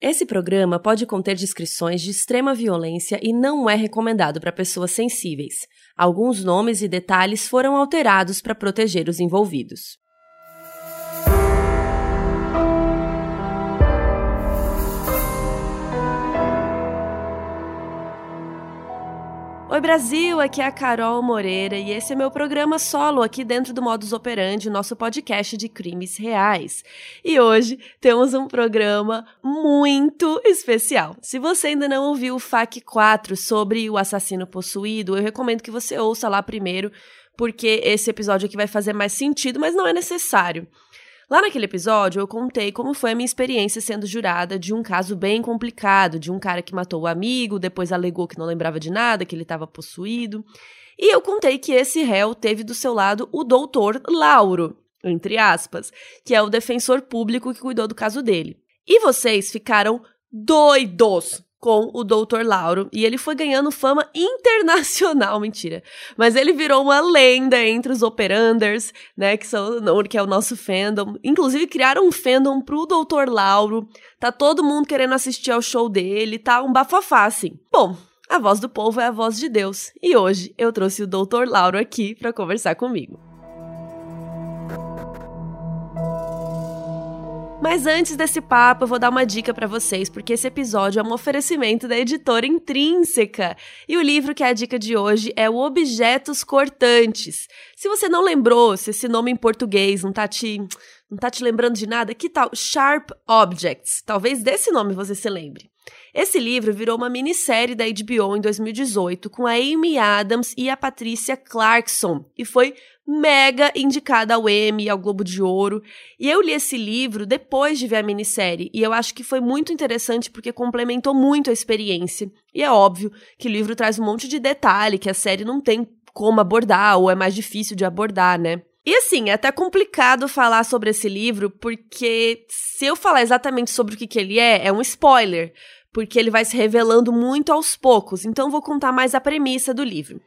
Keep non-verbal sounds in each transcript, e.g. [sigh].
Esse programa pode conter descrições de extrema violência e não é recomendado para pessoas sensíveis. Alguns nomes e detalhes foram alterados para proteger os envolvidos. Oi Brasil, aqui é a Carol Moreira e esse é meu programa solo aqui dentro do Modus Operandi, nosso podcast de crimes reais. E hoje temos um programa muito especial. Se você ainda não ouviu o FAC 4 sobre o assassino possuído, eu recomendo que você ouça lá primeiro, porque esse episódio aqui vai fazer mais sentido, mas não é necessário. Lá naquele episódio, eu contei como foi a minha experiência sendo jurada de um caso bem complicado, de um cara que matou o amigo, depois alegou que não lembrava de nada, que ele estava possuído. E eu contei que esse réu teve do seu lado o doutor Lauro, entre aspas, que é o defensor público que cuidou do caso dele. E vocês ficaram doidos com o Dr. Lauro e ele foi ganhando fama [laughs] internacional, [laughs] mentira. Mas ele virou uma lenda entre os operanders, né, que são que é o nosso fandom. Inclusive criaram um fandom pro Dr. Lauro. Tá todo mundo querendo assistir ao show dele, tá um bafafá assim. Bom, a voz do povo é a voz de Deus. E hoje eu trouxe o Dr. Lauro aqui para conversar comigo. Mas antes desse papo, eu vou dar uma dica para vocês, porque esse episódio é um oferecimento da editora Intrínseca. E o livro que é a dica de hoje é o Objetos Cortantes. Se você não lembrou, se esse nome em português não tá te não tá te lembrando de nada, que tal Sharp Objects? Talvez desse nome você se lembre. Esse livro virou uma minissérie da HBO em 2018 com a Amy Adams e a Patricia Clarkson e foi mega indicada ao Emmy e ao Globo de Ouro. E eu li esse livro depois de ver a minissérie e eu acho que foi muito interessante porque complementou muito a experiência. E é óbvio que o livro traz um monte de detalhe que a série não tem como abordar ou é mais difícil de abordar, né? E assim, é até complicado falar sobre esse livro, porque se eu falar exatamente sobre o que, que ele é, é um spoiler, porque ele vai se revelando muito aos poucos, então vou contar mais a premissa do livro.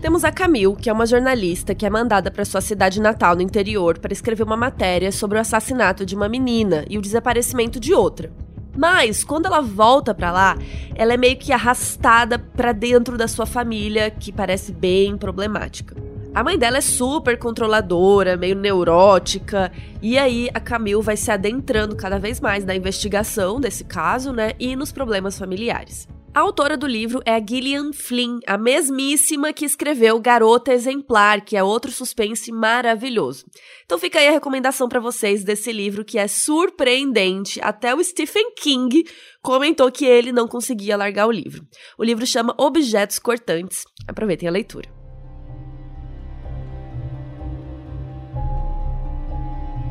Temos a Camille, que é uma jornalista que é mandada para sua cidade natal no interior para escrever uma matéria sobre o assassinato de uma menina e o desaparecimento de outra. Mas quando ela volta para lá, ela é meio que arrastada para dentro da sua família, que parece bem problemática. A mãe dela é super controladora, meio neurótica, e aí a Camille vai se adentrando cada vez mais na investigação desse caso, né, e nos problemas familiares. A autora do livro é a Gillian Flynn, a mesmíssima que escreveu Garota Exemplar, que é outro suspense maravilhoso. Então fica aí a recomendação para vocês desse livro que é surpreendente. Até o Stephen King comentou que ele não conseguia largar o livro. O livro chama Objetos Cortantes. Aproveitem a leitura.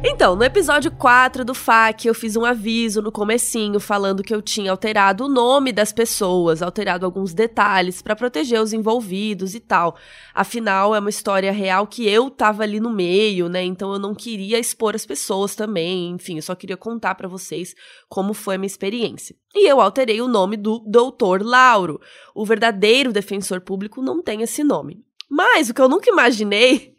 Então, no episódio 4 do FAQ, eu fiz um aviso no comecinho falando que eu tinha alterado o nome das pessoas, alterado alguns detalhes para proteger os envolvidos e tal. Afinal, é uma história real que eu tava ali no meio, né? Então eu não queria expor as pessoas também, enfim, eu só queria contar para vocês como foi a minha experiência. E eu alterei o nome do Doutor Lauro. O verdadeiro defensor público não tem esse nome. Mas o que eu nunca imaginei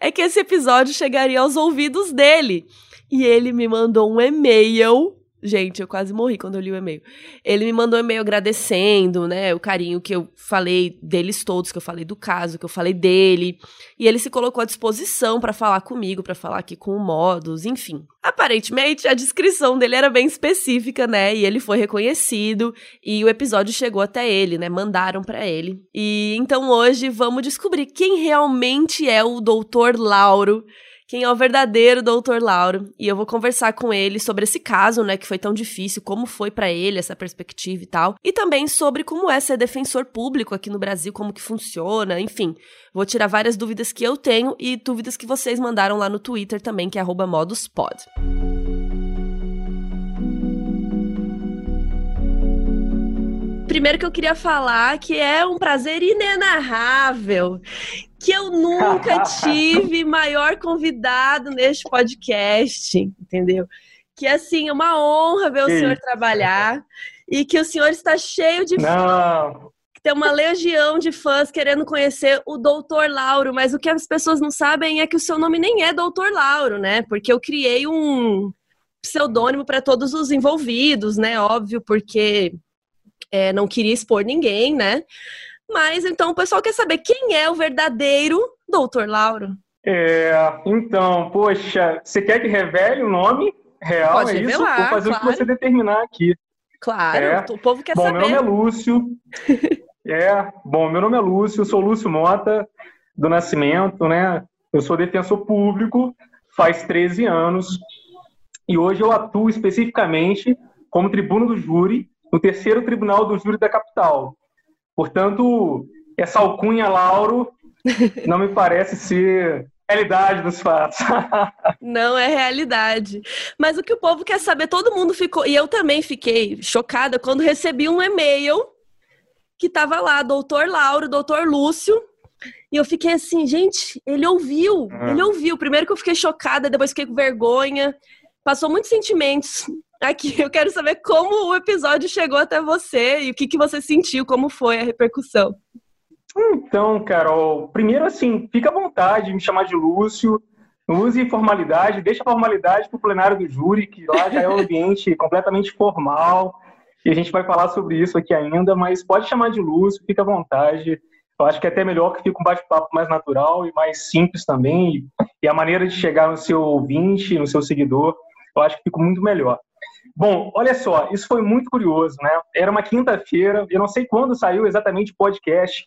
é que esse episódio chegaria aos ouvidos dele. E ele me mandou um e-mail Gente, eu quase morri quando eu li o e-mail. Ele me mandou um e-mail agradecendo, né, o carinho que eu falei deles todos, que eu falei do caso, que eu falei dele. E ele se colocou à disposição para falar comigo, para falar aqui com o Modus, enfim. Aparentemente, a descrição dele era bem específica, né? E ele foi reconhecido e o episódio chegou até ele, né? Mandaram para ele. E então hoje vamos descobrir quem realmente é o Doutor Lauro quem é o verdadeiro Doutor Lauro. E eu vou conversar com ele sobre esse caso, né, que foi tão difícil, como foi para ele essa perspectiva e tal. E também sobre como é ser defensor público aqui no Brasil, como que funciona, enfim. Vou tirar várias dúvidas que eu tenho e dúvidas que vocês mandaram lá no Twitter também, que é moduspod. Primeiro que eu queria falar que é um prazer inenarrável que eu nunca [laughs] tive maior convidado neste podcast, entendeu? Que assim, é uma honra ver o Sim. senhor trabalhar e que o senhor está cheio de Não. Tem uma legião de fãs querendo conhecer o Doutor Lauro, mas o que as pessoas não sabem é que o seu nome nem é Doutor Lauro, né? Porque eu criei um pseudônimo para todos os envolvidos, né? Óbvio, porque é, não queria expor ninguém, né? Mas então o pessoal quer saber quem é o verdadeiro doutor Lauro. É, então, poxa, você quer que revele o nome real? Pode é revelar, isso? Vou fazer claro. o que você determinar aqui. Claro, É. o povo quer Bom, saber. meu nome é Lúcio. [laughs] é, bom, meu nome é Lúcio, eu sou Lúcio Mota, do Nascimento, né? Eu sou defensor público faz 13 anos e hoje eu atuo especificamente como tribuno do júri no terceiro tribunal do júri da capital. Portanto, essa alcunha Lauro [laughs] não me parece ser realidade dos fatos. [laughs] Não é realidade. Mas o que o povo quer saber, todo mundo ficou, e eu também fiquei chocada quando recebi um e-mail que tava lá, doutor Lauro, doutor Lúcio. E eu fiquei assim, gente, ele ouviu, Ah. ele ouviu. Primeiro que eu fiquei chocada, depois fiquei com vergonha. Passou muitos sentimentos. Aqui eu quero saber como o episódio chegou até você e o que, que você sentiu, como foi a repercussão. Então, Carol, primeiro assim, fica à vontade de me chamar de Lúcio. Use formalidade, deixa a formalidade para o plenário do júri, que lá já é um ambiente [laughs] completamente formal. E a gente vai falar sobre isso aqui ainda, mas pode chamar de Lúcio, fica à vontade. Eu acho que é até melhor que fique um bate-papo mais natural e mais simples também. E a maneira de chegar no seu ouvinte, no seu seguidor, eu acho que fica muito melhor. Bom, olha só, isso foi muito curioso, né? Era uma quinta-feira, eu não sei quando saiu exatamente o podcast,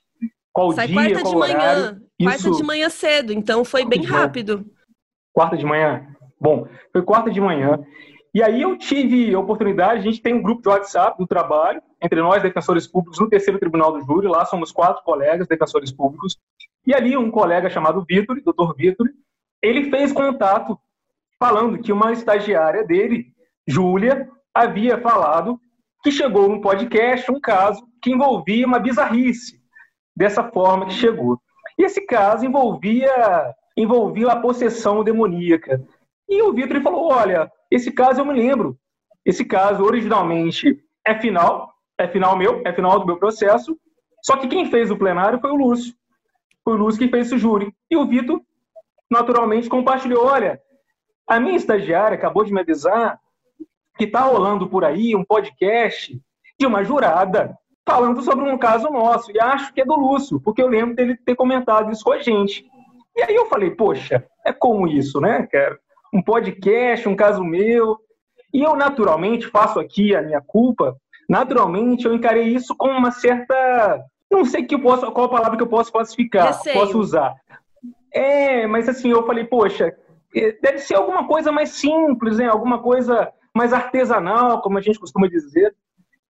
qual Sai dia, quarta qual de horário. manhã, quarta Isso- de manhã cedo, então foi bem Muito bom. rápido. Quarta de manhã? Bom, foi quarta de manhã. E aí eu tive a oportunidade, a gente tem um grupo de WhatsApp do trabalho, entre nós, defensores públicos, no terceiro tribunal do júri, lá somos quatro colegas, defensores públicos, e ali um colega chamado Vitor, doutor Vitor, ele fez contato falando que uma estagiária dele, Júlia, havia falado que chegou num podcast um caso que envolvia uma bizarrice, dessa forma que chegou. E esse caso envolvia envolvia a possessão demoníaca. E o Vitor falou: olha, esse caso eu me lembro. Esse caso originalmente é final, é final meu, é final do meu processo. Só que quem fez o plenário foi o Lúcio. Foi o Lúcio que fez esse júri. E o Vitor, naturalmente, compartilhou: olha, a minha estagiária acabou de me avisar que está rolando por aí um podcast de uma jurada falando sobre um caso nosso. E acho que é do Lúcio, porque eu lembro dele ter comentado isso com a gente. E aí eu falei, poxa, é como isso, né, cara? Um podcast, um caso meu. E eu, naturalmente, faço aqui a minha culpa. Naturalmente, eu encarei isso com uma certa. Não sei que eu posso, qual a palavra que eu posso classificar, Receio. posso usar. É, mas assim, eu falei, poxa, eh, deve ser alguma coisa mais simples, né? Alguma coisa mais artesanal, como a gente costuma dizer.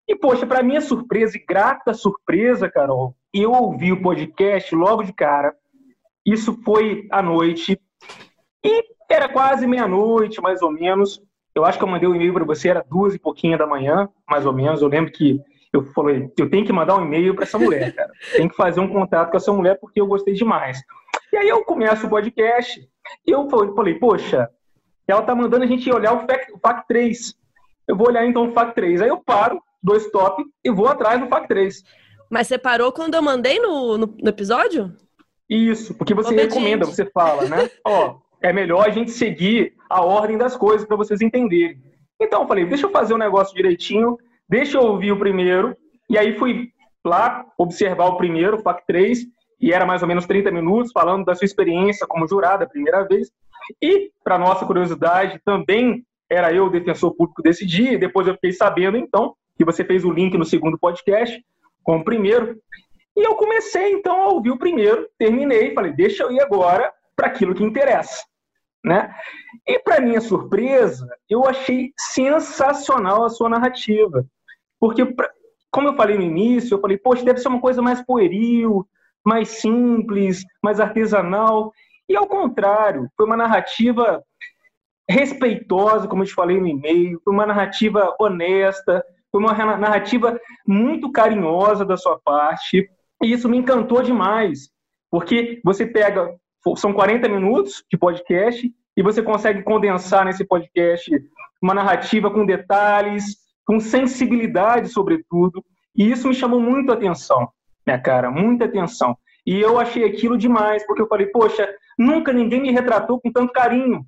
E, poxa, para minha surpresa e grata surpresa, Carol, eu ouvi o podcast logo de cara. Isso foi à noite. E era quase meia-noite, mais ou menos. Eu acho que eu mandei um e-mail para você, era duas e pouquinho da manhã, mais ou menos. Eu lembro que eu falei, eu tenho que mandar um e-mail para essa mulher, cara. Tem que fazer um contato com essa mulher porque eu gostei demais. E aí eu começo o podcast e eu falei, poxa, ela tá mandando a gente olhar o FAC, o FAC 3. Eu vou olhar então o FAC 3. Aí eu paro, dou stop e vou atrás do FAC 3. Mas você parou quando eu mandei no, no, no episódio? Isso, porque você Obediente. recomenda, você fala, né? [laughs] Ó, é melhor a gente seguir a ordem das coisas para vocês entenderem. Então eu falei, deixa eu fazer o negócio direitinho, deixa eu ouvir o primeiro, e aí fui lá observar o primeiro, o FAC 3, e era mais ou menos 30 minutos, falando da sua experiência como jurada primeira vez. E, para nossa curiosidade, também era eu o defensor público desse dia, depois eu fiquei sabendo, então, que você fez o link no segundo podcast com o primeiro. E eu comecei, então, a ouvir o primeiro, terminei, falei, deixa eu ir agora para aquilo que interessa. Né? E, para minha surpresa, eu achei sensacional a sua narrativa. Porque, pra- como eu falei no início, eu falei, poxa, deve ser uma coisa mais pueril, mais simples, mais artesanal. E, ao contrário, foi uma narrativa respeitosa, como eu te falei no e-mail, foi uma narrativa honesta, foi uma ra- narrativa muito carinhosa da sua parte, e isso me encantou demais, porque você pega, são 40 minutos de podcast, e você consegue condensar nesse podcast uma narrativa com detalhes, com sensibilidade, sobretudo, e isso me chamou muito a atenção, minha cara, muita atenção. E eu achei aquilo demais, porque eu falei, poxa, nunca ninguém me retratou com tanto carinho,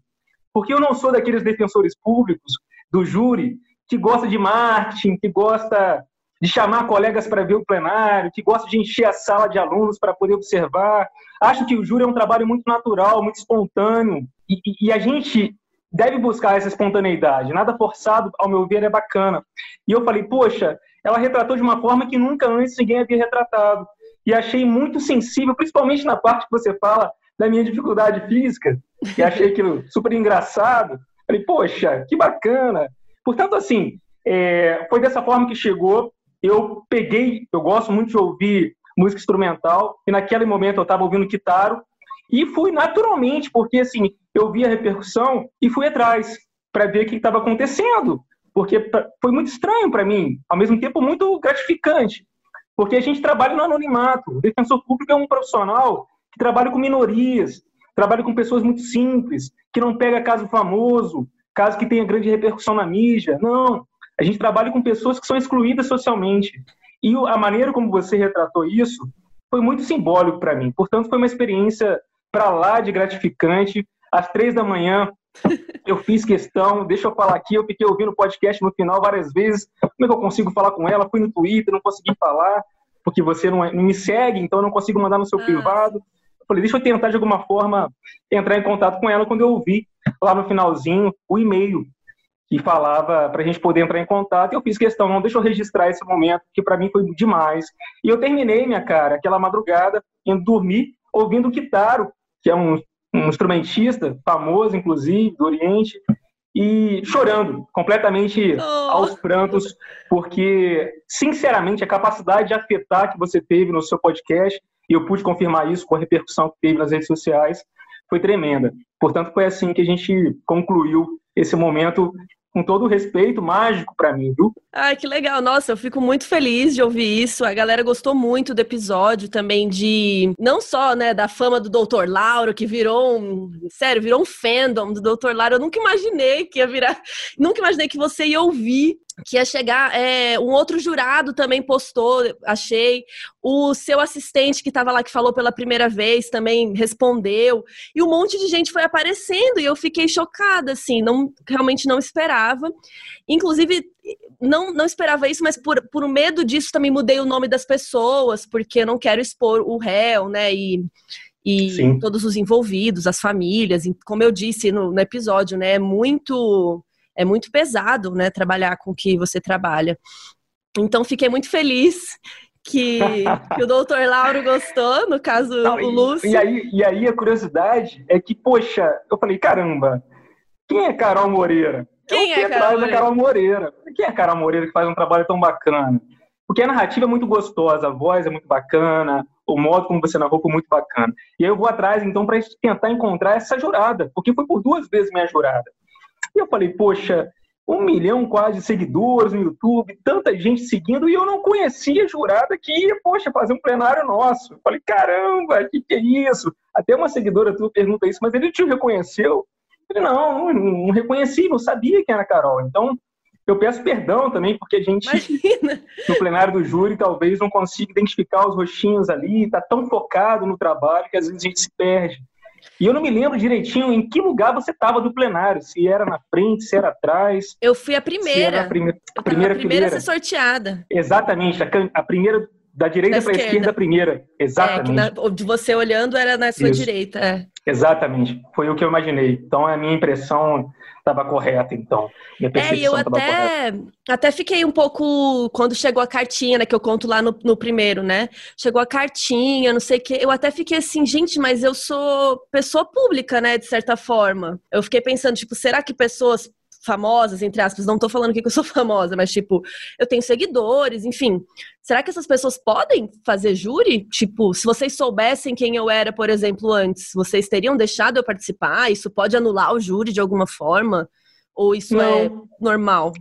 porque eu não sou daqueles defensores públicos do júri que gosta de marketing, que gosta de chamar colegas para ver o plenário, que gosta de encher a sala de alunos para poder observar. Acho que o júri é um trabalho muito natural, muito espontâneo, e, e, a gente deve buscar essa espontaneidade. Nada forçado, ao meu ver, é bacana. E eu falei, poxa, ela retratou de uma forma que nunca antes ninguém havia retratado. E achei muito sensível, principalmente na parte que você fala da minha dificuldade física, e achei aquilo [laughs] super engraçado. Falei, poxa, que bacana. Portanto, assim, é, foi dessa forma que chegou eu peguei, eu gosto muito de ouvir música instrumental, e naquele momento eu estava ouvindo Kitaro, e fui naturalmente, porque assim, eu vi a repercussão e fui atrás para ver o que estava acontecendo, porque foi muito estranho para mim, ao mesmo tempo muito gratificante, porque a gente trabalha no anonimato. O defensor público é um profissional que trabalha com minorias, trabalha com pessoas muito simples, que não pega caso famoso, caso que tenha grande repercussão na mídia. Não, a gente trabalha com pessoas que são excluídas socialmente. E a maneira como você retratou isso foi muito simbólico para mim. Portanto, foi uma experiência para lá de gratificante. Às três da manhã, eu fiz questão, deixa eu falar aqui, eu fiquei ouvindo o podcast no final várias vezes. Como é que eu consigo falar com ela? Fui no Twitter, não consegui falar, porque você não, é, não me segue, então eu não consigo mandar no seu ah. privado. Eu falei, deixa eu tentar de alguma forma entrar em contato com ela quando eu ouvi lá no finalzinho o e-mail que falava para a gente poder entrar em contato. E eu fiz questão, não deixa eu registrar esse momento, que para mim foi demais. E eu terminei, minha cara, aquela madrugada, indo dormir, ouvindo o Kitaro, que é um, um instrumentista famoso, inclusive, do Oriente, e chorando, completamente oh. aos prantos, porque, sinceramente, a capacidade de afetar que você teve no seu podcast, e eu pude confirmar isso com a repercussão que teve nas redes sociais, foi tremenda. Portanto, foi assim que a gente concluiu esse momento com todo o respeito, mágico para mim, viu? Ai, que legal. Nossa, eu fico muito feliz de ouvir isso. A galera gostou muito do episódio também de não só, né, da fama do Dr. Lauro, que virou um, sério, virou um fandom do Dr. Lauro. Eu nunca imaginei que ia virar, nunca imaginei que você ia ouvir que ia chegar. É, um outro jurado também postou, achei. O seu assistente que estava lá, que falou pela primeira vez, também respondeu. E um monte de gente foi aparecendo e eu fiquei chocada, assim, não, realmente não esperava. Inclusive, não, não esperava isso, mas por, por medo disso também mudei o nome das pessoas, porque eu não quero expor o réu, né? E, e Sim. todos os envolvidos, as famílias. Como eu disse no, no episódio, né? É muito é muito pesado, né, trabalhar com o que você trabalha. Então, fiquei muito feliz que, que o doutor Lauro gostou, no caso, Não, o Lúcio. E aí, e aí, a curiosidade é que, poxa, eu falei, caramba, quem é Carol Moreira? Quem eu é Carol Moreira? Carol Moreira? Quem é Carol Moreira que faz um trabalho tão bacana? Porque a narrativa é muito gostosa, a voz é muito bacana, o modo como você narrou foi muito bacana. E aí eu vou atrás, então, para tentar encontrar essa jurada, porque foi por duas vezes minha jurada. E eu falei, poxa, um milhão quase de seguidores no YouTube, tanta gente seguindo, e eu não conhecia a jurada que ia, poxa, fazer um plenário nosso. Eu falei, caramba, o que, que é isso? Até uma seguidora tua pergunta isso, mas ele te reconheceu? Eu falei, não, não, não reconheci, não sabia quem era a Carol. Então, eu peço perdão também, porque a gente, Imagina. no plenário do júri, talvez não consiga identificar os roxinhos ali, está tão focado no trabalho que às vezes a gente se perde. E eu não me lembro direitinho em que lugar você estava do plenário, se era na frente, se era atrás. Eu fui a primeira. A, prime... a primeira, a primeira a ser sorteada. Exatamente, a, a primeira da direita para a esquerda, a primeira. Exatamente. É, de você olhando era na sua Isso. direita. É. Exatamente, foi o que eu imaginei. Então a minha impressão estava correta, então. Minha é, e eu até, até fiquei um pouco. Quando chegou a cartinha, né, que eu conto lá no, no primeiro, né? Chegou a cartinha, não sei o quê. Eu até fiquei assim, gente, mas eu sou pessoa pública, né, de certa forma. Eu fiquei pensando, tipo, será que pessoas famosas, entre aspas, não tô falando aqui que eu sou [laughs] famosa, mas tipo, eu tenho seguidores, enfim. Será que essas pessoas podem fazer júri? Tipo, se vocês soubessem quem eu era, por exemplo, antes, vocês teriam deixado eu participar? Isso pode anular o júri de alguma forma? Ou isso é não. é normal?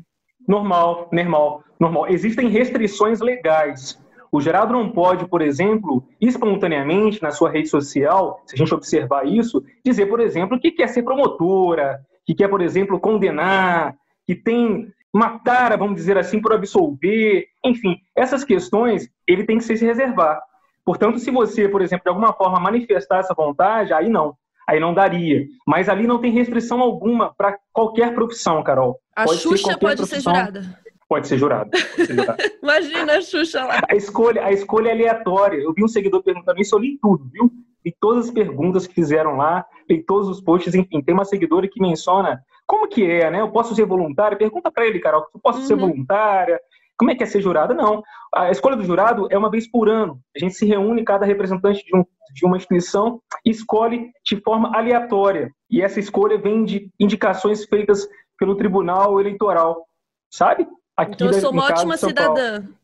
Normal, normal, normal. Existem restrições legais. O Geraldo não pode, por exemplo, espontaneamente na sua rede social, se a gente observar isso, dizer, por exemplo, que quer ser promotora, que quer, por exemplo, condenar, que tem matar, vamos dizer assim, por absolver, enfim, essas questões ele tem que se reservar. Portanto, se você, por exemplo, de alguma forma manifestar essa vontade, aí não. aí não daria. Mas ali não tem restrição alguma para qualquer profissão, Carol. A pode Xuxa ser pode profissão. ser jurada. Pode ser jurada. [laughs] Imagina a Xuxa lá. A escolha, a escolha é aleatória. Eu vi um seguidor perguntando isso, eu li tudo, viu? Li todas as perguntas que fizeram lá, li todos os posts, enfim. Tem uma seguidora que menciona como que é, né? Eu posso ser voluntária? Pergunta para ele, Carol, eu posso uhum. ser voluntária? Como é que é ser jurada? Não. A escolha do jurado é uma vez por ano. A gente se reúne, cada representante de, um, de uma instituição escolhe de forma aleatória. E essa escolha vem de indicações feitas pelo Tribunal Eleitoral, sabe? Aqui então eu sou uma ótima cidadã. Paulo.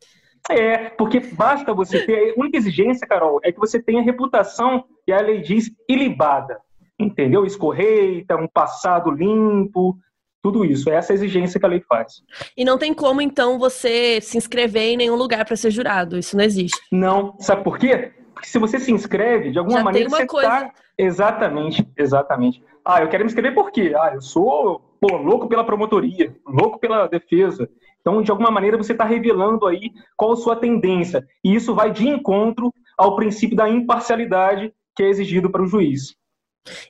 É, porque basta você ter. A única exigência, Carol, é que você tenha reputação, e a lei diz, ilibada. Entendeu? Escorreita, um passado limpo, tudo isso. É essa exigência que a lei faz. E não tem como, então, você se inscrever em nenhum lugar para ser jurado. Isso não existe. Não. Sabe por quê? Porque se você se inscreve, de alguma Já maneira você coisa... tá. Exatamente, exatamente. Ah, eu quero me inscrever por quê? Ah, eu sou pô, louco pela promotoria, louco pela defesa. Então, de alguma maneira, você está revelando aí qual a sua tendência. E isso vai de encontro ao princípio da imparcialidade que é exigido para o juiz.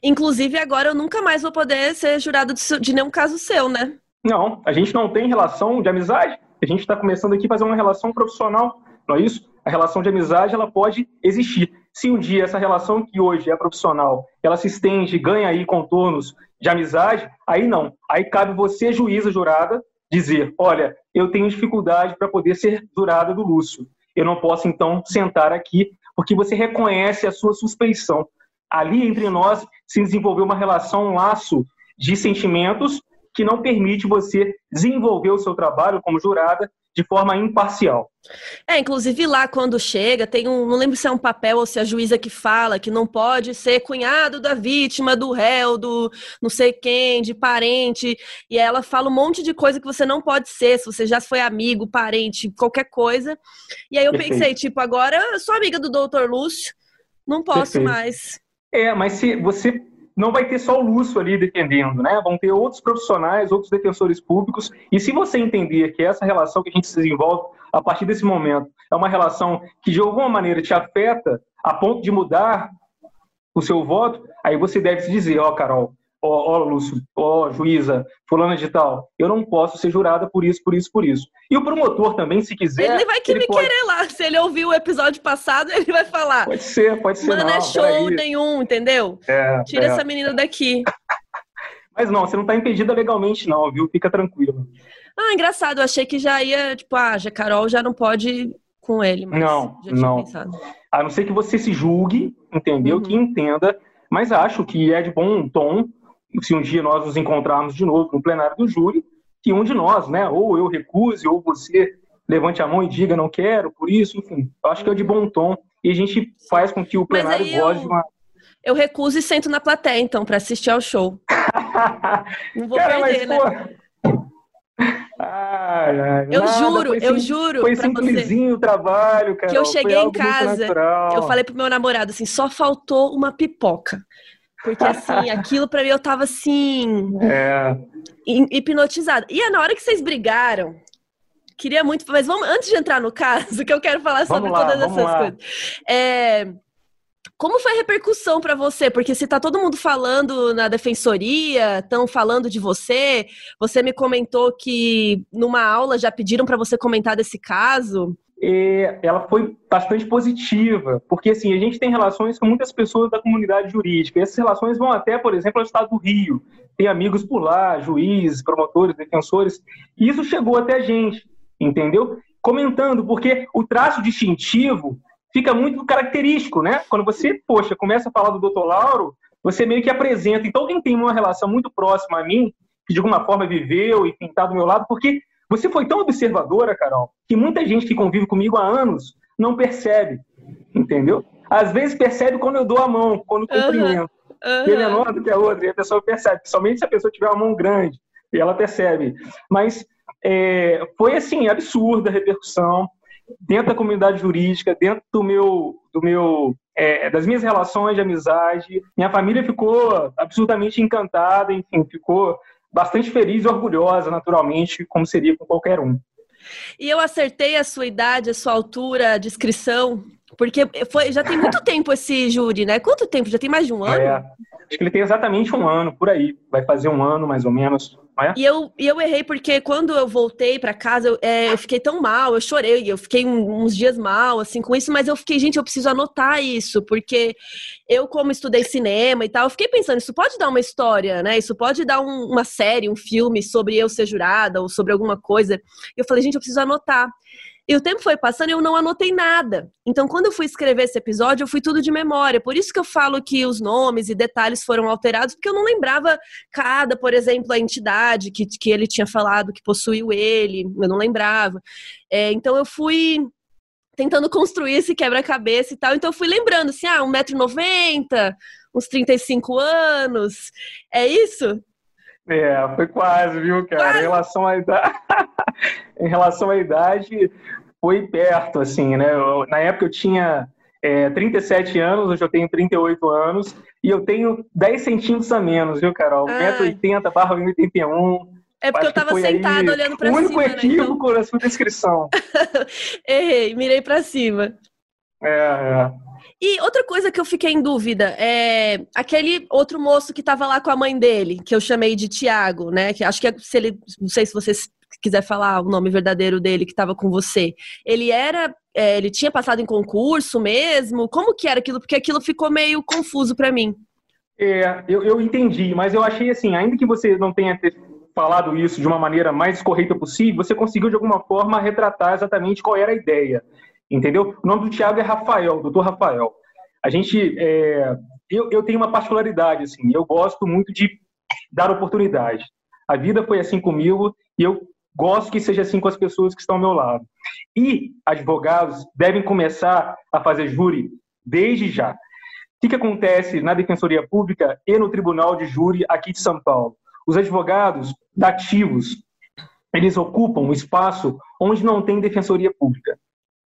Inclusive, agora eu nunca mais vou poder ser jurado de, de nenhum caso seu, né? Não, a gente não tem relação de amizade. A gente está começando aqui a fazer uma relação profissional, não é isso? A relação de amizade ela pode existir. Se um dia essa relação que hoje é profissional, ela se estende, ganha aí contornos de amizade, aí não. Aí cabe você, juíza jurada, dizer: olha, eu tenho dificuldade para poder ser jurada do Lúcio. Eu não posso, então, sentar aqui, porque você reconhece a sua suspeição. Ali entre nós se desenvolveu uma relação, um laço de sentimentos que não permite você desenvolver o seu trabalho como jurada de forma imparcial. É, inclusive lá quando chega, tem um, não lembro se é um papel ou se é a juíza que fala que não pode ser cunhado da vítima, do réu, do não sei quem, de parente, e ela fala um monte de coisa que você não pode ser, se você já foi amigo, parente, qualquer coisa. E aí eu Perfeito. pensei, tipo, agora eu sou amiga do doutor Lúcio, não posso Perfeito. mais. É, mas se você não vai ter só o Lúcio ali defendendo, né? Vão ter outros profissionais, outros defensores públicos. E se você entender que essa relação que a gente se desenvolve a partir desse momento é uma relação que de alguma maneira te afeta a ponto de mudar o seu voto, aí você deve se dizer, ó, oh, Carol, ó, oh, Lúcio, ó, juíza, fulana de tal, eu não posso ser jurada por isso, por isso, por isso. E o promotor também, se quiser... Ele vai que me pode... querer lá, se ele ouviu o episódio passado, [laughs] ele vai falar. Pode ser, pode ser Mano, não, é show nenhum, entendeu? É, Tira é. essa menina daqui. [laughs] Mas não, você não está impedida legalmente não, viu? Fica tranquilo. Ah, engraçado, eu achei que já ia, tipo, ah, já Carol já não pode com ele, mas não, não. Pensado. A não ser que você se julgue, entendeu? Uhum. Que entenda, mas acho que é de bom tom se um dia nós nos encontrarmos de novo no plenário do júri, que um de nós, né, ou eu recuse, ou você levante a mão e diga não quero, por isso, enfim, eu acho que é de bom tom e a gente faz com que o plenário goste eu... de uma eu recuso e sento na plateia, então, para assistir ao show. [laughs] não vou Cara, perder, mas, né? Ai, ai, eu nada, juro, eu sim, juro. Foi simplesinho o trabalho, cara. Que eu cheguei em casa, eu falei pro meu namorado assim: só faltou uma pipoca. Porque assim, aquilo para mim eu tava assim. É. Hipnotizada. E é na hora que vocês brigaram, queria muito. Mas vamos, antes de entrar no caso, [laughs] que eu quero falar sobre lá, todas essas lá. coisas. É, como foi a repercussão para você? Porque se tá todo mundo falando na defensoria, estão falando de você, você me comentou que numa aula já pediram para você comentar desse caso ela foi bastante positiva, porque assim, a gente tem relações com muitas pessoas da comunidade jurídica, essas relações vão até, por exemplo, ao estado do Rio, tem amigos por lá, juízes, promotores, defensores, e isso chegou até a gente, entendeu? Comentando, porque o traço distintivo fica muito característico, né? Quando você, poxa, começa a falar do doutor Lauro, você meio que apresenta, então quem tem uma relação muito próxima a mim, que de alguma forma viveu e está do meu lado, porque você foi tão observadora, Carol, que muita gente que convive comigo há anos não percebe, entendeu? Às vezes percebe quando eu dou a mão, quando cumprimento. Uhum. Que é menor do que a outra, e a pessoa percebe, somente se a pessoa tiver uma mão grande, e ela percebe. Mas é, foi assim, absurda a repercussão dentro da comunidade jurídica, dentro do meu, do meu, é, das minhas relações de amizade. Minha família ficou absolutamente encantada, enfim, ficou bastante feliz e orgulhosa, naturalmente, como seria com qualquer um. E eu acertei a sua idade, a sua altura, a descrição Porque foi, já tem muito [laughs] tempo esse júri, né? Quanto tempo? Já tem mais de um ano? É, acho que ele tem exatamente um ano, por aí. Vai fazer um ano, mais ou menos. E, eu, e eu errei porque quando eu voltei para casa, eu, é, eu, fiquei tão mal, eu chorei, eu fiquei uns dias mal, assim, com isso, mas eu fiquei, gente, eu preciso anotar isso, porque eu, como estudei cinema e tal, eu fiquei pensando, isso pode dar uma história, né? Isso pode dar um, uma série, um filme sobre eu ser jurada ou sobre alguma coisa. Eu falei, gente, eu preciso anotar. E o tempo foi passando e eu não anotei nada. Então, quando eu fui escrever esse episódio, eu fui tudo de memória. Por isso que eu falo que os nomes e detalhes foram alterados, porque eu não lembrava cada, por exemplo, a entidade que, que ele tinha falado que possuiu ele, eu não lembrava. É, então, eu fui tentando construir esse quebra-cabeça e tal. Então, eu fui lembrando assim: ah, 1,90m, uns 35 anos. É isso? É, foi quase, viu, cara? Quase. [laughs] Em relação à idade, em relação à idade, foi perto, assim, né? Eu, na época eu tinha é, 37 anos, hoje eu tenho 38 anos, e eu tenho 10 centímetros a menos, viu, Carol? 1,80m barra 1,81m. É porque eu tava sentada olhando pra cima. O único né, equívoco então... na sua descrição. [laughs] Errei, mirei pra cima. É, é. E outra coisa que eu fiquei em dúvida é aquele outro moço que estava lá com a mãe dele, que eu chamei de Tiago, né? Que acho que é, se ele, não sei se você quiser falar o nome verdadeiro dele que estava com você. Ele era, é, ele tinha passado em concurso mesmo? Como que era aquilo? Porque aquilo ficou meio confuso para mim. É, eu, eu entendi, mas eu achei assim, ainda que você não tenha falado isso de uma maneira mais correta possível, você conseguiu de alguma forma retratar exatamente qual era a ideia entendeu? O nome do Tiago é Rafael, doutor Rafael. A gente, é, eu, eu tenho uma particularidade, assim, eu gosto muito de dar oportunidade. A vida foi assim comigo e eu gosto que seja assim com as pessoas que estão ao meu lado. E advogados devem começar a fazer júri desde já. O que, que acontece na Defensoria Pública e no Tribunal de Júri aqui de São Paulo? Os advogados dativos, eles ocupam um espaço onde não tem defensoria pública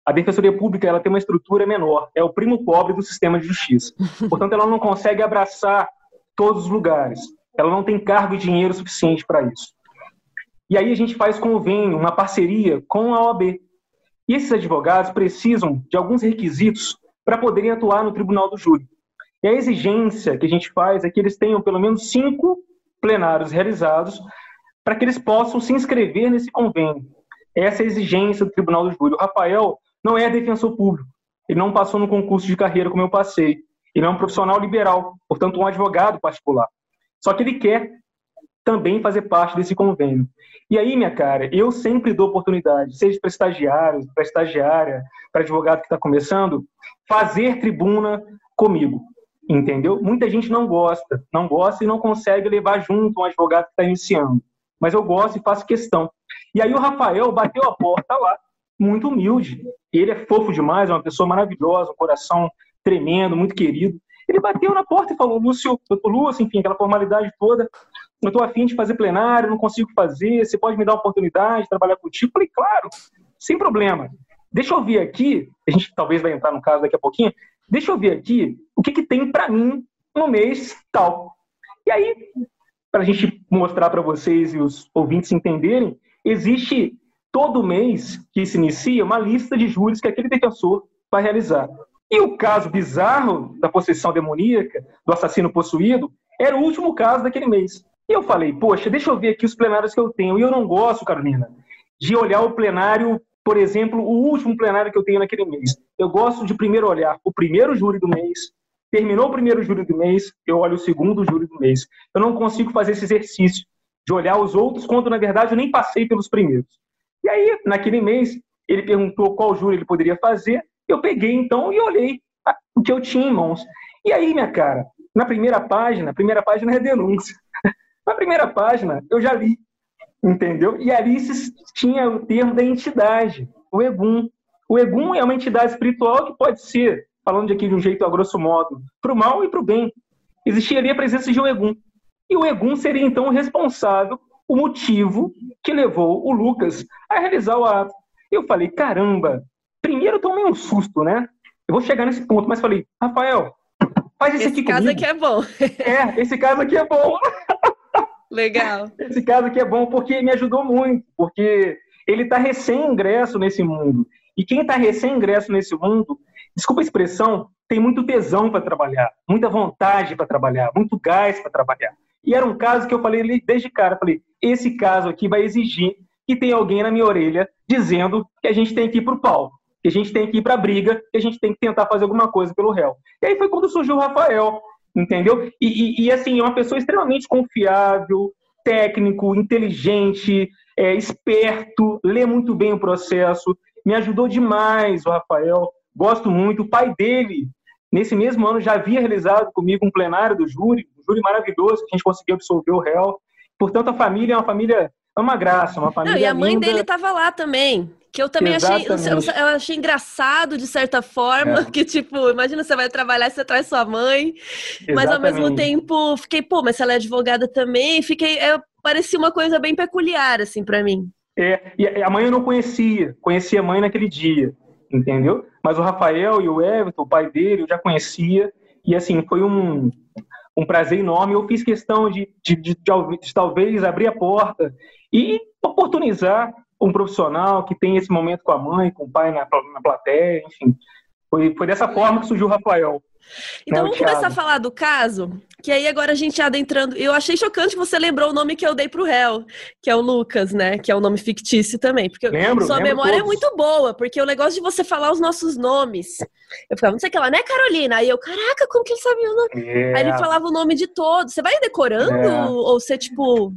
a defensoria pública ela tem uma estrutura menor, é o primo pobre do sistema de justiça. [laughs] Portanto, ela não consegue abraçar todos os lugares. Ela não tem cargo e dinheiro suficiente para isso. E aí a gente faz convênio, uma parceria com a OAB. E esses advogados precisam de alguns requisitos para poderem atuar no tribunal do júri. E a exigência que a gente faz é que eles tenham pelo menos cinco plenários realizados para que eles possam se inscrever nesse convênio. Essa é a exigência do tribunal do júri. O Rafael não é defensor público. Ele não passou no concurso de carreira como eu passei. Ele é um profissional liberal, portanto, um advogado particular. Só que ele quer também fazer parte desse convênio. E aí, minha cara, eu sempre dou oportunidade, seja para estagiários, para estagiária, para advogado que está começando, fazer tribuna comigo. Entendeu? Muita gente não gosta, não gosta e não consegue levar junto um advogado que está iniciando. Mas eu gosto e faço questão. E aí o Rafael bateu a porta lá, muito humilde. Ele é fofo demais, é uma pessoa maravilhosa, um coração tremendo, muito querido. Ele bateu na porta e falou: Lúcio, doutor Lúcio, enfim, aquela formalidade toda. Eu estou afim de fazer plenário, não consigo fazer. Você pode me dar uma oportunidade de trabalhar contigo? Eu falei: claro, sem problema. Deixa eu ver aqui, a gente talvez vai entrar no caso daqui a pouquinho. Deixa eu ver aqui o que, que tem para mim no mês tal. E aí, para a gente mostrar para vocês e os ouvintes entenderem, existe todo mês que se inicia uma lista de júris que aquele defensor vai realizar. E o caso bizarro da possessão demoníaca, do assassino possuído, era o último caso daquele mês. E eu falei, poxa, deixa eu ver aqui os plenários que eu tenho. E eu não gosto, Carolina, de olhar o plenário, por exemplo, o último plenário que eu tenho naquele mês. Eu gosto de primeiro olhar o primeiro júri do mês, terminou o primeiro júri do mês, eu olho o segundo júri do mês. Eu não consigo fazer esse exercício de olhar os outros quando, na verdade, eu nem passei pelos primeiros. E aí, naquele mês, ele perguntou qual júri ele poderia fazer. Eu peguei então e olhei o que eu tinha em mãos. E aí, minha cara, na primeira página, a primeira página é denúncia. Na primeira página, eu já li, entendeu? E ali tinha o termo da entidade, o Egum. O Egum é uma entidade espiritual que pode ser, falando aqui de um jeito a grosso modo, para o mal e para o bem. Existiria a presença de um Egum. E o Egum seria então o responsável o motivo que levou o Lucas a realizar o ato. Eu falei, caramba, primeiro eu tomei um susto, né? Eu vou chegar nesse ponto, mas falei, Rafael, faz esse, esse aqui caso aqui é bom. é, esse caso aqui é bom. [laughs] Legal. [laughs] Esse caso aqui é bom porque me ajudou muito, porque ele está recém-ingresso nesse mundo. E quem está recém-ingresso nesse mundo, desculpa a expressão, tem muito tesão para trabalhar, muita vontade para trabalhar, muito gás para trabalhar. E era um caso que eu falei desde cara, falei, esse caso aqui vai exigir que tenha alguém na minha orelha dizendo que a gente tem que ir para o pau, que a gente tem que ir para a briga, que a gente tem que tentar fazer alguma coisa pelo réu. E aí foi quando surgiu o Rafael, entendeu? E, e, e assim, é uma pessoa extremamente confiável, técnico, inteligente, é, esperto, lê muito bem o processo. Me ajudou demais o Rafael, gosto muito. O pai dele, nesse mesmo ano, já havia realizado comigo um plenário do júri, um júri maravilhoso, que a gente conseguiu absolver o réu. Portanto, a família é uma família, é uma graça, uma família. Não, e a mãe linda. dele estava lá também. Que eu também achei, eu, achei engraçado de certa forma, é. [laughs] que tipo, imagina você vai trabalhar, você traz sua mãe, Exatamente. mas ao mesmo tempo fiquei, pô, mas ela é advogada também, fiquei, é, parecia uma coisa bem peculiar assim para mim. É, e a mãe eu não conhecia, conhecia a mãe naquele dia, entendeu? Mas o Rafael e o Everton, o pai dele, eu já conhecia, e assim, foi um, um prazer enorme. Eu fiz questão de, de, de, de, de talvez abrir a porta e oportunizar um profissional que tem esse momento com a mãe, com o pai na, na plateia, enfim. Foi, foi dessa forma que surgiu o Rafael. Então né, vamos começar a falar do caso, que aí agora a gente adentrando. Eu achei chocante que você lembrou o nome que eu dei pro réu, que é o Lucas, né? Que é o nome fictício também. Porque lembro, sua lembro memória é todos. é muito boa, porque o negócio de você falar os nossos nomes. Eu ficava, não sei o que lá, né, Carolina? Aí eu, caraca, como que ele sabia o nome? É. Aí ele falava o nome de todos. Você vai decorando? É. Ou você, tipo.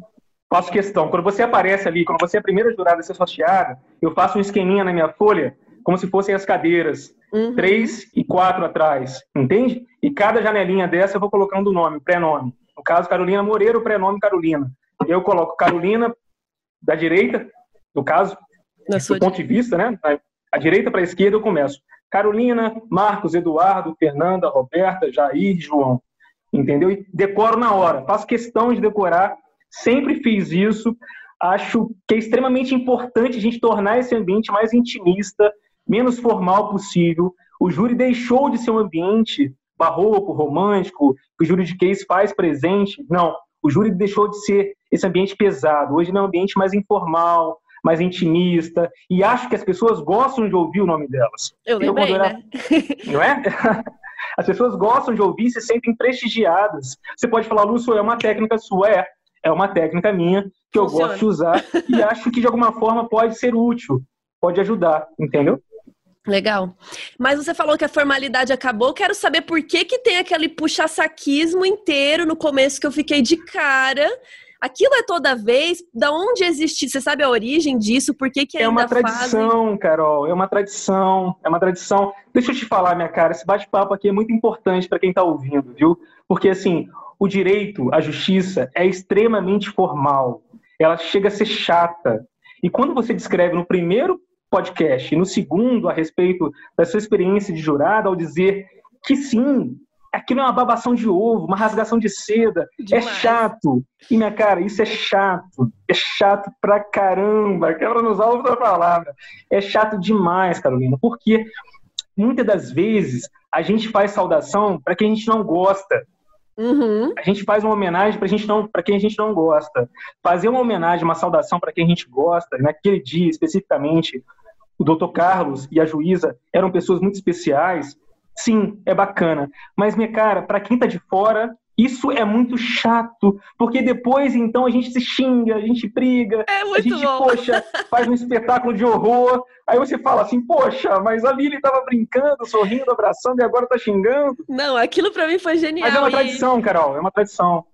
Faço questão. Quando você aparece ali, quando você é a primeira jurada a ser sorteada, eu faço um esqueminha na minha folha, como se fossem as cadeiras. Uhum. Três e quatro atrás, entende? E cada janelinha dessa eu vou colocando o nome, o pré-nome. No caso, Carolina Moreira, o pré-nome Carolina. Eu coloco Carolina da direita, no caso, Na do ponto de vista, né? A direita para a esquerda eu começo. Carolina, Marcos, Eduardo, Fernanda, Roberta, Jair, João. Entendeu? E decoro na hora. Faço questão de decorar sempre fiz isso. Acho que é extremamente importante a gente tornar esse ambiente mais intimista, menos formal possível. O júri deixou de ser um ambiente barroco, romântico, que o júri de case faz presente. Não, o júri deixou de ser esse ambiente pesado. Hoje é um ambiente mais informal, mais intimista, e acho que as pessoas gostam de ouvir o nome delas. Eu lembrei, eu, era... né? Não é? [laughs] As pessoas gostam de ouvir e se sentem prestigiadas. Você pode falar, Lúcio, é uma técnica sua, é é uma técnica minha que eu gosto de usar e [laughs] acho que de alguma forma pode ser útil, pode ajudar, entendeu? Legal. Mas você falou que a formalidade acabou. Quero saber por que, que tem aquele puxa-saquismo inteiro no começo que eu fiquei de cara. Aquilo é toda vez? Da onde existe? Você sabe a origem disso? Por que, que ainda É uma tradição, fazem? Carol. É uma tradição. É uma tradição. Deixa eu te falar, minha cara. Esse bate-papo aqui é muito importante para quem está ouvindo, viu? Porque assim, o direito, a justiça é extremamente formal. Ela chega a ser chata. E quando você descreve no primeiro podcast e no segundo a respeito da sua experiência de jurado, ao dizer que sim, aquilo é uma babação de ovo, uma rasgação de seda, é Demais. é chato. E minha cara, isso é chato. É chato pra caramba. Quebra nos alvos da palavra. É chato demais, Carolina, porque muitas das vezes a gente faz saudação para quem a gente não gosta. Uhum. A gente faz uma homenagem para gente não, para quem a gente não gosta. Fazer uma homenagem, uma saudação para quem a gente gosta, naquele dia especificamente, o Dr. Carlos e a juíza eram pessoas muito especiais. Sim, é bacana. Mas, minha cara, para quem tá de fora, isso é muito chato, porque depois, então, a gente se xinga, a gente briga, é a gente, bom. poxa, faz um espetáculo de horror. Aí você fala assim, poxa, mas ali ele tava brincando, sorrindo, abraçando e agora tá xingando. Não, aquilo para mim foi genial. Mas é uma tradição, Carol, é uma tradição.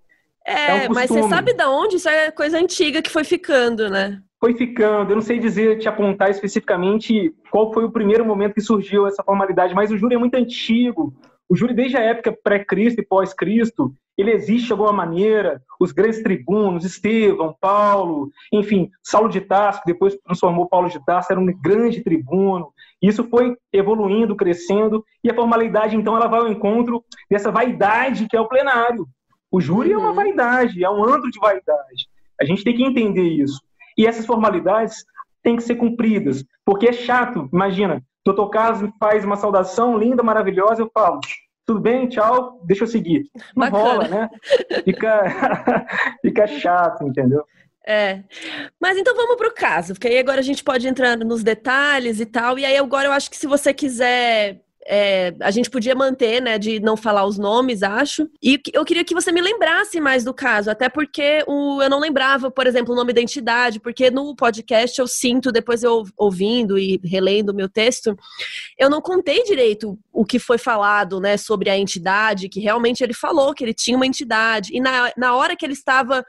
É, é um mas você sabe de onde? Isso é coisa antiga que foi ficando, né? Foi ficando. Eu não sei dizer, te apontar especificamente qual foi o primeiro momento que surgiu essa formalidade, mas o júri é muito antigo. O júri, desde a época pré-Cristo e pós-Cristo, ele existe de alguma maneira. Os grandes tribunos, Estevão, Paulo, enfim, Saulo de Tarso, que depois transformou Paulo de Tarso, era um grande tribuno. Isso foi evoluindo, crescendo, e a formalidade, então, ela vai ao encontro dessa vaidade que é o plenário. O júri uhum. é uma uhum. vaidade, é um antro de vaidade. A gente tem que entender isso. E essas formalidades têm que ser cumpridas, porque é chato, imagina, Carlos me faz uma saudação linda, maravilhosa, eu falo, tudo bem, tchau, deixa eu seguir. Não Bacana. rola, né? Fica, [laughs] fica chato, entendeu? É. Mas então vamos pro caso, porque aí agora a gente pode entrar nos detalhes e tal. E aí agora eu acho que se você quiser é, a gente podia manter, né, de não falar os nomes, acho. E eu queria que você me lembrasse mais do caso, até porque o, eu não lembrava, por exemplo, o nome da entidade, porque no podcast eu sinto, depois eu ouvindo e relendo o meu texto, eu não contei direito o que foi falado, né, sobre a entidade, que realmente ele falou que ele tinha uma entidade. E na, na hora que ele estava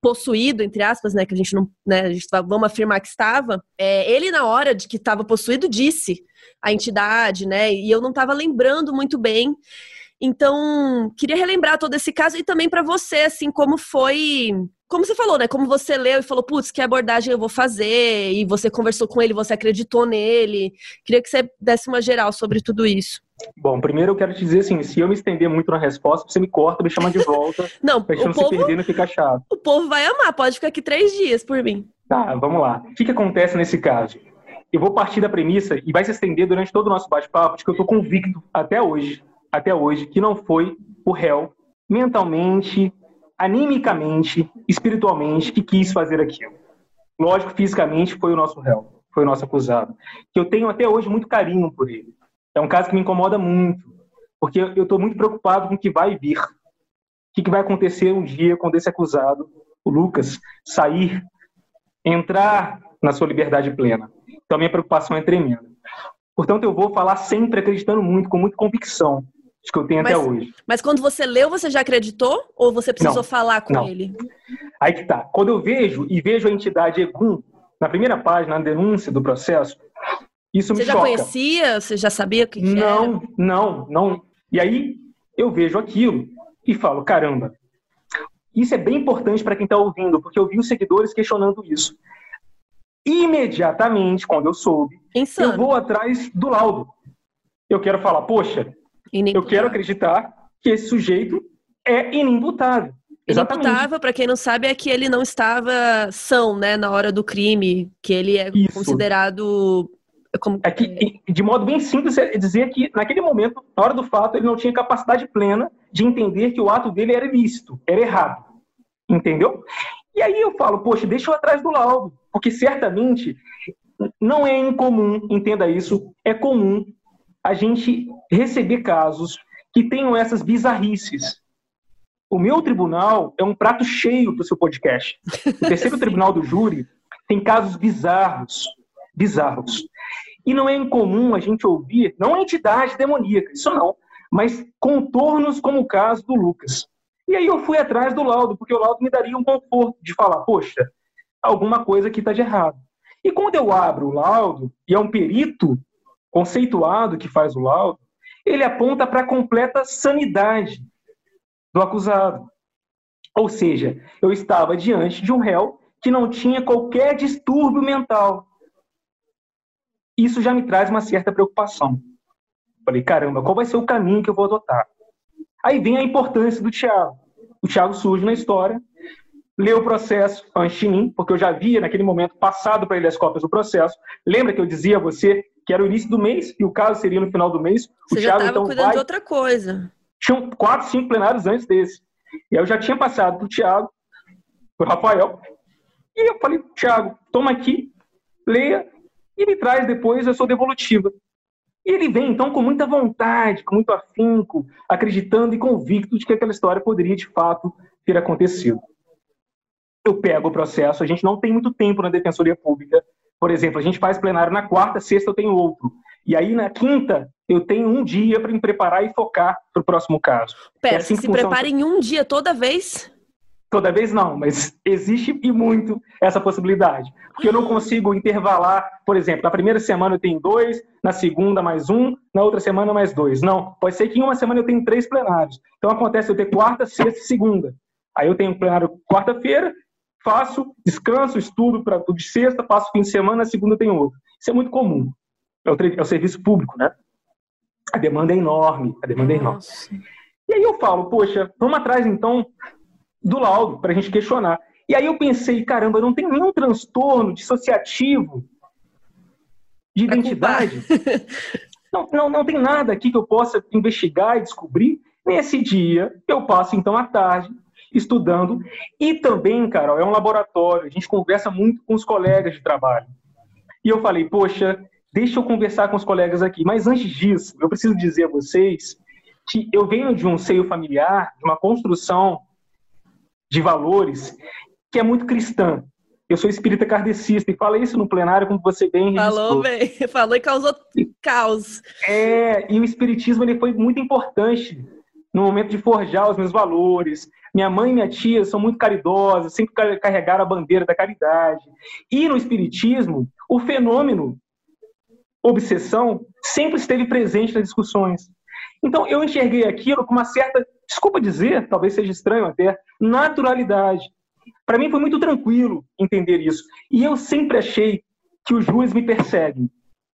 possuído, entre aspas, né, que a gente não, né, a gente vamos afirmar que estava, é, ele na hora de que estava possuído disse a entidade, né, e eu não estava lembrando muito bem. Então, queria relembrar todo esse caso e também para você, assim, como foi como você falou, né? Como você leu e falou, putz, que abordagem eu vou fazer, e você conversou com ele, você acreditou nele. Queria que você desse uma geral sobre tudo isso. Bom, primeiro eu quero te dizer assim, se eu me estender muito na resposta, você me corta, me chama de volta. [laughs] não, pra gente não povo, se perder, não ficar chato. O povo vai amar, pode ficar aqui três dias por mim. Tá, vamos lá. O que, que acontece nesse caso? Eu vou partir da premissa, e vai se estender durante todo o nosso bate-papo, de que eu tô convicto até hoje, até hoje, que não foi o réu mentalmente, animicamente, espiritualmente, que quis fazer aquilo. Lógico, fisicamente foi o nosso réu, foi o nosso acusado. Que eu tenho até hoje muito carinho por ele. É um caso que me incomoda muito, porque eu estou muito preocupado com o que vai vir. O que, vai acontecer um dia quando esse acusado, o Lucas, sair, entrar na sua liberdade plena. Então, a minha preocupação é tremenda. Portanto, eu vou falar sempre acreditando muito, com muita convicção, que eu tenho mas, até hoje. Mas quando você leu, você já acreditou? Ou você precisou não, falar com não. ele? Aí que tá. Quando eu vejo e vejo a entidade Egum, na primeira página, na denúncia do processo, isso você me já choca. conhecia? Você já sabia o que, que não, era? Não, não. E aí eu vejo aquilo e falo, caramba, isso é bem importante para quem está ouvindo, porque eu vi os seguidores questionando isso. Imediatamente, quando eu soube, Insano. eu vou atrás do laudo. Eu quero falar, poxa, eu quero acreditar que esse sujeito é inimputável. Inimputável, para quem não sabe, é que ele não estava são, né, na hora do crime, que ele é Isso. considerado como... É que, de modo bem simples, é dizer que naquele momento, na hora do fato, ele não tinha capacidade plena de entender que o ato dele era ilícito, era errado. Entendeu? E aí eu falo, poxa, deixa eu atrás do laudo, porque certamente não é incomum, entenda isso, é comum a gente receber casos que tenham essas bizarrices. O meu tribunal é um prato cheio para o seu podcast. O terceiro [laughs] tribunal do júri tem casos bizarros, bizarros. E não é incomum a gente ouvir, não entidade demoníaca, isso não, mas contornos como o caso do Lucas. E aí eu fui atrás do laudo, porque o laudo me daria um conforto de falar, poxa, alguma coisa aqui está de errado. E quando eu abro o laudo, e é um perito conceituado que faz o laudo, ele aponta para a completa sanidade do acusado. Ou seja, eu estava diante de um réu que não tinha qualquer distúrbio mental. Isso já me traz uma certa preocupação. Falei, caramba, qual vai ser o caminho que eu vou adotar? Aí vem a importância do Tiago. O Tiago surge na história, lê o processo antes de mim, porque eu já havia, naquele momento, passado para ele as cópias do processo. Lembra que eu dizia a você que era o início do mês e o caso seria no final do mês? Você o já estava então, cuidando vai... de outra coisa. Tinham quatro, cinco plenários antes desse. E aí eu já tinha passado para o Tiago, para o Rafael, e eu falei, Tiago, toma aqui, leia e me traz depois a sua devolutiva. E ele vem, então, com muita vontade, com muito afinco, acreditando e convicto de que aquela história poderia, de fato, ter acontecido. Eu pego o processo, a gente não tem muito tempo na Defensoria Pública. Por exemplo, a gente faz plenário na quarta, sexta eu tenho outro. E aí, na quinta, eu tenho um dia para me preparar e focar para o próximo caso. Pera, é assim se prepara em um dia toda vez? Toda vez não, mas existe e muito essa possibilidade. Porque eu não consigo intervalar, por exemplo, na primeira semana eu tenho dois, na segunda mais um, na outra semana mais dois. Não, pode ser que em uma semana eu tenho três plenários. Então acontece eu ter quarta, sexta e segunda. Aí eu tenho plenário quarta-feira, faço, descanso, estudo para tudo de sexta, passo fim de semana, na segunda eu tenho outro. Isso é muito comum. É o, é o serviço público, né? A demanda é enorme, a demanda Nossa. é enorme. E aí eu falo, poxa, vamos atrás então do laudo para a gente questionar. E aí eu pensei, caramba, não tem nenhum transtorno dissociativo de identidade. Não, não, não tem nada aqui que eu possa investigar e descobrir. Nesse dia, eu passo então à tarde estudando. E também, Carol, é um laboratório, a gente conversa muito com os colegas de trabalho. E eu falei, poxa, deixa eu conversar com os colegas aqui. Mas antes disso, eu preciso dizer a vocês que eu venho de um seio familiar, de uma construção de valores que é muito cristã. Eu sou espírita kardecista e falei isso no plenário, como você bem Falou bem, [laughs] falou e causou caos. É, e o espiritismo ele foi muito importante no momento de forjar os meus valores. Minha mãe e minha tia são muito caridosas, sempre carregaram a bandeira da caridade. E no espiritismo, o fenômeno obsessão sempre esteve presente nas discussões. Então eu enxerguei aquilo com uma certa, desculpa dizer, talvez seja estranho até, naturalidade. Para mim foi muito tranquilo entender isso. E eu sempre achei que os júris me perseguem. O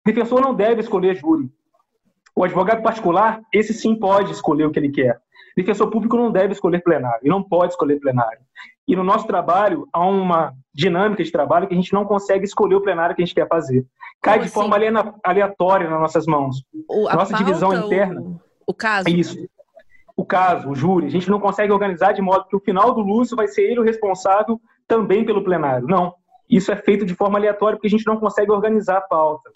defensor não deve escolher júri. O advogado particular, esse sim pode escolher o que ele quer. O defensor público não deve escolher plenário, e não pode escolher plenário. E no nosso trabalho, há uma dinâmica de trabalho que a gente não consegue escolher o plenário que a gente quer fazer. Cai Como de assim? forma aleatória nas nossas mãos. O, Nossa pauta, divisão interna. O, o caso. É isso o caso, o júri. A gente não consegue organizar de modo que o final do Lúcio vai ser ele o responsável também pelo plenário. Não. Isso é feito de forma aleatória porque a gente não consegue organizar a pauta.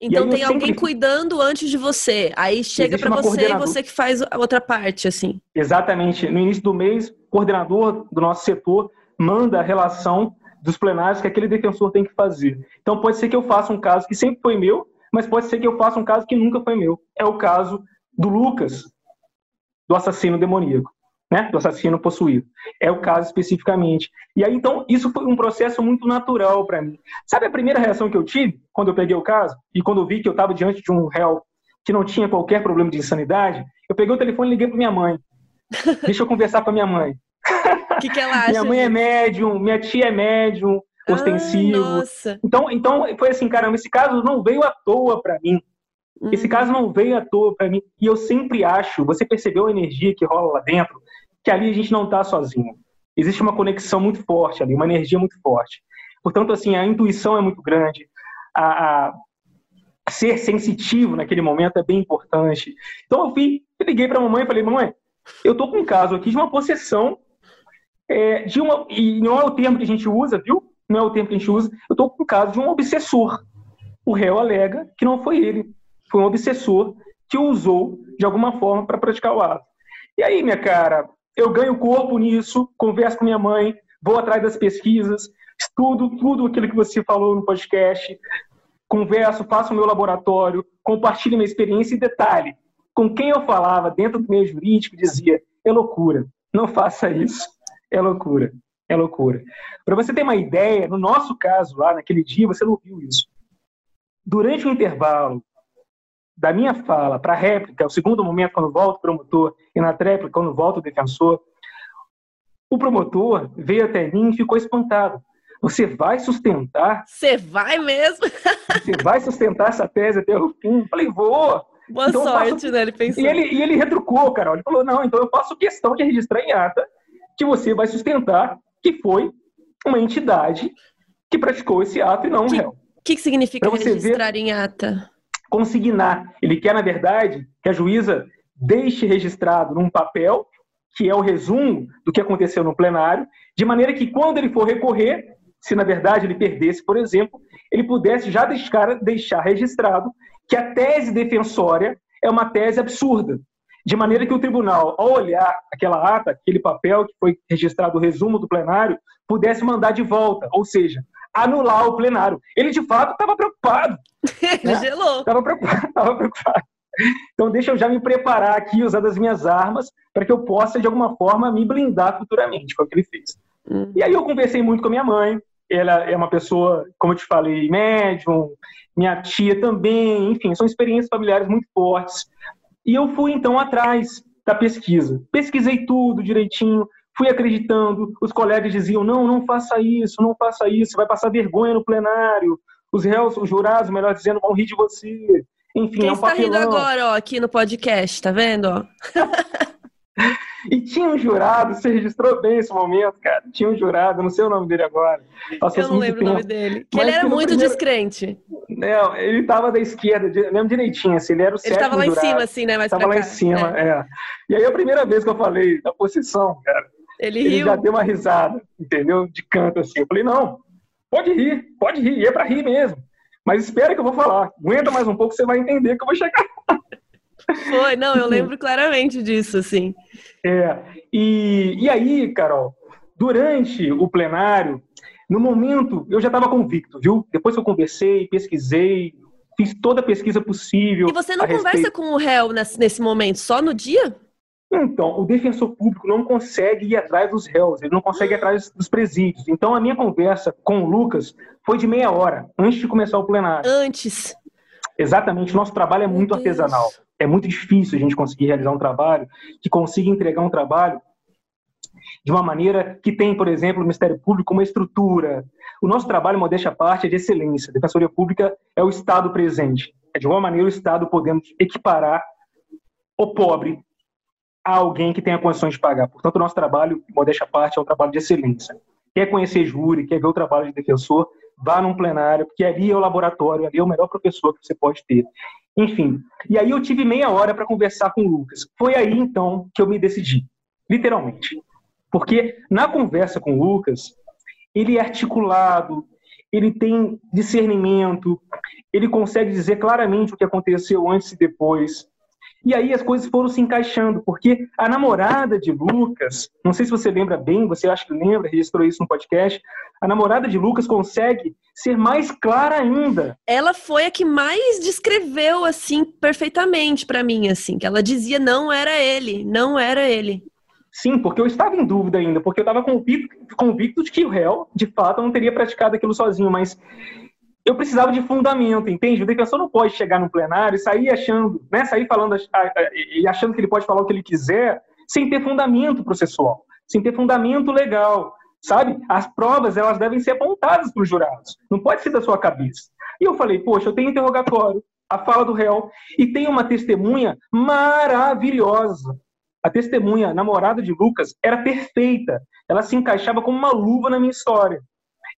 Então tem alguém cuidando antes de você. Aí chega para você e você que faz a outra parte, assim. Exatamente. No início do mês, o coordenador do nosso setor manda a relação dos plenários que aquele defensor tem que fazer. Então pode ser que eu faça um caso que sempre foi meu, mas pode ser que eu faça um caso que nunca foi meu. É o caso do Lucas, do assassino demoníaco, né? do assassino possuído. É o caso especificamente. E aí, então, isso foi um processo muito natural para mim. Sabe a primeira reação que eu tive quando eu peguei o caso e quando eu vi que eu estava diante de um réu que não tinha qualquer problema de insanidade? Eu peguei o telefone e liguei para minha mãe. [laughs] Deixa eu conversar com a minha mãe. O que, que ela acha? minha mãe é médium, minha tia é médium, ostensivo. nossa. Então, então foi assim, caramba, esse caso não veio à toa para mim. Esse caso não veio à toa para mim. E eu sempre acho, você percebeu a energia que rola lá dentro, que ali a gente não está sozinho. Existe uma conexão muito forte ali, uma energia muito forte. Portanto, assim, a intuição é muito grande, a, a ser sensitivo naquele momento é bem importante. Então eu, fui, eu liguei para a mamãe e falei, mamãe, eu tô com um caso aqui de uma possessão é, de uma e não é o termo que a gente usa, viu? Não é o termo que a gente usa. Eu tô com um caso de um obsessor. O réu alega que não foi ele foi um obsessor que usou de alguma forma para praticar o ato. E aí, minha cara, eu ganho corpo nisso, converso com minha mãe, vou atrás das pesquisas, estudo tudo aquilo que você falou no podcast, converso, faço o meu laboratório, compartilho minha experiência e detalhe. Com quem eu falava dentro do meio jurídico dizia: é loucura, não faça isso, é loucura, é loucura. Para você ter uma ideia, no nosso caso lá naquele dia, você não viu isso. Durante o intervalo da minha fala para a réplica, o segundo momento, quando volta o promotor, e na tréplica, quando volta o defensor, o promotor veio até mim e ficou espantado. Você vai sustentar? Você vai mesmo? [laughs] você vai sustentar essa tese até o fim? Eu falei, vou. Boa então, sorte, faço... né? Ele pensou. E ele, e ele retrucou, Carol. Ele falou, não, então eu faço questão de registrar em ata que você vai sustentar que foi uma entidade que praticou esse ato e não um réu. O que, que significa registrar ver... em ata? Consignar. Ele quer, na verdade, que a juíza deixe registrado num papel, que é o resumo do que aconteceu no plenário, de maneira que quando ele for recorrer, se na verdade ele perdesse, por exemplo, ele pudesse já deixar, deixar registrado que a tese defensória é uma tese absurda, de maneira que o tribunal, ao olhar aquela ata, aquele papel que foi registrado o resumo do plenário, pudesse mandar de volta, ou seja, anular o plenário. Ele, de fato, estava preocupado. Ele [laughs] né? gelou. Estava preocupado, [laughs] estava preocupado. Então, deixa eu já me preparar aqui, usando as minhas armas, para que eu possa, de alguma forma, me blindar futuramente, foi o que ele fez. Hum. E aí eu conversei muito com a minha mãe, ela é uma pessoa, como eu te falei, médium, minha tia também, enfim, são experiências familiares muito fortes. E eu fui, então, atrás da pesquisa. Pesquisei tudo direitinho, fui acreditando, os colegas diziam, não, não faça isso, não faça isso, vai passar vergonha no plenário, os réus, os jurados, melhor dizendo, vão rir de você. Enfim, Quem é um está rindo agora, ó, aqui no podcast, tá vendo? Ó? [laughs] e tinha um jurado, você registrou bem esse momento, cara. Tinha um jurado, não sei o nome dele agora. Passou eu não lembro tempo. o nome dele. Que ele era muito primeiro... descrente. Não, ele estava da esquerda, lembro direitinho, assim, ele era o Ele estava lá jurado. em cima, assim, né? Estava lá cá. em cima, é. é. E aí a primeira vez que eu falei da posição, cara, Ele, ele riu. já deu uma risada, entendeu? De canto assim. Eu falei, não, pode rir, pode rir, e é para rir mesmo. Mas espera que eu vou falar. Aguenta mais um pouco, você vai entender que eu vou chegar. [laughs] Foi, não, eu lembro claramente disso, assim. É, e, e aí, Carol, durante o plenário, no momento, eu já estava convicto, viu? Depois que eu conversei, pesquisei, fiz toda a pesquisa possível. E você não conversa respeito... com o réu nesse, nesse momento, só no dia? Então, o defensor público não consegue ir atrás dos réus, ele não consegue ir atrás dos presídios. Então, a minha conversa com o Lucas foi de meia hora, antes de começar o plenário. Antes. Exatamente, nosso trabalho é muito artesanal. É muito difícil a gente conseguir realizar um trabalho que consiga entregar um trabalho de uma maneira que tem, por exemplo, o Ministério Público uma estrutura. O nosso trabalho, modéstia à parte, é de excelência. A Defensoria Pública é o Estado presente. É de alguma maneira o Estado podendo equiparar o pobre a alguém que tenha condições de pagar. Portanto, o nosso trabalho, modéstia à parte, é um trabalho de excelência. Quer conhecer júri, quer ver o trabalho de defensor, vá num plenário, porque ali é o laboratório, ali é o melhor professor que você pode ter. Enfim, e aí eu tive meia hora para conversar com o Lucas. Foi aí, então, que eu me decidi, literalmente. Porque na conversa com o Lucas, ele é articulado, ele tem discernimento, ele consegue dizer claramente o que aconteceu antes e depois. E aí as coisas foram se encaixando, porque a namorada de Lucas, não sei se você lembra bem, você acha que lembra, registrou isso no podcast, a namorada de Lucas consegue ser mais clara ainda. Ela foi a que mais descreveu assim perfeitamente para mim, assim, que ela dizia não era ele, não era ele. Sim, porque eu estava em dúvida ainda, porque eu estava convicto, convicto de que o réu, de fato, não teria praticado aquilo sozinho, mas eu precisava de fundamento, entende? O defensor não pode chegar no plenário e sair achando, né, sair falando e achando que ele pode falar o que ele quiser sem ter fundamento processual, sem ter fundamento legal, sabe? As provas elas devem ser apontadas para os jurados, não pode ser da sua cabeça. E eu falei, poxa, eu tenho interrogatório, a fala do réu e tem uma testemunha maravilhosa. A testemunha, namorada de Lucas, era perfeita. Ela se encaixava como uma luva na minha história.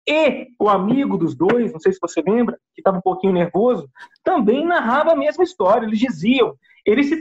E o amigo dos dois, não sei se você lembra, que estava um pouquinho nervoso, também narrava a mesma história. Eles diziam, ele se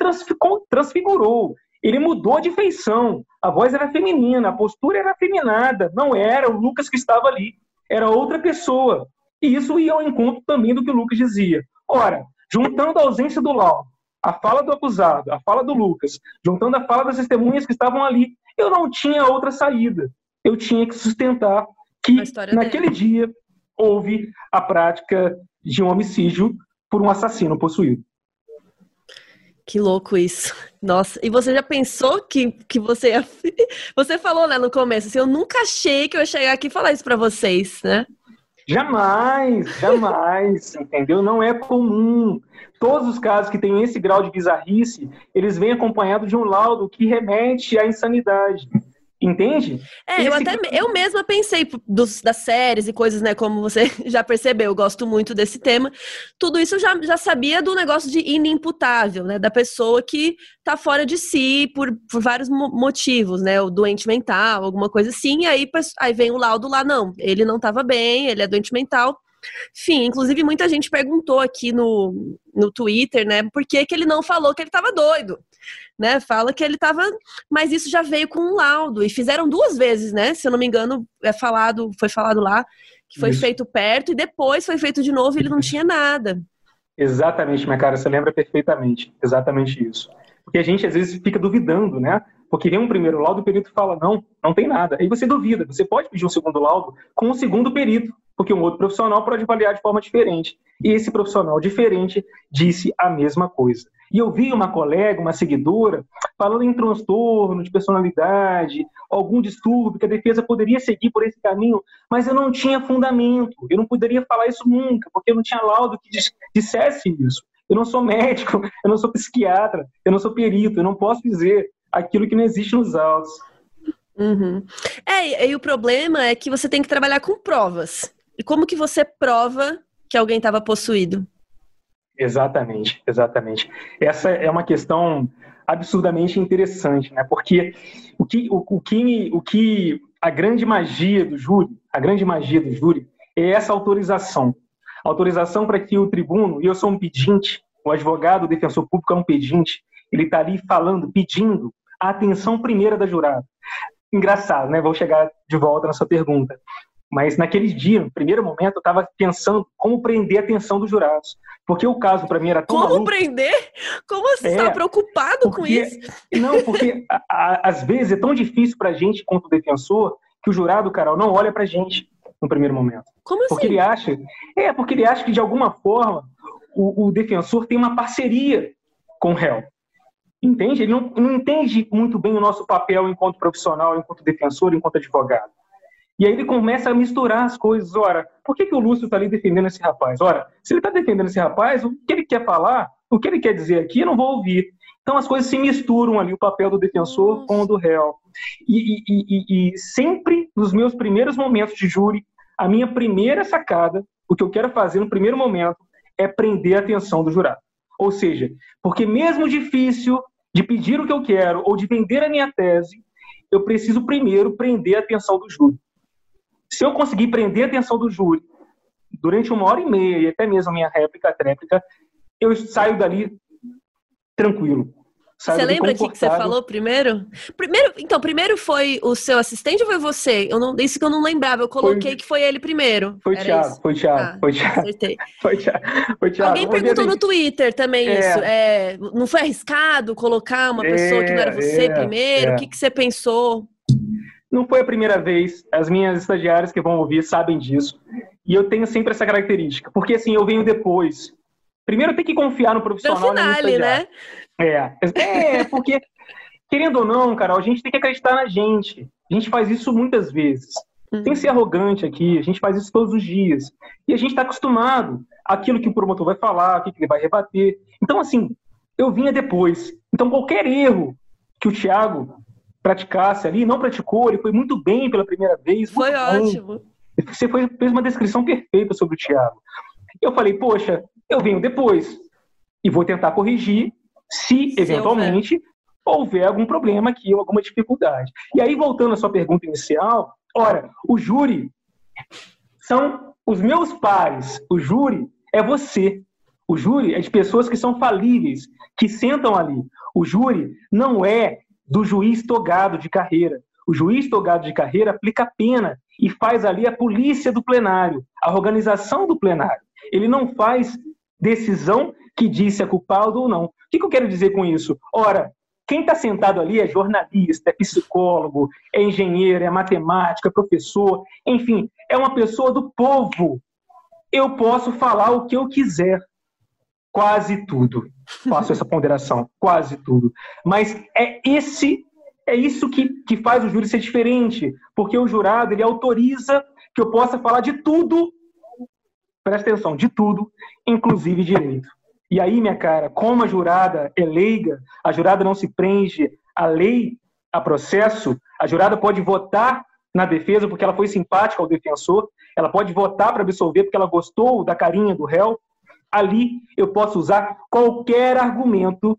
transfigurou, ele mudou de feição, a voz era feminina, a postura era feminada, não era o Lucas que estava ali, era outra pessoa. E isso ia ao encontro também do que o Lucas dizia. Ora, juntando a ausência do Lau, a fala do acusado, a fala do Lucas, juntando a fala das testemunhas que estavam ali, eu não tinha outra saída. Eu tinha que sustentar que naquele dele. dia houve a prática de um homicídio por um assassino possuído. Que louco isso. Nossa, e você já pensou que, que você ia... [laughs] Você falou, né, no começo, assim, eu nunca achei que eu ia chegar aqui e falar isso para vocês, né? Jamais, jamais, [laughs] entendeu? Não é comum. Todos os casos que têm esse grau de bizarrice, eles vêm acompanhados de um laudo que remete à insanidade. Entende? É, Esse... eu até eu mesma pensei dos, das séries e coisas, né? Como você [laughs] já percebeu, eu gosto muito desse tema. Tudo isso eu já, já sabia do negócio de inimputável, né? Da pessoa que tá fora de si por, por vários motivos, né? O doente mental, alguma coisa assim. E aí, aí vem o laudo lá, não, ele não tava bem, ele é doente mental. Enfim, inclusive muita gente perguntou aqui no, no Twitter, né? Por que, que ele não falou que ele tava doido? né? Fala que ele estava, mas isso já veio com um laudo e fizeram duas vezes, né? Se eu não me engano, é falado, foi falado lá que foi isso. feito perto e depois foi feito de novo e ele não tinha nada. Exatamente, minha cara, você lembra perfeitamente, exatamente isso. Porque a gente às vezes fica duvidando, né? Porque vem um primeiro laudo, o perito fala, não, não tem nada. Aí você duvida, você pode pedir um segundo laudo com um segundo perito, porque um outro profissional pode avaliar de forma diferente. E esse profissional diferente disse a mesma coisa. E eu vi uma colega, uma seguidora, falando em transtorno de personalidade, algum distúrbio, que a defesa poderia seguir por esse caminho, mas eu não tinha fundamento, eu não poderia falar isso nunca, porque eu não tinha laudo que dissesse isso. Eu não sou médico, [laughs] eu não sou psiquiatra, eu não sou perito, eu não posso dizer aquilo que não existe nos autos. Uhum. É, e o problema é que você tem que trabalhar com provas. E como que você prova que alguém estava possuído? Exatamente, exatamente. Essa é uma questão absurdamente interessante, né? Porque o que, o, o, que, o que a grande magia do júri, a grande magia do júri é essa autorização. Autorização para que o tribuno, e eu sou um pedinte, o advogado, o defensor público é um pedinte, ele está ali falando, pedindo a atenção primeira da jurada. engraçado, né? Vou chegar de volta na sua pergunta. Mas naquele dia, no primeiro momento, eu estava pensando como prender a atenção dos jurados. Porque o caso para mim era tão Como maluco. prender? Como você está É, preocupado com porque- isso? Não, porque a- a- às vezes é tão difícil para a gente, quanto defensor, que o jurado, Carol, não olha para a gente no primeiro momento. Como Porque assim? ele acha, é, porque ele acha que de alguma forma o, o defensor tem uma parceria com o réu. Entende? Ele não, não entende muito bem o nosso papel enquanto profissional, enquanto defensor, enquanto advogado. E aí ele começa a misturar as coisas. Ora, por que, que o Lúcio está ali defendendo esse rapaz? Ora, se ele está defendendo esse rapaz, o que ele quer falar, o que ele quer dizer aqui, eu não vou ouvir. Então as coisas se misturam ali, o papel do defensor com o do réu. E, e- e- e sempre nos meus primeiros momentos de júri, a minha primeira sacada, o que eu quero fazer no primeiro momento, é prender a atenção do jurado. Ou seja, porque mesmo difícil de pedir o que eu quero ou de vender a minha tese, eu preciso primeiro prender a atenção do júri. Se eu conseguir prender a atenção do júri durante uma hora e meia, e até mesmo a minha réplica, tréplica, eu saio dali tranquilo. Você lembra o que, que você falou primeiro? Primeiro, então, primeiro foi o seu assistente ou foi você? Eu não, isso que eu não lembrava. Eu coloquei Foi- que foi ele primeiro. Foi Era Thiago, foi Thiago, Ah, foi Thiago, Acertei. [laughs] foi Thiago. Foi Thiago. Alguém perguntou no Twitter também É. isso. É, não foi arriscado colocar uma pessoa que não era É, você é, primeiro? é. O que, que você pensou? Não foi a primeira vez, as minhas estagiárias que vão ouvir sabem disso. E eu tenho sempre essa característica, porque assim, eu venho depois. Primeiro tenho que confiar no Pro profissional. na minha finale, né? É, é, porque, querendo ou não, Carol, a gente tem que acreditar na gente. A gente faz isso muitas vezes. Uhum. Sem ser arrogante aqui, a gente faz isso todos os dias. E a gente está acostumado àquilo que o promotor vai falar, o que ele vai rebater. Então, assim, eu vinha depois. Então, qualquer erro que o Thiago praticasse ali, não praticou, ele foi muito bem pela primeira vez. Foi ótimo. Você foi- fez uma descrição perfeita sobre o Thiago. Eu falei, poxa, eu venho depois e vou tentar corrigir se, eventualmente, houver algum problema aqui ou alguma dificuldade. E aí, voltando à sua pergunta inicial, ora, o júri são os meus pares. O júri é você. O júri é de pessoas que são falíveis, que sentam ali. O júri não é do juiz togado de carreira. O juiz togado de carreira aplica a pena e faz ali a polícia do plenário, a organização do plenário. Ele não faz decisão que diz se é culpado ou não. Que que eu quero dizer com isso? Ora, quem está sentado ali é jornalista, é psicólogo, é engenheiro, é matemática, é professor, enfim, é uma pessoa do povo. Eu posso falar o que eu quiser. Quase tudo. Faço essa ponderação. Quase tudo. Mas é esse é isso que, que faz o júri ser diferente, porque o jurado ele autoriza que eu possa falar de tudo, presta atenção, de tudo, inclusive direito. E aí, minha cara, como a jurada é leiga, a jurada não se prende à lei, a processo, a jurada pode votar na defesa porque ela foi simpática ao defensor, ela pode votar para absolver porque ela gostou da carinha do réu. Ali eu posso usar qualquer argumento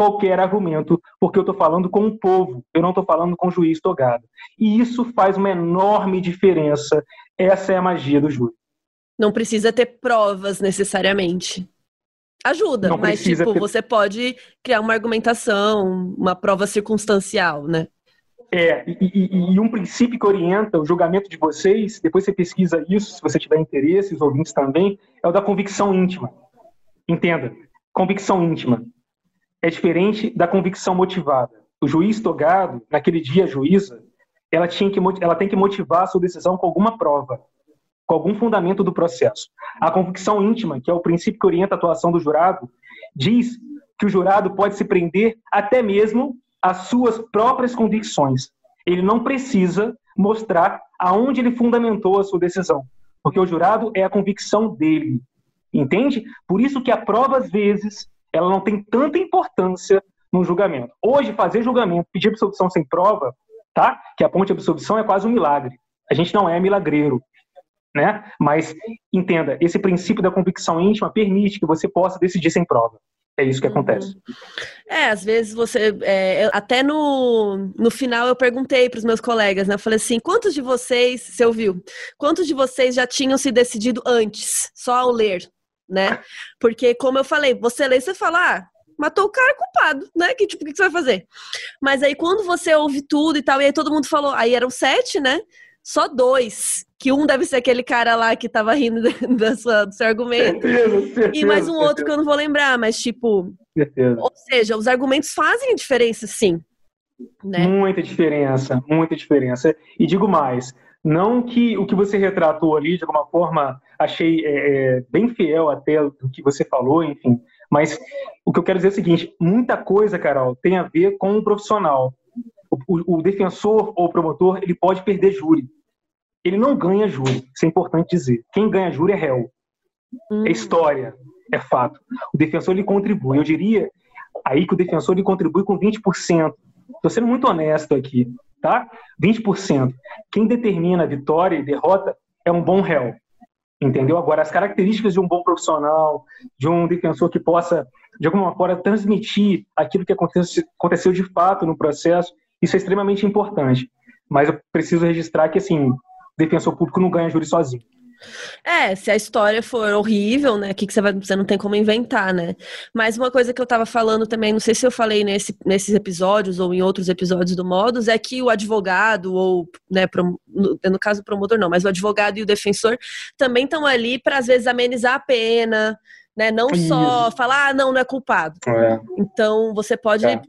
qualquer argumento, porque eu estou falando com o povo, eu não estou falando com o juiz togado. E isso faz uma enorme diferença. Essa é a magia do júri. Não precisa ter provas necessariamente. Ajuda, Não mas precisa tipo, você pode criar uma argumentação, uma prova circunstancial, né? É, e, e- e um princípio que orienta o julgamento de vocês, depois você pesquisa isso, se você tiver interesse, os ouvintes também, é o da convicção íntima. Entenda, convicção íntima é diferente da convicção motivada. O juiz togado, naquele dia a juíza, ela, tinha que, ela tem que motivar a sua decisão com alguma prova, com algum fundamento do processo. A convicção íntima, que é o princípio que orienta a atuação do jurado, diz que o jurado pode se prender até mesmo às suas próprias convicções. Ele não precisa mostrar aonde ele fundamentou a sua decisão, porque o jurado é a convicção dele. Entende? Por isso que a prova, às vezes, ela não tem tanta importância no julgamento. Hoje, fazer julgamento, pedir absolvição sem prova, tá? Que a ponte de absolvição é quase um milagre. A gente não é milagreiro, né? Mas entenda, esse princípio da convicção íntima permite que você possa decidir sem prova. É isso que Uhum. acontece. É, às vezes você. é, até no, no final eu perguntei para os meus colegas, né? Eu falei assim: quantos de vocês, você ouviu? Quantos de vocês já tinham se decidido antes, só ao ler, né? Porque, como eu falei, você lê, você fala, ah, matou o cara culpado, né? Que tipo, o que você vai fazer? Mas aí quando você ouve tudo e tal, e aí todo mundo falou, aí eram sete, né? Só dois. Que um deve ser aquele cara lá que tava rindo [laughs] da sua, do seu argumento. Certeza, certeza, e mais um certeza. outro que eu não vou lembrar, mas tipo. Certeza. Ou seja, os argumentos fazem a diferença, sim. Né? Muita diferença, muita diferença. E digo mais, não que o que você retratou ali, de alguma forma, achei é, é, bem fiel até do que você falou, enfim. Mas o que eu quero dizer é o seguinte: muita coisa, Carol, tem a ver com o profissional. O, o defensor ou o promotor ele pode perder júri. Ele não ganha júri, isso é importante dizer. Quem ganha júri é réu. Hum. É história, é fato. O defensor ele contribui. Eu diria aí que o defensor ele contribui com 20%. Estou sendo muito honesto aqui tá? 20%. Quem determina vitória e derrota é um bom réu. Entendeu? Agora, as características de um bom profissional, de um defensor que possa, de alguma forma, transmitir aquilo que aconteceu de fato no processo, isso é extremamente importante. Mas eu preciso registrar que, assim, defensor público não ganha júri sozinho. É, se a história for horrível, né? O que, que você vai. Você não tem como inventar, né? Mas uma coisa que eu tava falando também, não sei se eu falei nesse, nesses episódios ou em outros episódios do Modus, é que o advogado, ou, né, no, no caso o promotor não, mas o advogado e o defensor também estão ali para às vezes amenizar a pena, né? Não Isso. só falar, ah, não, não é culpado. É. Então você pode é.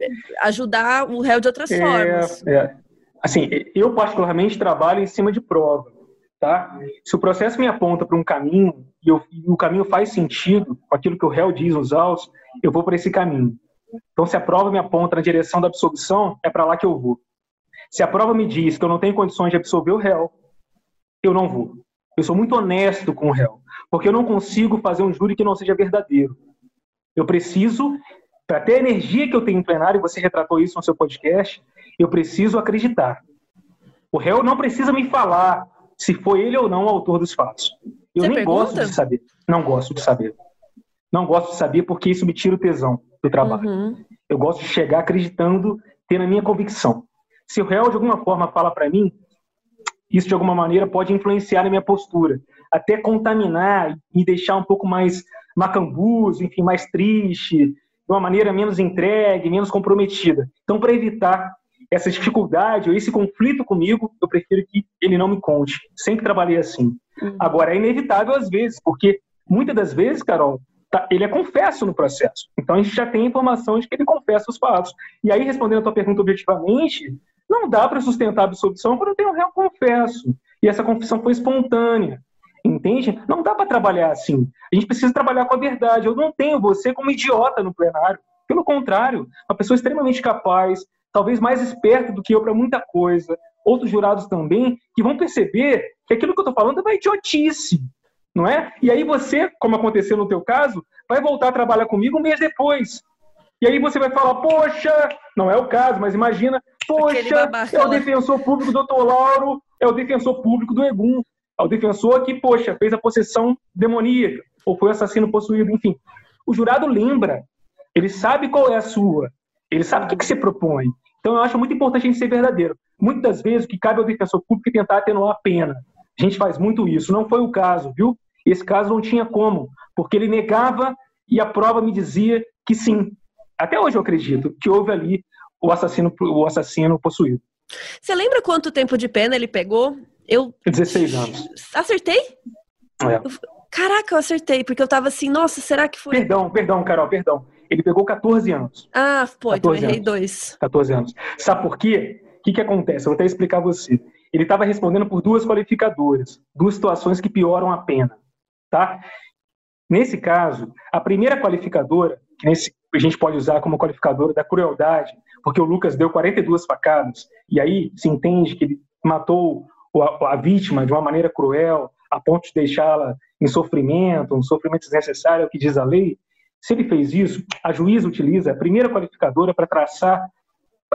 ajudar o réu de outras é, formas. É. Assim, eu particularmente trabalho em cima de prova. Tá? Se o processo me aponta para um caminho e, eu, e, o caminho faz sentido com aquilo que o réu diz nos autos, eu vou para esse caminho. Então, se a prova me aponta na direção da absolvição, é para lá que eu vou. Se a prova me diz que eu não tenho condições de absolver o réu, eu não vou. Eu sou muito honesto com o réu, porque eu não consigo fazer um júri que não seja verdadeiro. Eu preciso, para ter a energia que eu tenho em plenário, você retratou isso no seu podcast, eu preciso acreditar. O réu não precisa me falar se foi ele ou não o autor dos fatos. Eu Você nem pergunta? gosto de saber. Não gosto de saber. Não gosto de saber porque isso me tira o tesão do trabalho. Uhum. Eu gosto de chegar acreditando, tendo a minha convicção. Se o réu de alguma forma fala para mim, isso de alguma maneira pode influenciar na minha postura, até contaminar e deixar um pouco mais macambuzo, enfim, mais triste, de uma maneira menos entregue, menos comprometida. Então, para evitar essa dificuldade ou esse conflito comigo, eu prefiro que ele não me conte. Sempre trabalhei assim. Uhum. Agora, é inevitável às vezes, porque muitas das vezes, Carol, tá, ele é confesso no processo. Então, a gente já tem informação de que ele confessa os fatos. E aí, respondendo a tua pergunta objetivamente, não dá para sustentar a absolvição quando tem um réu confesso. E essa confissão foi espontânea. Entende? Não dá para trabalhar assim. A gente precisa trabalhar com a verdade. Eu não tenho você como idiota no plenário. Pelo contrário, uma pessoa extremamente capaz, talvez mais esperto do que eu para muita coisa, outros jurados também, que vão perceber que aquilo que eu estou falando é uma idiotice, não é? E aí você, como aconteceu no teu caso, vai voltar a trabalhar comigo um mês depois. E aí você vai falar, poxa, não é o caso, mas imagina, poxa, é o defensor público do doutor Lauro, é o defensor público do Egum, é o defensor que, poxa, fez a possessão demoníaca, ou foi assassino possuído, enfim. O jurado lembra, ele sabe qual é a sua, ele sabe o que, que se propõe. Então, eu acho muito importante a gente ser verdadeiro. Muitas vezes, o que cabe ao defensor público é tentar atenuar a pena. A gente faz muito isso. Não foi o caso, viu? Esse caso não tinha como, porque ele negava e a prova me dizia que sim. Até hoje eu acredito que houve ali o assassino, o assassino possuído. Você lembra quanto tempo de pena ele pegou? Eu 16 anos. Acertei? É. Caraca, eu acertei, porque eu tava assim, nossa, será que foi. Perdão, perdão, Carol, perdão. Ele pegou 14 anos. Ah, pô, então errei dois. 14 anos. Sabe por quê? O que, que acontece? Eu vou até explicar a você. Ele estava respondendo por duas qualificadoras, duas situações que pioram a pena. Tá? Nesse caso, a primeira qualificadora, que nesse, a gente pode usar como qualificadora da crueldade, porque o Lucas deu 42 facadas, e aí se entende que ele matou a, vítima de uma maneira cruel, a ponto de deixá-la em sofrimento, um sofrimento desnecessário, é o que diz a lei, se ele fez isso, a juíza utiliza a primeira qualificadora para traçar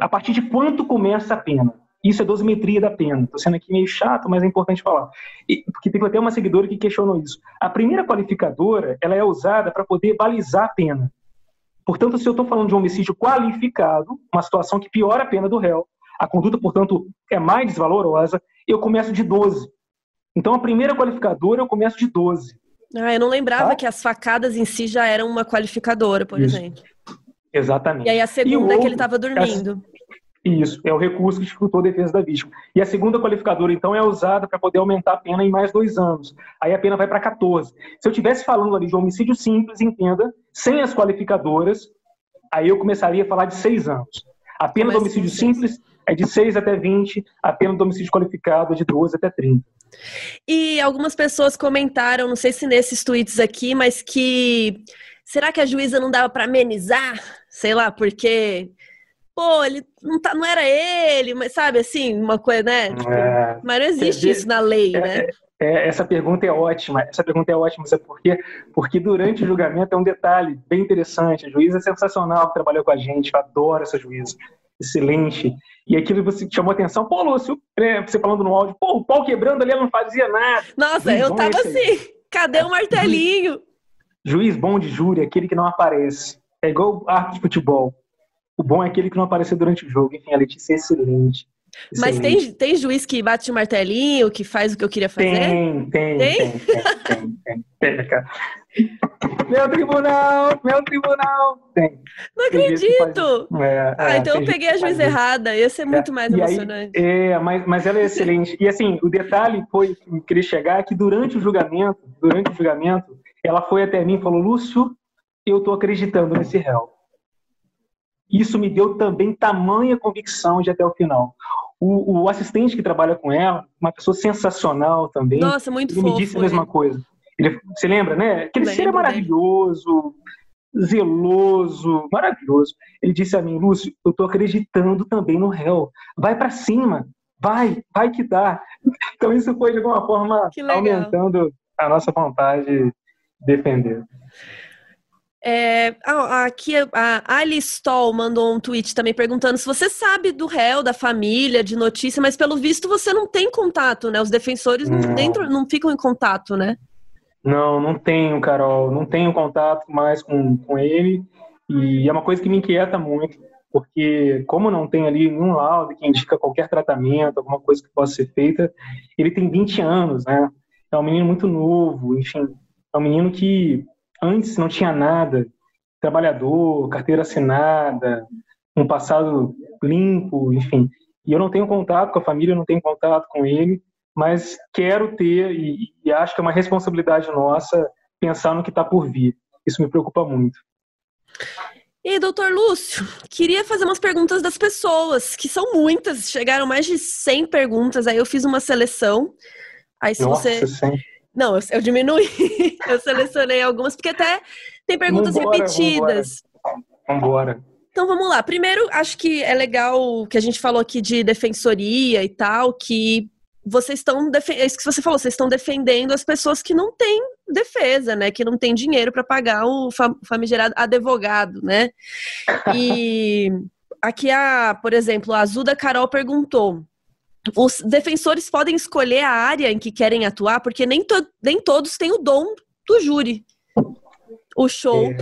a partir de quanto começa a pena. Isso é dosimetria da pena. Estou sendo aqui meio chato, mas é importante falar. E, porque teve até uma seguidora que questionou isso. A primeira qualificadora ela é usada para poder balizar a pena. Portanto, se eu estou falando de um homicídio qualificado, uma situação que piora a pena do réu, a conduta, portanto, é mais desvalorosa, eu começo de 12. Então, a primeira qualificadora eu começo de 12. Ah, eu não lembrava tá? que as facadas em si já eram uma qualificadora, por Isso. exemplo. Exatamente. E aí a segunda é que ele estava dormindo. Isso, é o recurso que dificultou a defesa da vítima. E a segunda qualificadora, então, é usada para poder aumentar a pena em mais dois anos. Aí a pena vai para 14. Se eu estivesse falando ali de homicídio simples, entenda, sem as qualificadoras, aí eu começaria a falar de seis anos. A pena do homicídio simples é de 6 até 20, a pena do homicídio qualificado é de 12 até 30. E algumas pessoas comentaram, não sei se nesses tweets aqui, mas que será que a juíza não dava para amenizar? Sei lá, porque pô, ele não, tá, não era ele, mas sabe assim, uma coisa, né? Tipo, é, mas não existe é, isso na lei, é, né? É, essa pergunta é ótima. Essa pergunta é ótima, sabe por quê? Porque durante o julgamento é um detalhe bem interessante. A juíza é sensacional que trabalhou com a gente, eu adoro essa juíza. Excelente. E aquilo você chamou atenção. Pô, Lúcio, é, você falando no áudio, pô, o pau quebrando ali, ela não fazia nada. Nossa, Juiz eu tava assim, cadê o martelinho? Juiz bom de júri, aquele que não aparece. É igual arte de futebol. O bom é aquele que não apareceu durante o jogo. Enfim, a Letícia é excelente. Mas tem, tem juiz que bate o martelinho, que faz o que eu queria fazer? Tem, tem, tem, tem, tem, Meu tribunal, meu tribunal, tem. Não acredito! Faz... É, ah, é, então eu peguei a juiz errada, ia ser muito é, mais emocionante. É, mas, mas ela é excelente. E assim, o detalhe foi, que queria chegar, que durante o julgamento, durante o julgamento, ela foi até mim e falou, Lúcio, eu tô acreditando nesse réu. Isso me deu também tamanha convicção de até o final. O, o, assistente que trabalha com ela, uma pessoa sensacional também. Nossa, muito ele fofo. me disse a mesma coisa. Ele, você lembra, né? Aquele ser é maravilhoso, zeloso, maravilhoso. Ele disse a mim, Lúcio, eu tô acreditando também no réu. Vai para cima, vai, vai que dá. [laughs] Então isso foi de alguma forma aumentando a nossa vontade de defender. É, aqui a Ali Stoll mandou um tweet também perguntando se você sabe do réu, da família, de notícia, mas pelo visto você não tem contato, né? Os defensores não, dentro, não ficam em contato, né? Não, não tenho, Carol. Não tenho contato mais com, com ele. E é uma coisa que me inquieta muito, porque como não tem ali nenhum laudo que indica qualquer tratamento, alguma coisa que possa ser feita, ele tem 20 anos, né? É um menino muito novo, enfim, é um menino que antes não tinha nada, trabalhador, carteira assinada, um passado limpo, enfim. E eu não tenho contato com a família, não tenho contato com ele, mas quero ter e, e acho que é uma responsabilidade nossa pensar no que está por vir. Isso me preocupa muito. E doutor Lúcio, queria fazer umas perguntas das pessoas, que são muitas, chegaram mais de 100 perguntas, aí eu fiz uma seleção. Aí se Nossa, você 100. Não, eu, eu diminuí. [laughs] eu selecionei algumas, porque até tem perguntas vambora, repetidas. Vambora. vambora. Então vamos lá. Primeiro, acho que é legal que a gente falou aqui de defensoria e tal, que vocês estão é isso que você falou, vocês estão defendendo as pessoas que não têm defesa, né? Que não têm dinheiro para pagar o famigerado advogado, né? E aqui a, por exemplo, a Azuda Carol perguntou: os defensores podem escolher a área em que querem atuar, porque nem, to nem todos têm o dom do júri. O show, é,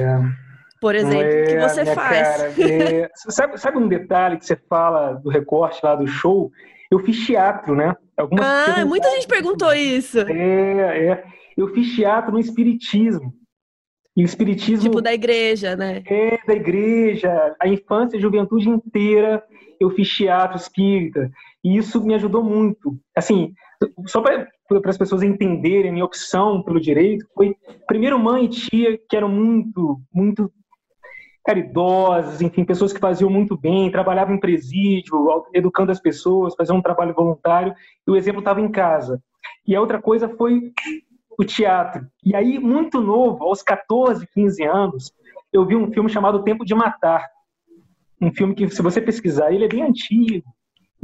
por exemplo, é, que você faz. Cara, [laughs] é, sabe, sabe, um detalhe que você fala do recorte lá do show? Eu fiz teatro, né? Algumas ah, muita gente perguntou isso. É, é. Eu fiz teatro no Espiritismo. E o Espiritismo. Tipo da igreja, né? É, da igreja. A infância e a juventude inteira eu fiz teatro espírita. E isso me ajudou muito. Assim, só para as pessoas entenderem minha opção pelo direito, foi primeiro mãe e tia que eram muito, muito caridosas, enfim, pessoas que faziam muito bem, trabalhavam em presídio, educando as pessoas, faziam um trabalho voluntário, e o exemplo estava em casa. E a outra coisa foi o teatro. E aí, muito novo, aos 14, 15 anos, eu vi um filme chamado Tempo de Matar. Um filme que, se você pesquisar, ele é bem antigo,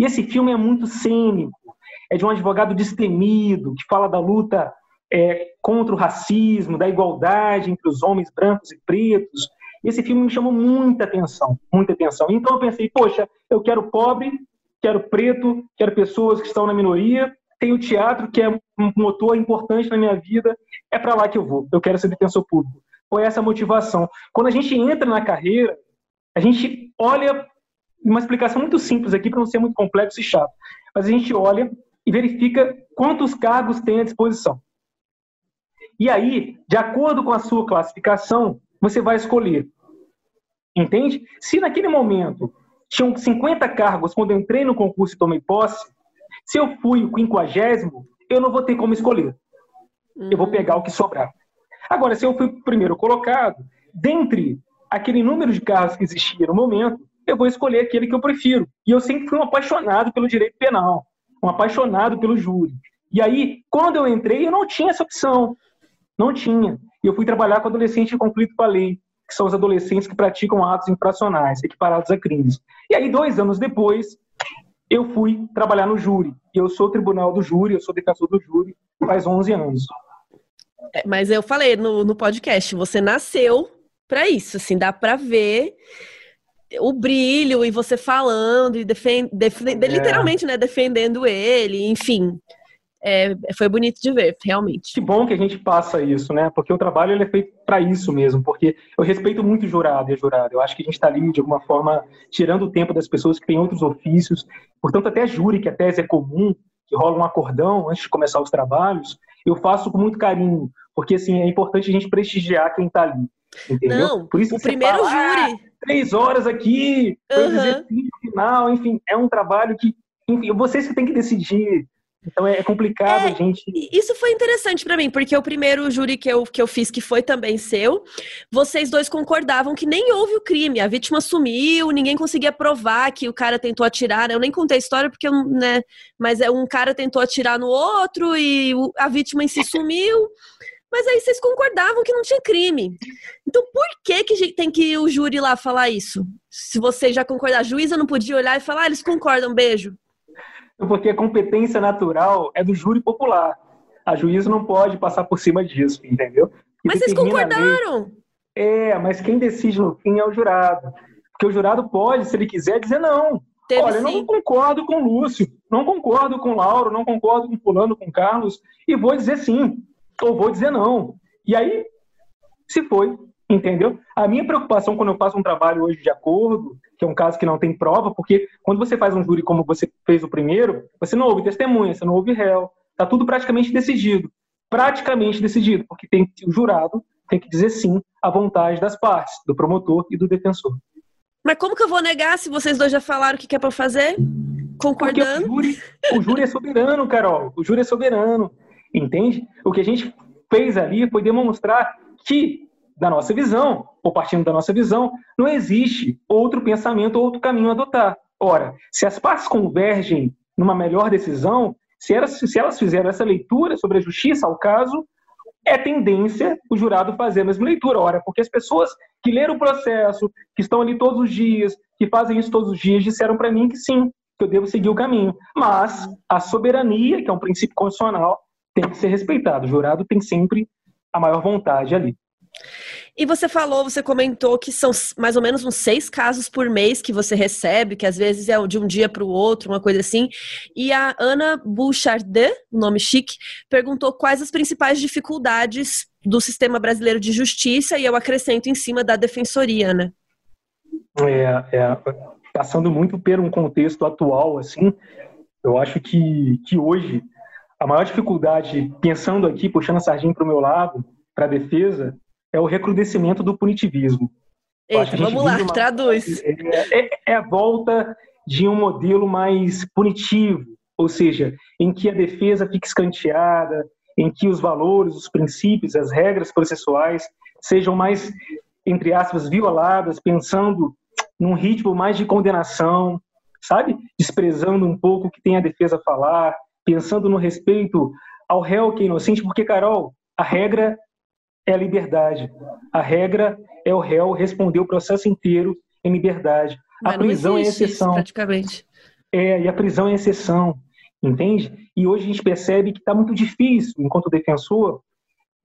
e esse filme é muito cênico, é de um advogado destemido, que fala da luta é, contra o racismo, da igualdade entre os homens brancos e pretos. E esse filme me chamou muita atenção, muita atenção. Então eu pensei, poxa, eu quero pobre, quero preto, quero pessoas que estão na minoria, tem o teatro, que é um motor importante na minha vida, é para lá que eu vou, eu quero ser defensor público. Foi essa a motivação. Quando a gente entra na carreira, a gente olha uma explicação muito simples aqui, para não ser muito complexo e chato. Mas a gente olha e verifica quantos cargos tem à disposição. E aí, de acordo com a sua classificação, você vai escolher Entende? Se naquele momento tinham 50 cargos quando eu entrei no concurso e tomei posse, se eu fui o quinquagésimo, eu não vou ter como escolher. Eu vou pegar o que sobrar. Agora, se eu fui o primeiro colocado, dentre aquele número de cargos que existia no momento, eu vou escolher aquele que eu prefiro. E eu sempre fui um apaixonado pelo direito penal, um apaixonado pelo júri. E aí, quando eu entrei, eu não tinha essa opção. Não tinha. E eu fui trabalhar com adolescentes em conflito com a lei, que são os adolescentes que praticam atos infracionais, equiparados a crimes. E aí, dois anos depois, eu fui trabalhar no júri. E eu sou tribunal do júri, eu sou defensor do júri faz 11 anos. É, mas eu falei no, no podcast, você nasceu para isso, assim, dá para ver o brilho e você falando e defend, defend, é. literalmente, né, defendendo ele, enfim. É, foi bonito de ver, realmente. Que bom que a gente passa isso, né? Porque o trabalho ele é feito para isso mesmo. Porque eu respeito muito o jurado e a jurada. Eu acho que a gente está ali, de alguma forma, tirando o tempo das pessoas que têm outros ofícios. Portanto, até júri, que a tese é comum, que rola um acordão antes de começar os trabalhos, eu faço com muito carinho. Porque, assim, é importante a gente prestigiar quem está ali. Entendeu? Não, Por isso o primeiro fala, júri. Três horas aqui, uhum. final, enfim, é um trabalho que, enfim, vocês que têm que decidir. Então é complicado, é, gente. Isso foi interessante para mim, porque o primeiro júri que eu, que eu fiz, que foi também seu, vocês dois concordavam que nem houve o crime, a vítima sumiu, ninguém conseguia provar que o cara tentou atirar. Né? Eu nem contei a história porque, né? Mas é um cara tentou atirar no outro e a vítima em si sumiu. Mas aí vocês concordavam que não tinha crime. Então por que, que tem que o júri lá falar isso? Se você já concordar, a juíza não podia olhar e falar, ah, eles concordam, beijo. Porque a competência natural é do júri popular. A juíza não pode passar por cima disso, entendeu? E mas vocês concordaram. É, mas quem decide no fim é o jurado. Porque o jurado pode, se ele quiser, dizer não. Teve Olha, sim. não concordo com o Lúcio, não concordo com o Lauro, não concordo com o fulano, com o Carlos, e vou dizer sim ou vou dizer não. E aí, se foi, entendeu? A minha preocupação quando eu faço um trabalho hoje de acordo, que é um caso que não tem prova, porque quando você faz um júri como você fez o primeiro, você não ouve testemunha, você não ouve réu, tá tudo praticamente decidido. Praticamente decidido, porque tem o jurado tem que dizer sim à vontade das partes, do promotor e do defensor. Mas como que eu vou negar se vocês dois já falaram o que é para fazer? Concordando? o júri, o júri é soberano, Carol. O júri é soberano. Entende? O que a gente fez ali foi demonstrar que, da nossa visão, ou partindo da nossa visão, não existe outro pensamento ou outro caminho a adotar. Ora, se as partes convergem numa melhor decisão, se elas, se elas fizeram essa leitura sobre a justiça ao caso, é tendência o jurado fazer a mesma leitura. Ora, porque as pessoas que leram o processo, que estão ali todos os dias, que fazem isso todos os dias, disseram para mim que sim, que eu devo seguir o caminho. Mas a soberania, que é um princípio constitucional, tem que ser respeitado. O jurado tem sempre a maior vontade ali. E você falou, você comentou que são mais ou menos uns seis casos por mês que você recebe, que às vezes é de um dia para o outro, uma coisa assim. E a Ana Bouchardet, nome chique, perguntou quais as principais dificuldades do sistema brasileiro de justiça, e eu acrescento em cima da defensoria, né? É, é, passando muito por um contexto atual, assim, eu acho que, que hoje a maior dificuldade, pensando aqui, puxando a sardinha para o meu lado, para a defesa, é o recrudescimento do punitivismo. Eita, vamos lá, uma... traduz. É, é, é, a volta de um modelo mais punitivo, ou seja, em que a defesa fica escanteada, em que os valores, os princípios, as regras processuais sejam mais, entre aspas, violadas, pensando num ritmo mais de condenação, sabe? Desprezando um pouco o que tem a defesa a falar, pensando no respeito ao réu que é inocente, porque, Carol, a regra é a liberdade. A regra é o réu responder o processo inteiro em liberdade. Mas a prisão é exceção. Isso, praticamente. É, e a prisão é exceção, entende? E hoje a gente percebe que está muito difícil, enquanto defensor,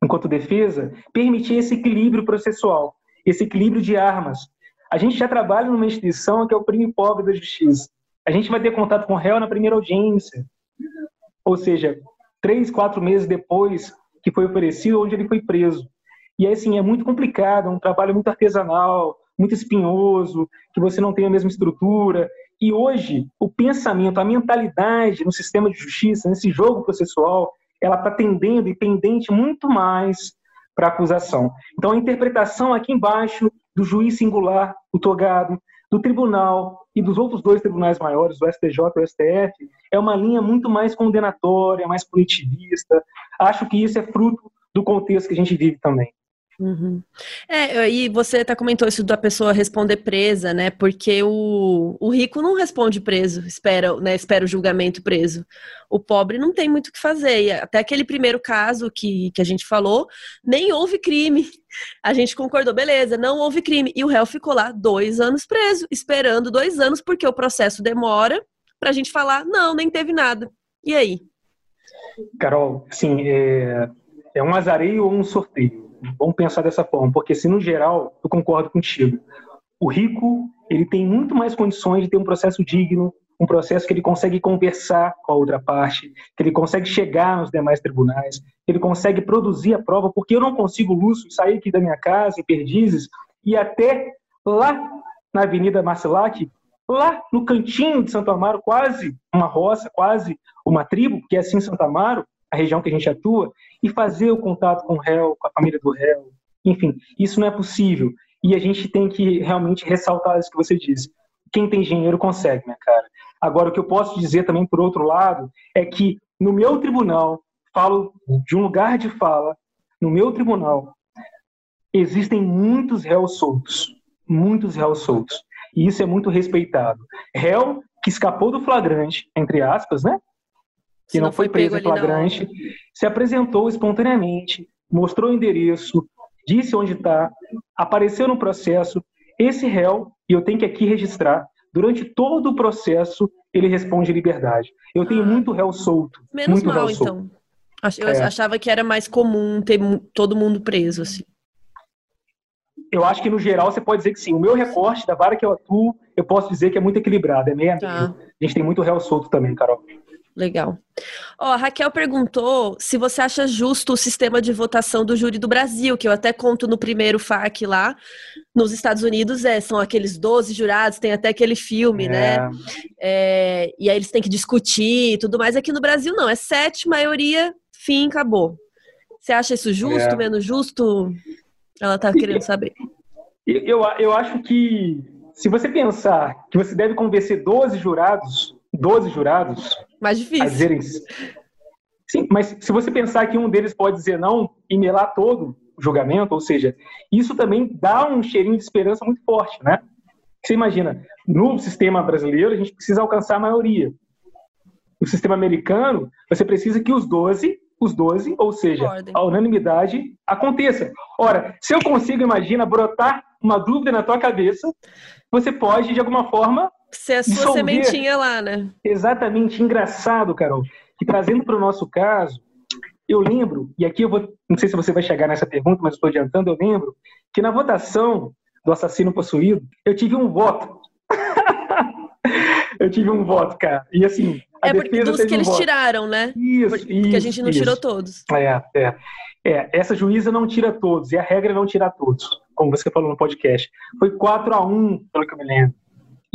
enquanto defesa, permitir esse equilíbrio processual, esse equilíbrio de armas. A gente já trabalha numa instituição que é o primo pobre da justiça. A gente vai ter contato com o réu na primeira audiência. Ou seja, três, quatro meses depois que foi oferecido, onde ele foi preso. E assim, é muito complicado, é um trabalho muito artesanal, muito espinhoso, que você não tem a mesma estrutura. E hoje, o pensamento, a mentalidade no sistema de justiça, nesse jogo processual, ela está tendendo e pendente muito mais para a acusação. Então, a interpretação aqui embaixo do juiz singular, o togado, do tribunal e dos outros dois tribunais maiores, o STJ e o STF, é uma linha muito mais condenatória, mais punitivista. Acho que isso é fruto do contexto que a gente vive também. Uhum. É, e você até comentou isso da pessoa responder presa, né? Porque o, o rico não responde preso, espera, né, espera o julgamento preso. O pobre não tem muito o que fazer. E até aquele primeiro caso que, que a gente falou, nem houve crime. A gente concordou, beleza, não houve crime. E o réu ficou lá dois anos preso, esperando dois anos, porque o processo demora pra gente falar, não, nem teve nada. E aí? Carol, sim, é, é um azareio ou um sorteio? Vamos pensar dessa forma, porque se no geral eu concordo contigo, o rico ele tem muito mais condições de ter um processo digno, um processo que ele consegue conversar com a outra parte, que ele consegue chegar nos demais tribunais, que ele consegue produzir a prova, porque eu não consigo, Lúcio, sair aqui da minha casa em Perdizes e até lá na Avenida Marcelac, lá no cantinho de Santo Amaro, quase uma roça, quase uma tribo, que é assim Santo Amaro, a região que a gente atua, e fazer o contato com o réu, com a família do réu. Enfim, isso não é possível. E a gente tem que realmente ressaltar isso que você disse. Quem tem dinheiro consegue, minha cara. Agora, o que eu posso dizer também, por outro lado, é que no meu tribunal, falo de um lugar de fala, no meu tribunal, existem muitos réus soltos. Muitos réus soltos. E isso é muito respeitado. Réu que escapou do flagrante, entre aspas, né? Que não, não, foi preso em flagrante, se apresentou espontaneamente, mostrou o endereço, disse onde está, apareceu no processo. Esse réu, e eu tenho que aqui registrar, durante todo o processo, ele responde liberdade. Eu tenho ah, muito réu solto. Menos muito mal, então. Eu é. achava que era mais comum ter todo mundo preso, assim. Eu acho que, no geral, você pode dizer que sim. O meu recorte da vara que eu atuo, eu posso dizer que é muito equilibrado, é meio tá. A gente tem muito réu solto também, Carol. Legal. Ó, a Raquel perguntou se você acha justo o sistema de votação do júri do Brasil, que eu até conto no primeiro FAQ lá. Nos Estados Unidos é, são aqueles 12 jurados, tem até aquele filme, né? é. né? É, e aí eles têm que discutir e tudo mais. Aqui no Brasil não, é sete, maioria, fim, acabou. Você acha isso justo, é. menos justo? Ela tá querendo saber. Eu, eu acho que se você pensar que você deve convencer 12 jurados, 12 jurados, mais difícil. Dizerem... Sim, mas se você pensar que um deles pode dizer não e melar todo o julgamento, ou seja, isso também dá um cheirinho de esperança muito forte, né? Você imagina, no sistema brasileiro a gente precisa alcançar a maioria. No sistema americano, você precisa que os 12, os 12, ou seja, a unanimidade aconteça. Ora, se eu consigo, imagina, brotar uma dúvida na tua cabeça, você pode, de alguma forma, ser a sua dissolver. sementinha lá, né? Exatamente, engraçado, Carol. Que trazendo para o nosso caso, eu lembro, e aqui eu vou, não sei se você vai chegar nessa pergunta, mas estou adiantando, eu lembro que na votação do assassino possuído, eu tive um voto. [laughs] eu tive um voto, cara. E assim, a é porque dos que um eles voto. tiraram, né? Isso, porque isso, a gente não isso. tirou todos. É, é. É, essa juíza não tira todos, e a regra é não tirar todos, como você falou no podcast. Foi 4 a 1 pelo que eu me lembro.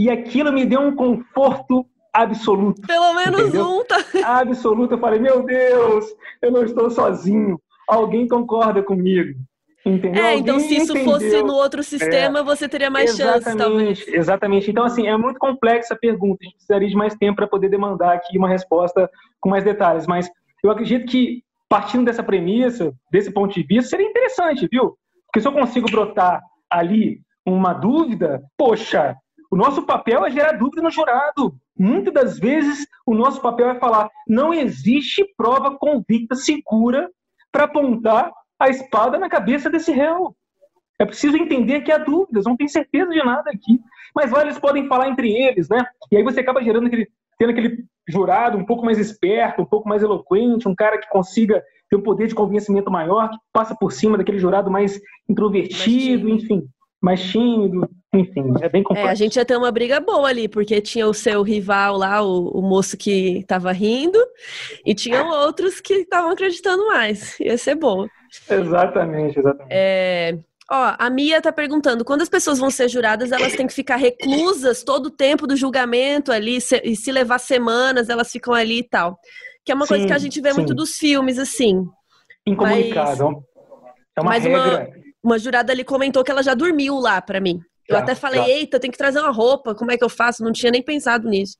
E aquilo me deu um conforto absoluto. Pelo menos entendeu? um, tá? Absoluto. Eu falei, meu Deus, eu não estou sozinho. Alguém concorda comigo. Entendeu? É, então se isso entendeu. fosse no outro sistema, é, você teria mais chance, talvez. Exatamente. Então, assim, é muito complexa a pergunta. A gente precisaria de mais tempo para poder demandar aqui uma resposta com mais detalhes. Mas eu acredito que, partindo dessa premissa, desse ponto de vista, seria interessante, viu? Porque se eu consigo brotar ali uma dúvida, poxa, o nosso papel é gerar dúvida no jurado. Muitas das vezes, o nosso papel é falar: não existe prova convicta segura para apontar a espada na cabeça desse réu. É preciso entender que há dúvidas, não tem certeza de nada aqui. Mas olha, eles podem falar entre eles, né? E aí você acaba gerando aquele, tendo aquele jurado um pouco mais esperto, um pouco mais eloquente, um cara que consiga ter um poder de convencimento maior, que passa por cima daquele jurado mais introvertido, enfim mais tímido, enfim, é bem complexo. É, a gente ia ter uma briga boa ali, porque tinha o seu rival lá, o, o moço que estava rindo, e tinham outros que estavam acreditando mais. Ia ser bom. Exatamente, exatamente. É... Ó, a Mia tá perguntando, quando as pessoas vão ser juradas, elas têm que ficar reclusas todo o tempo do julgamento ali, se, e se levar semanas, elas ficam ali e tal. Que é uma sim, coisa que a gente vê sim. muito dos filmes, assim. Incomunicável. Mas... É uma regra. Uma uma jurada ali comentou que ela já dormiu lá para mim. Eu já, até falei, já. eita, tem que trazer uma roupa, como é que eu faço? Não tinha nem pensado nisso.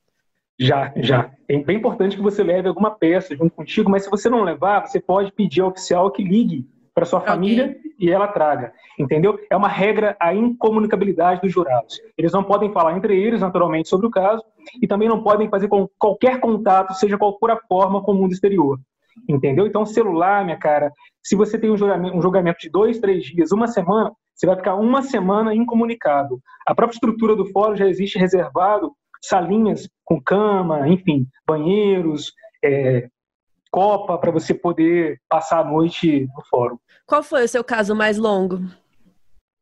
Já, já. É bem importante que você leve alguma peça junto contigo, mas se você não levar, você pode pedir ao oficial que ligue para sua família e ela traga, entendeu? É uma regra a incomunicabilidade dos jurados. Eles não podem falar entre eles, naturalmente, sobre o caso e também não podem fazer com qualquer contato, seja qual for a forma, com o mundo exterior, entendeu? Então, celular, minha cara, se você tem um julgamento, um julgamento de dois, três dias, uma semana, você vai ficar uma semana incomunicado. A própria estrutura do fórum já existe reservado salinhas com cama, enfim, banheiros, é, copa para você poder passar a noite no fórum. Qual foi o seu caso mais longo?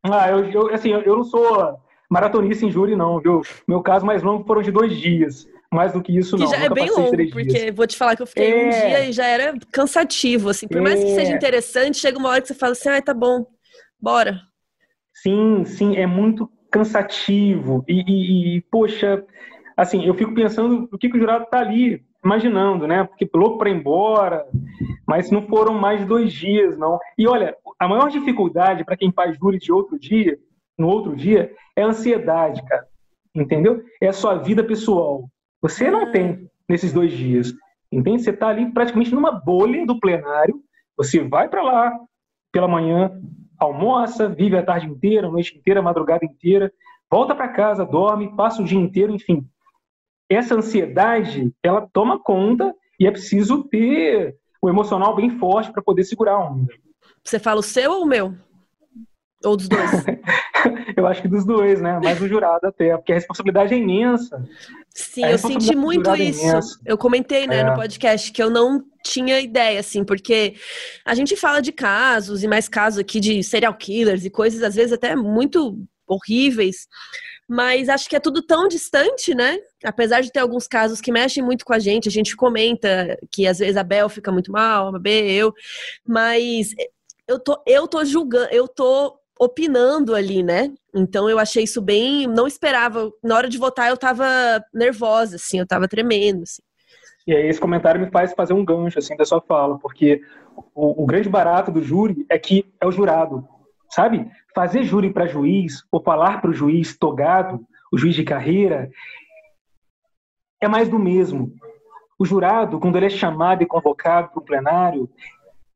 Ah, eu, eu assim, eu não sou maratonista em júri, não, viu? Meu caso mais longo foram de dois dias. Mais do que isso, que não. Já é bem longo, porque dias. vou te falar que eu fiquei é... um dia e já era cansativo, assim. Por é... mais que seja é. interessante, chega uma hora que você fala assim, ah, tá bom, bora. Sim, sim, é muito cansativo. E, e, e poxa, assim, eu fico pensando o que, que o jurado tá ali imaginando, né? Porque louco para ir embora, mas não foram mais dois dias, não. E olha, a maior dificuldade para quem faz júri de outro dia, no outro dia, é a ansiedade, cara. Entendeu? É a sua vida pessoal. Você não tem nesses dois dias. Entende? Você está ali praticamente numa bolha do plenário. Você vai para lá pela manhã, almoça, vive a tarde inteira, a noite inteira, a madrugada inteira, volta para casa, dorme, passa o dia inteiro, enfim essa ansiedade, ela toma conta e é preciso ter o emocional bem forte para poder segurar a onda. Você fala o seu ou o meu? Ou dos dois? [laughs] eu acho que dos dois, né? Mais o jurado até, porque a responsabilidade é imensa. Sim, eu senti muito é isso. É eu comentei, né, é. no podcast que eu não tinha ideia, assim, porque a gente fala de casos e mais casos aqui de serial killers e coisas, às vezes, até muito horríveis mas acho que é tudo tão distante, né? Apesar de ter alguns casos que mexem muito com a gente, a gente comenta que às vezes a Bel fica muito mal, a B, eu, mas eu tô, eu tô julgando, eu tô opinando ali, né? Então eu achei isso bem, não esperava. Na hora de votar eu tava nervosa, assim, eu tava tremendo, assim. E aí esse comentário me faz fazer um gancho, assim, da sua fala, porque o, o grande barato do júri é que é o jurado sabe? Fazer júri para juiz ou falar para o juiz togado, o juiz de carreira, é mais do mesmo. O jurado, quando ele é chamado e convocado para o plenário,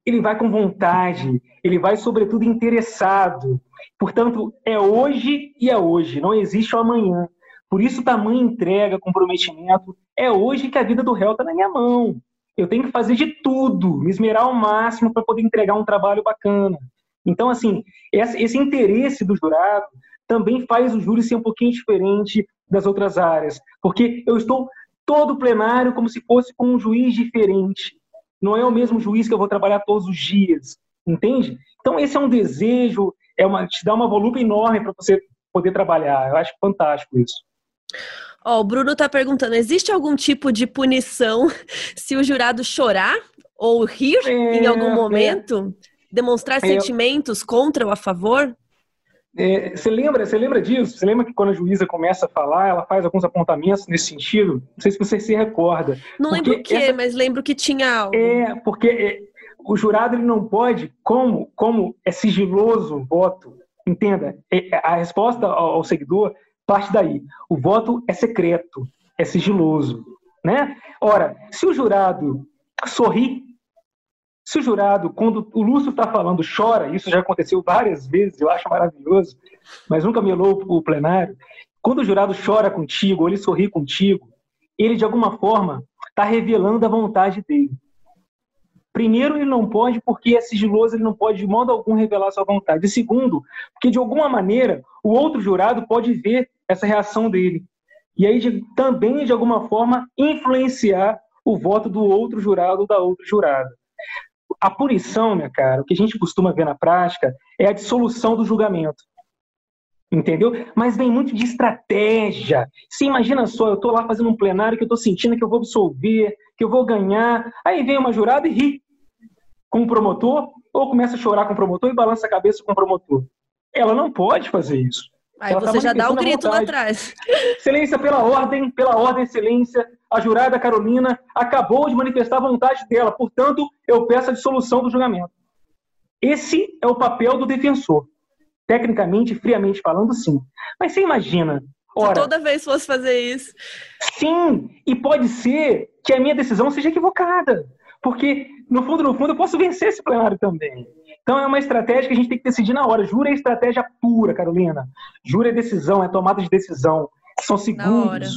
ele vai com vontade, ele vai, sobretudo, interessado. Portanto, é hoje e é hoje, não existe o amanhã. Por isso, tamanho entrega, comprometimento. É hoje que a vida do réu está na minha mão. Eu tenho que fazer de tudo, me esmerar ao máximo para poder entregar um trabalho bacana. Então, assim, esse interesse do jurado também faz o júri ser um pouquinho diferente das outras áreas, porque eu estou todo plenário como se fosse com um juiz diferente. Não é o mesmo juiz que eu vou trabalhar todos os dias, entende? Então, esse é um desejo, é uma, te dá uma volume enorme para você poder trabalhar. Eu acho fantástico isso. Ó, oh, o Bruno está perguntando: existe algum tipo de punição [laughs] se o jurado chorar ou rir é, em algum é. momento? É demonstrar é, sentimentos contra ou a favor? É, você lembra, você lembra disso? Você lembra que quando a juíza começa a falar, ela faz alguns apontamentos nesse sentido? Não sei se você se recorda. Não lembro o que, essa... mas lembro que tinha algo. É, porque é, o jurado ele não pode, como, como é sigiloso o voto, entenda, é, a resposta ao, ao seguidor parte daí. O voto é secreto, é sigiloso, né? Ora, se o jurado sorri se o jurado, quando o Lúcio está falando, chora, isso já aconteceu várias vezes, eu acho maravilhoso, mas nunca melou o plenário. Quando o jurado chora contigo, ou ele sorri contigo, ele de alguma forma está revelando a vontade dele. Primeiro, ele não pode, porque é sigiloso, ele não pode de modo algum revelar sua vontade. E segundo, porque de alguma maneira o outro jurado pode ver essa reação dele. E aí de, também, de alguma forma, influenciar o voto do outro jurado ou da outra jurada. A punição, minha cara, o que a gente costuma ver na prática é a dissolução do julgamento. Entendeu? Mas vem muito de estratégia. Você imagina só, eu estou lá fazendo um plenário que eu estou sentindo que eu vou absolver, que eu vou ganhar. Aí vem uma jurada e ri com o promotor, ou começa a chorar com o promotor e balança a cabeça com o promotor. Ela não pode fazer isso. Aí você já dá um grito lá atrás. Excelência, pela ordem, pela ordem, excelência, a jurada Carolina acabou de manifestar a vontade dela, portanto, eu peço a dissolução do julgamento. Esse é o papel do defensor. tecnicamente, friamente falando, sim. Mas você imagina. Ora, Se toda vez fosse fazer isso. Sim, e pode ser que a minha decisão seja equivocada. Porque, no fundo, no fundo, eu posso vencer esse plenário também. Então é uma estratégia que a gente tem que decidir na hora. Jura é estratégia pura, Carolina. Jura é decisão, é tomada de decisão. São segundos. Na hora.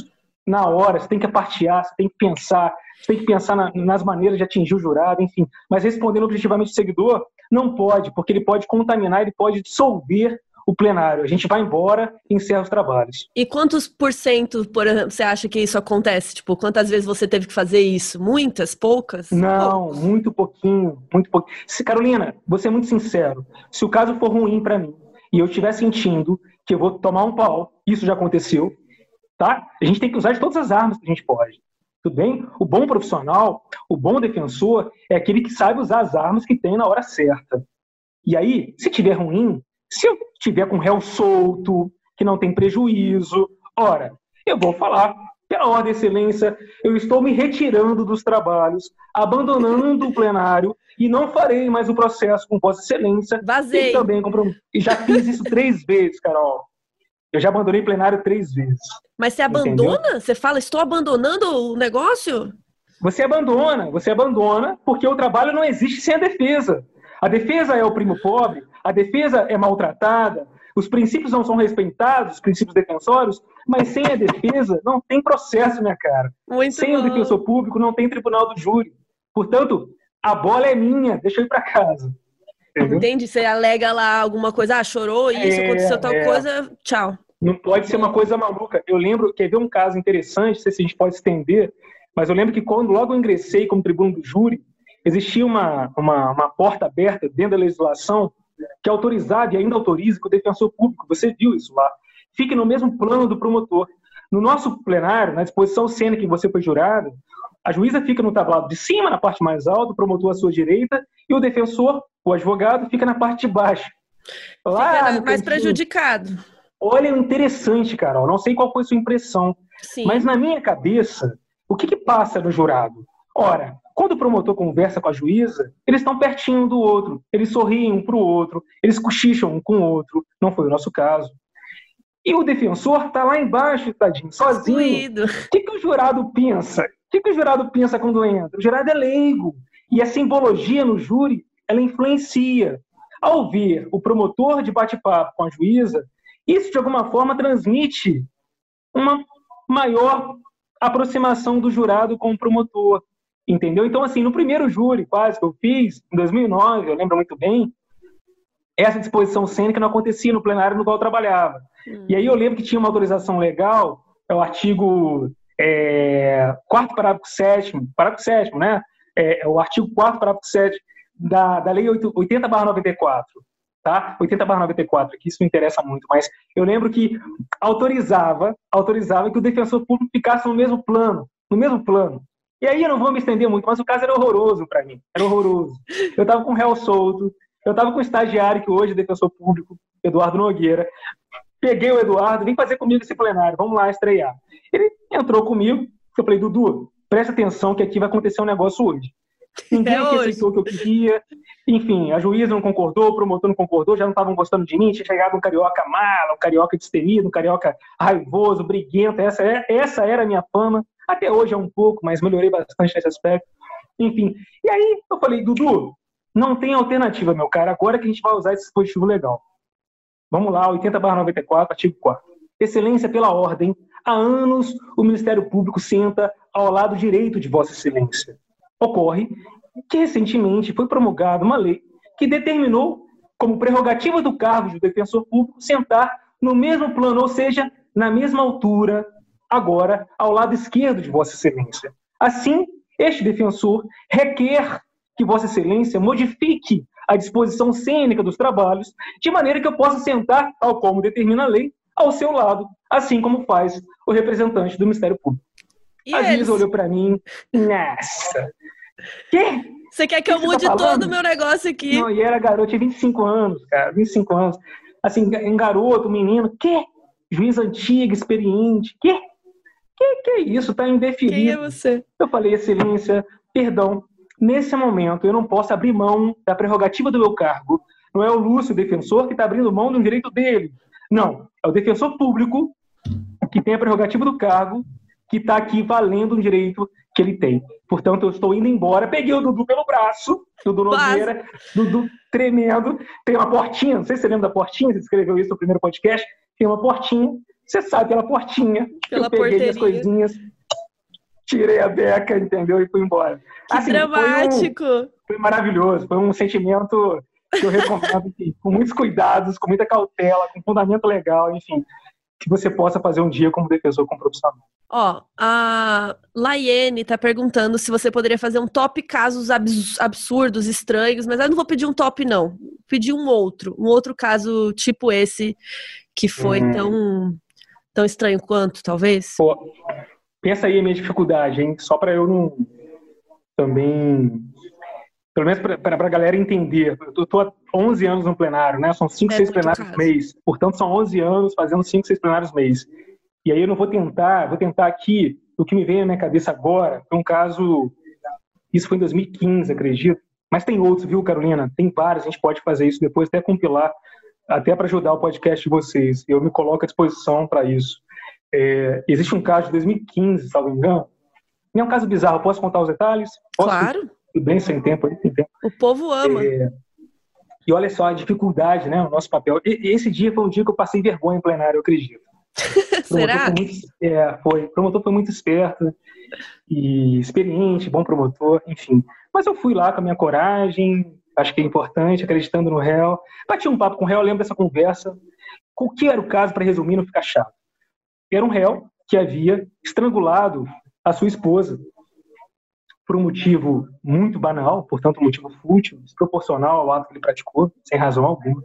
Na hora. Você tem que apartear, você tem que pensar, você tem que pensar na, nas maneiras de atingir o jurado, enfim. Mas respondendo objetivamente o seguidor, não pode, porque ele pode contaminar, ele pode dissolver o plenário. A gente vai embora e encerra os trabalhos. E quantos por cento, por exemplo, você acha que isso acontece? Tipo, quantas vezes você teve que fazer isso? Muitas? Poucas? Não, Poucos? muito pouquinho, muito pouquinho. Se, Carolina, vou ser muito sincero. Se o caso for ruim para mim e eu estiver sentindo que eu vou tomar um pau, isso já aconteceu, tá? A gente tem que usar de todas as armas que a gente pode. Tudo bem? O bom profissional, o bom defensor é aquele que sabe usar as armas que tem na hora certa. E aí, se tiver ruim, se eu tiver com réu solto, que não tem prejuízo, ora, eu vou falar, pela ordem de excelência, eu estou me retirando dos trabalhos, abandonando o plenário e não farei mais o processo com Vossa Excelência. Vazei. E também E já fiz isso três vezes, Carol. Eu já abandonei plenário três vezes. Mas você abandona? Entendeu? Você fala, estou abandonando o negócio? Você abandona, você abandona, porque o trabalho não existe sem a defesa. A defesa é o primo pobre, a defesa é maltratada, os princípios não são respeitados, os princípios defensórios, mas sem a defesa não tem processo, minha cara. Muito sem bom. o defensor público não tem tribunal do júri. Portanto, a bola é minha, deixa eu ir para casa. Entendeu? Entende? Você alega lá alguma coisa, ah, chorou, isso, é, aconteceu tal é. coisa, tchau. Não pode ser uma coisa maluca. Eu lembro, quer ver um caso interessante, não sei se a gente pode estender, mas eu lembro que quando logo eu ingressei como tribuno do júri, existia uma, uma, uma porta aberta dentro da legislação que autorizava e ainda autoriza que o defensor público, você viu isso lá, fique no mesmo plano do promotor. No nosso plenário, na disposição cena que você foi jurado, a juíza fica no tablado de cima, na parte mais alta, o promotor à sua direita, e o defensor, o advogado, fica na parte de baixo. Lá fica mais prejudicado. Olha, interessante, Carol. Não sei qual foi a sua impressão, Sim. mas na minha cabeça, o que, que passa no jurado? Ora, quando o promotor conversa com a juíza, eles estão pertinho um do outro, eles sorriem um para o outro, eles cochicham um com o outro. Não foi o nosso caso. E o defensor está lá embaixo, tadinho, sozinho. O que, que o jurado pensa? O que, que o jurado pensa quando entra? O jurado é leigo. E a simbologia no júri, ela influencia. Ao ver o promotor de bate-papo com a juíza, isso de alguma forma transmite uma maior aproximação do jurado com o promotor. Entendeu? Então, assim, no primeiro júri quase que eu fiz, em 2009, eu lembro muito bem, essa disposição cênica não acontecia no plenário no qual eu trabalhava. Hum. E aí eu lembro que tinha uma autorização legal, é o artigo é, 4 parágrafo 7 parágrafo 7 né? É, é, o artigo 4 parágrafo 7 da, da lei 80 94, tá? 80 94, que isso me interessa muito, mas eu lembro que autorizava, autorizava que o defensor público ficasse no mesmo plano, no mesmo plano. E aí eu não vou me estender muito, mas o caso era horroroso para mim. Era horroroso. Eu estava com o réu solto, eu estava com o estagiário, que hoje é defensor público, Eduardo Nogueira. Peguei o Eduardo, vem fazer comigo esse plenário, vamos lá estrear. Ele entrou comigo, eu falei, Dudu, presta atenção que aqui vai acontecer um negócio hoje. [laughs] Ninguém é hoje. aceitou o que eu queria. Enfim, a juíza não concordou, o promotor não concordou, já não estavam gostando de mim. Tinha chegado um carioca mala, um carioca destemido, um carioca raivoso, briguento. Essa, é, essa era a minha fama. Até hoje é um pouco, mas melhorei bastante nesse aspecto. Enfim. E aí eu falei, Dudu, não tem alternativa, meu cara. Agora que a gente vai usar esse dispositivo legal. Vamos lá, 80/94, artigo 4 Excelência pela ordem. Há anos o Ministério Público senta ao lado direito de Vossa Excelência. Ocorre que recentemente foi promulgada uma lei que determinou como prerrogativa do cargo de defensor público sentar no mesmo plano, ou seja, na mesma altura agora ao lado esquerdo de Vossa Excelência. Assim, este defensor requer que Vossa Excelência modifique a disposição cênica dos trabalhos, de maneira que eu possa sentar, tal como determina a lei, ao seu lado, assim como faz o representante do Ministério Público. E a juíza olhou para mim, nossa, que? Você quer que, que eu mude tá todo o meu negócio aqui? Não, e era garoto, tinha 25 anos, cara, 25 anos. Assim, um garoto, menino, que? Juiz antigo, experiente, que? Que, que é isso? Está indefinido. Quem é você? Eu falei, excelência, perdão. Nesse momento, eu não posso abrir mão da prerrogativa do meu cargo. Não é o Lúcio, o defensor, que está abrindo mão de um direito dele. Não, é o defensor público que tem a prerrogativa do cargo, que está aqui valendo um direito que ele tem. Portanto, eu estou indo embora. Peguei o Dudu pelo braço, Dudu Nogueira, Dudu tremendo. Tem uma portinha, não sei se você lembra da portinha, você escreveu isso no primeiro podcast. Tem uma portinha, você sabe pela portinha. Pela eu peguei porteirinha. as coisinhas, tirei a beca, entendeu? E fui embora. Que Assim, dramático! Foi, um, foi maravilhoso, foi um sentimento que eu recomendo que, com muitos cuidados, com muita cautela, com fundamento legal, enfim, que você possa fazer um dia como defensor, como profissional. Ó, a Laiene tá perguntando se você poderia fazer um top casos abs- absurdos, estranhos, mas eu não vou pedir um top, não. Vou pedir um outro. Um outro caso tipo esse, que foi Hum. tão, tão estranho quanto, talvez. Pô, pensa aí a minha dificuldade, hein? Só para eu não também. Pelo menos para a galera entender. Eu tô há 11 anos no plenário, né? São 5, É 6 muito plenários caso. mês. Portanto, são 11 anos fazendo 5, 6 plenários mês. E aí eu não vou tentar, vou tentar aqui. O que me vem na minha cabeça agora foi um caso. Isso foi em 2015, acredito. Mas tem outros, viu, Carolina? Tem vários. A gente pode fazer isso depois, até compilar, até para ajudar o podcast de vocês. Eu me coloco à disposição para isso. É, existe um caso de 2015, salvo engano. Não é um caso bizarro, posso contar os detalhes? Posso? Claro, Tudo bem, sem tempo, tem tempo. o povo ama. É, e olha só a dificuldade, né? O nosso papel. E, e esse dia foi um dia que eu passei vergonha em plenário, eu acredito. [laughs] Promotor Será? Foi muito, é, foi. O promotor foi muito esperto e experiente, bom promotor, enfim. Mas eu fui lá com a minha coragem, acho que é importante, acreditando no réu. Bati um papo com o réu, lembro dessa conversa. O que era o caso, para resumir, não ficar chato? Era um réu que havia estrangulado a sua esposa por um motivo muito banal, portanto, um motivo fútil, desproporcional ao ato que ele praticou, sem razão alguma.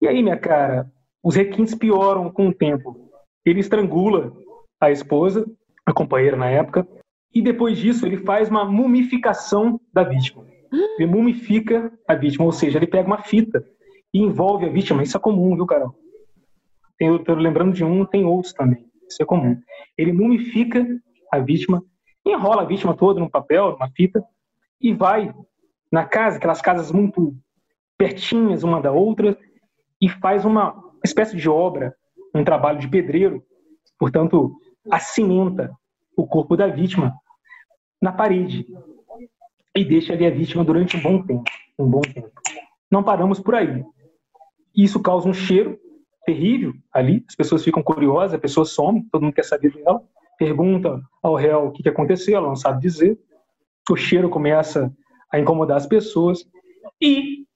E aí, minha cara, os requintes pioram com o tempo. Ele estrangula a esposa, a companheira na época, e depois disso ele faz uma mumificação da vítima. Ele mumifica a vítima, ou seja, ele pega uma fita e envolve a vítima. Isso é comum, viu, Carol? Tem, eu tô lembrando de um, tem outros também. Isso é comum. Ele mumifica a vítima, enrola a vítima toda num papel, numa fita, e vai na casa, aquelas casas muito pertinhas uma da outra, e faz uma espécie de obra, um trabalho de pedreiro, portanto, acimenta o corpo da vítima na parede e deixa ali a vítima durante um bom tempo, um bom tempo. Não paramos por aí. Isso causa um cheiro terrível ali, as pessoas ficam curiosas, a pessoa some, todo mundo quer saber dela, pergunta ao réu o que aconteceu, ela não sabe dizer. O cheiro começa a incomodar as pessoas e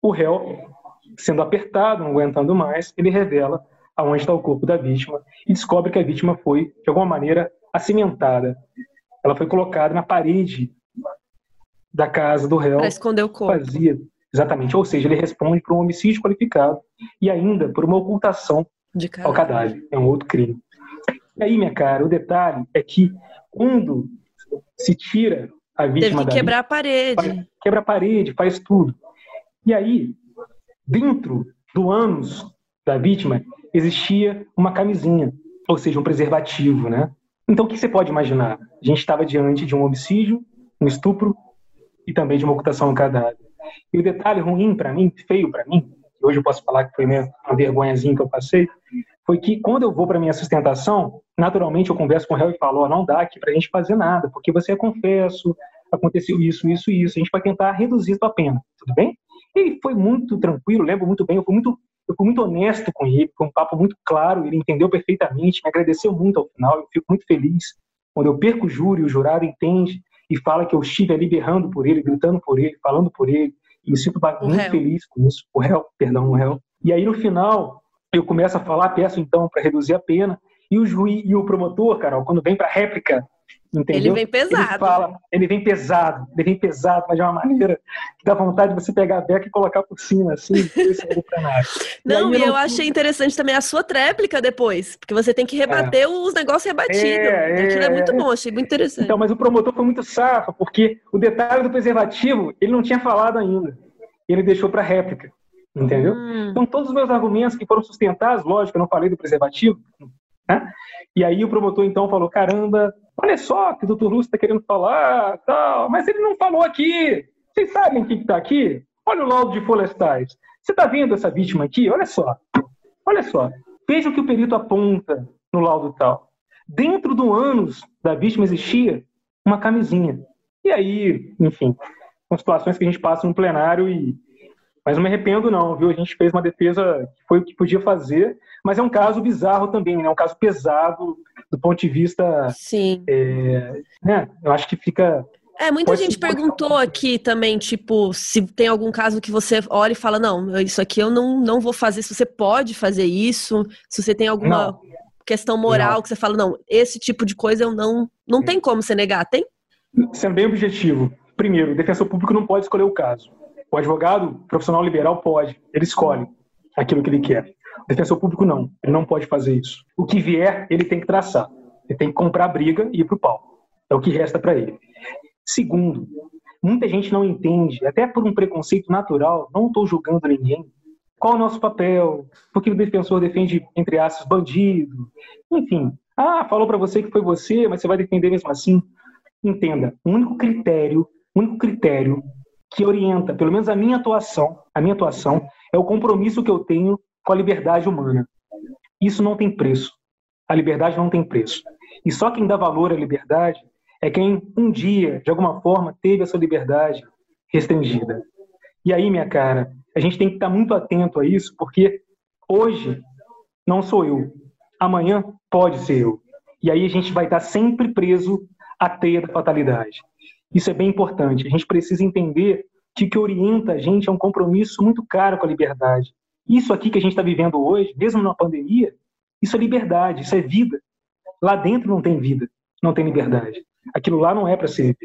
o réu, sendo apertado, não aguentando mais, ele revela aonde está o corpo da vítima e descobre que a vítima foi, de alguma maneira, acimentada. Ela foi colocada na parede da casa do réu Pra esconder o corpo. vazia. Exatamente. Ou seja, ele responde por um homicídio qualificado e ainda por uma ocultação De ao cadáver. É um outro crime. E aí, minha cara, o detalhe é que quando se tira a Teve vítima que da quebrar a parede. quebra a parede, faz tudo. E aí, dentro do ânus da vítima, existia uma camisinha, ou seja, um preservativo, né? Então, o que você pode imaginar? A gente estava diante de um homicídio, um estupro e também de uma ocultação ao cadáver. E o detalhe ruim para mim, feio para mim, hoje eu posso falar que foi uma vergonhazinha que eu passei, foi que quando eu vou para minha sustentação, naturalmente eu converso com o réu e falo, ó, não dá aqui para a gente fazer nada, porque você é confesso, aconteceu isso, isso, isso, a gente vai tentar reduzir sua pena, tudo bem? Ele foi muito tranquilo, lembro muito bem, eu fui muito, eu fui muito honesto com ele, foi um papo muito claro, ele entendeu perfeitamente, me agradeceu muito ao final, eu fico muito feliz quando eu perco o júri, o jurado entende e fala que eu estive ali berrando por ele, gritando por ele, falando por ele, e me sinto muito réu. feliz com isso, o réu, perdão, o réu. E aí no final, eu começo a falar, peço então para reduzir a pena, e o juiz e o promotor, Carol, quando vem para réplica, entendeu? Ele vem pesado. Ele fala, ele vem pesado, ele vem pesado, mas de uma maneira que dá vontade de você pegar a beca e colocar por cima, assim, [laughs] é Não, e eu não- achei interessante também a sua tréplica depois, porque você tem que rebater os negócios rebatidos. É, Aquilo é é, muito é. bom, achei muito interessante. Então, mas o promotor foi muito safa, porque o detalhe do preservativo ele não tinha falado ainda. Ele deixou para réplica, entendeu? Hum, Então, todos os meus argumentos que foram sustentados, lógico, eu não falei do preservativo, né? E aí o promotor então falou: caramba, olha só que o doutor Lúcio está querendo falar, tal, mas ele não falou aqui. Vocês sabem o que está aqui? Olha o laudo de florestais. Você está vendo essa vítima aqui? Olha só. Olha só. Veja o que o perito aponta no laudo tal. Dentro do ânus da vítima existia uma camisinha. E aí, enfim, são situações que a gente passa no plenário e. Mas não me arrependo, não, viu? A gente fez uma defesa que foi o que podia fazer, mas é um caso bizarro também, né? Um caso pesado do ponto de vista. Sim. É, né? Eu acho que fica é, muita Pode gente perguntou aqui também, tipo, se tem algum caso que você olha e fala, não, isso aqui eu não, não vou fazer, se você pode fazer isso, se você tem alguma não. questão moral não. que você fala, não, esse tipo de coisa eu não. Não tem como você negar, tem? Sendo bem objetivo, primeiro, o defensor público não pode escolher o caso. O advogado profissional liberal pode, ele escolhe aquilo que ele quer. Defensor público não, ele não pode fazer isso. O que vier, ele tem que traçar. Ele tem que comprar a briga e ir para o pau. É o que resta para ele. Segundo, muita gente não entende, até por um preconceito natural, não estou julgando ninguém, qual é o nosso papel, porque o defensor defende, entre aspas, bandido, enfim. Ah, falou para você que foi você, mas você vai defender mesmo assim. Entenda, o único critério, o único critério que orienta, pelo menos a minha atuação, a minha atuação, é o compromisso que eu tenho com a liberdade humana. Isso não tem preço. A liberdade não tem preço. E só quem dá valor à liberdade é quem um dia, de alguma forma, teve a sua liberdade restringida. E aí, minha cara, a gente tem que estar muito atento a isso, porque hoje não sou eu, amanhã pode ser eu. E aí a gente vai estar sempre preso à teia da fatalidade. Isso é bem importante. A gente precisa entender que o que orienta a gente é um compromisso muito caro com a liberdade. Isso aqui que a gente está vivendo hoje, mesmo na pandemia, isso é liberdade, isso é vida. Lá dentro não tem vida, não tem liberdade. Aquilo lá não é para ser.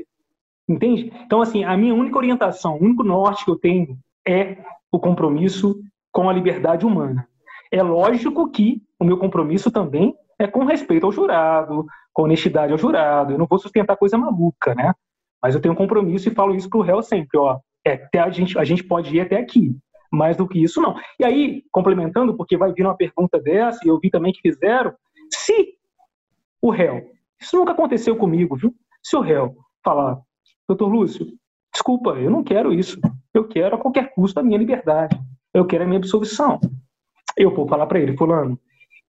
Entende? Então, assim, a minha única orientação, o único norte que eu tenho é o compromisso com a liberdade humana. É lógico que o meu compromisso também é com respeito ao jurado, com honestidade ao jurado. Eu não vou sustentar coisa maluca, né? Mas eu tenho um compromisso e falo isso para o réu sempre, ó. É, até a gente, a gente pode ir até aqui. Mais do que isso, não. E aí, complementando, porque vai vir uma pergunta dessa, e eu vi também que fizeram, se o réu isso nunca aconteceu comigo, viu? Se o réu falar, doutor Lúcio, desculpa, eu não quero isso. Eu quero a qualquer custo a minha liberdade. Eu quero a minha absolvição. Eu vou falar para ele, fulano,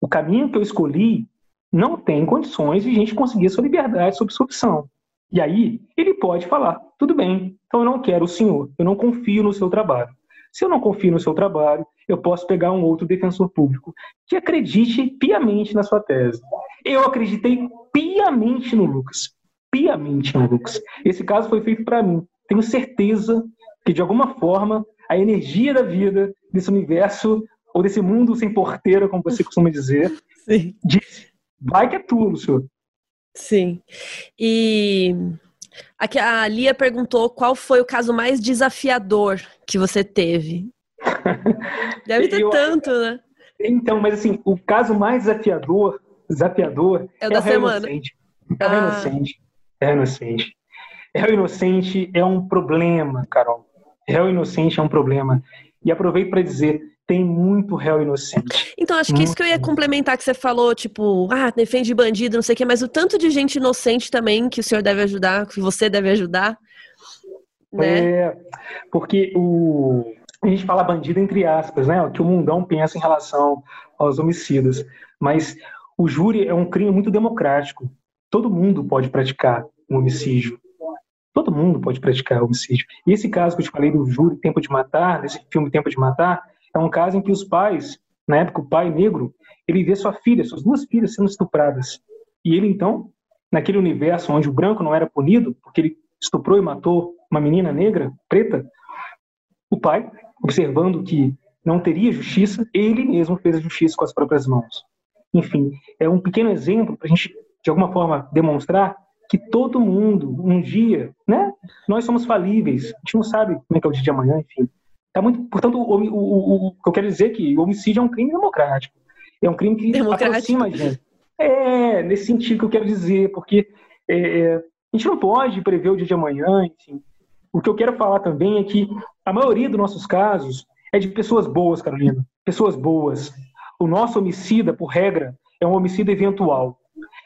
o caminho que eu escolhi não tem condições de a gente conseguir a sua liberdade sob absolvição. E aí, ele pode falar, tudo bem, então eu não quero o senhor, eu não confio no seu trabalho. Se eu não confio no seu trabalho, eu posso pegar um outro defensor público que acredite piamente na sua tese. Eu acreditei piamente no Lucas. Piamente no Lucas. Esse caso foi feito para mim. Tenho certeza que, de alguma forma, a energia da vida desse universo, ou desse mundo sem porteira, como você costuma dizer, Sim. disse: vai que é tu, Lúcio. Sim. E aqui a Lia perguntou qual foi o caso mais desafiador que você teve. [laughs] Deve ter eu, tanto, né? Então, mas assim, o caso mais desafiador desafiador é o da é o semana. Inocente. É o ah. inocente. É o inocente. É o inocente é um problema, Carol. Réu inocente é um problema. E aproveito para dizer, tem muito réu inocente. Então, acho que muito isso que eu ia complementar que você falou, tipo, ah, defende bandido, não sei o quê, mas o tanto de gente inocente também que o senhor deve ajudar, que você deve ajudar. Né? É, porque o, a gente fala bandido entre aspas, né? O que o mundão pensa em relação aos homicidas. Mas o júri é um crime muito democrático. Todo mundo pode praticar um homicídio. Todo mundo pode praticar homicídio. E esse caso que eu te falei do júri Tempo de Matar, desse filme Tempo de Matar, é um caso em que os pais, na época o pai negro, ele vê sua filha, suas duas filhas sendo estupradas. E ele então, naquele universo onde o branco não era punido, porque ele estuprou e matou uma menina negra, preta, o pai, observando que não teria justiça, ele mesmo fez a justiça com as próprias mãos. Enfim, é um pequeno exemplo para a gente, de alguma forma, demonstrar que todo mundo, um dia, né? Nós somos falíveis, a gente não sabe como é que é o dia de amanhã, enfim. Tá muito, portanto, o, o, o, o que eu quero dizer é que o homicídio é um crime democrático. É um crime que aproxima a gente. É, nesse sentido que eu quero dizer, porque é, é, a gente não pode prever o dia de amanhã, enfim. O que eu quero falar também é que a maioria dos nossos casos é de pessoas boas, Carolina. Pessoas boas, o nosso homicida, por regra, é um homicida eventual.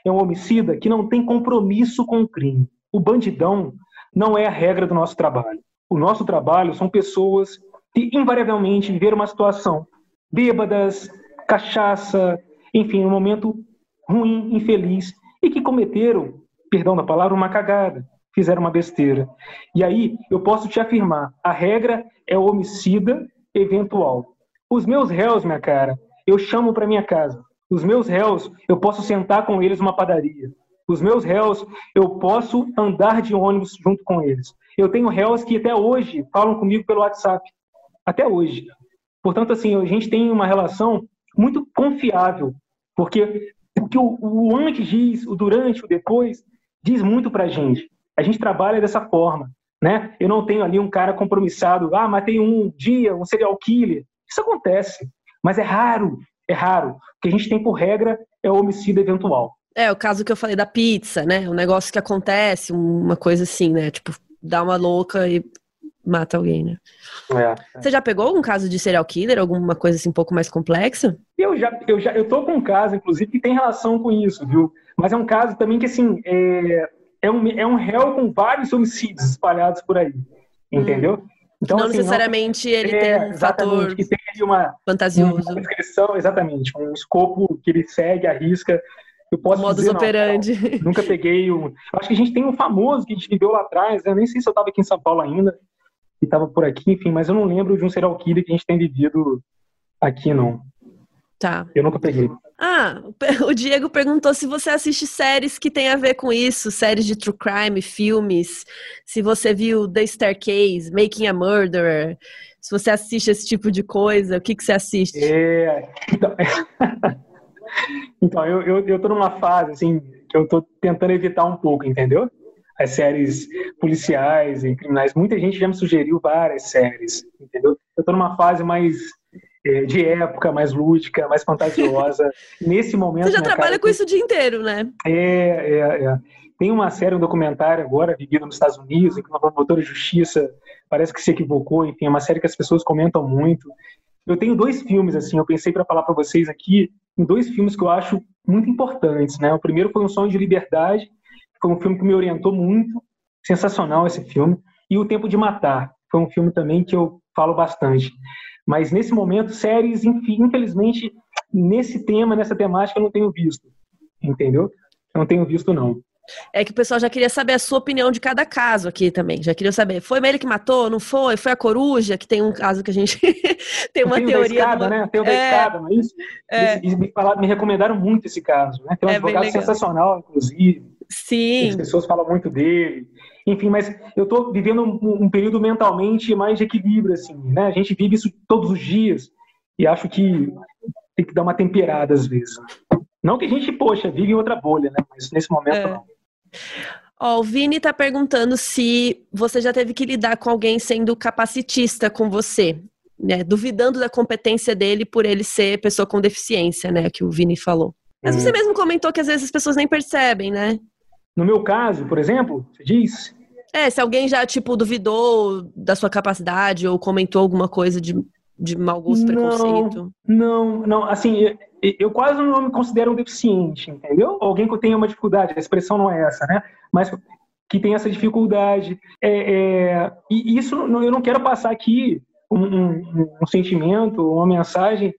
É um homicida que não tem compromisso com o crime. O bandidão não é a regra do nosso trabalho. o nosso trabalho são pessoas que invariavelmente viveram uma situação bêbadas, cachaça, enfim, um momento ruim, infeliz, e que cometeram, perdão da palavra, uma cagada, fizeram uma besteira. E aí eu posso te afirmar, a regra é o homicida eventual. Os meus réus, minha cara, eu chamo para minha casa. Os meus réus, eu posso sentar com eles numa padaria. Os meus réus, eu posso andar de ônibus junto com eles. Eu tenho réus que até hoje falam comigo pelo WhatsApp. Até hoje. Portanto, assim, a gente tem uma relação muito confiável, porque o que o, o antes diz, o durante, o depois, diz muito para a gente. A gente trabalha dessa forma, né? Eu não tenho ali um cara compromissado, ah, matei um dia, um serial killer. Isso acontece, mas é raro, é raro. O que a gente tem por regra é o homicídio eventual. É, o caso que eu falei da pizza, né? Um negócio que acontece, uma coisa assim, né? Tipo, dá uma louca e mata alguém, né? É, é. Você já pegou algum caso de serial killer, alguma coisa assim um pouco mais complexa? Eu já, eu já, eu tô com um caso, inclusive, que tem relação com isso, viu? Mas é um caso também que, assim, é, é, um, é um réu com vários homicídios espalhados por aí, entendeu? Hum. Então, não assim, necessariamente não, ele é, tem um fator que tem uma, fantasioso. Uma descrição, exatamente, um escopo que ele segue, arrisca. Eu posso Modus dizer, operandi. Não, nunca peguei um. Acho que a gente tem um famoso que a gente viveu lá atrás. Eu nem sei se eu estava aqui em São Paulo ainda, que estava por aqui, enfim, mas eu não lembro de um serial killer que a gente tem vivido aqui, não. Tá. Eu nunca peguei. Ah, o Diego perguntou se você assiste séries que tem a ver com isso, séries de true crime, filmes, se você viu The Staircase, Making a Murderer, se você assiste esse tipo de coisa, o que, que você assiste? É, então, [laughs] então eu, eu, eu tô numa fase, assim, que eu tô tentando evitar um pouco, entendeu? As séries policiais e criminais. Muita gente já me sugeriu várias séries, entendeu? Eu tô numa fase mais é, de época, mais lúdica, mais fantasiosa. [laughs] Nesse momento. Você já trabalha cara, com isso o dia inteiro, né? É, é, é. Tem uma série, um documentário agora, vivido nos Estados Unidos, em que uma promotora de justiça parece que se equivocou, enfim, é uma série que as pessoas comentam muito. Eu tenho dois filmes, assim, eu pensei para falar para vocês aqui, em dois filmes que eu acho muito importantes, né? O primeiro foi Um Sonho de Liberdade, foi um filme que me orientou muito, sensacional esse filme, e O Tempo de Matar, foi um filme também que eu falo bastante. Mas nesse momento, séries, infelizmente, nesse tema, nessa temática, eu não tenho visto. Entendeu? Eu não tenho visto, não. É que o pessoal já queria saber a sua opinião de cada caso aqui também. Já queria saber, foi ele que matou? Não foi? Foi a coruja? Que tem um caso que a gente [laughs] tem uma tem teoria. Da escada, uma... né? Tem o da é... escada, não é isso? É... me, falaram, me recomendaram muito esse caso. Né? Tem um é advogado sensacional, inclusive. Sim. As pessoas falam muito dele. Enfim, mas eu estou vivendo um, um, período mentalmente mais de equilíbrio, assim, né? A gente vive isso todos os dias e acho que tem que dar uma temperada às vezes. Não que a gente, poxa, vive em outra bolha, né? Mas nesse momento é. não. Ó, o Vini está perguntando se você já teve que lidar com alguém sendo capacitista com você, né? Duvidando da competência dele por ele ser pessoa com deficiência, né? Que o Vini falou. Mas você mesmo comentou que às vezes as pessoas nem percebem, né? No meu caso, por exemplo, você diz, é, se alguém já, tipo, duvidou da sua capacidade ou comentou alguma coisa de, de mau gosto, não, preconceito. Não, não, assim, eu, eu, quase não me considero um deficiente, entendeu? Alguém que tenha uma dificuldade, a expressão não é essa, né? Mas que tem essa dificuldade. É, é, e isso, eu não quero passar aqui um, um, um sentimento, uma mensagem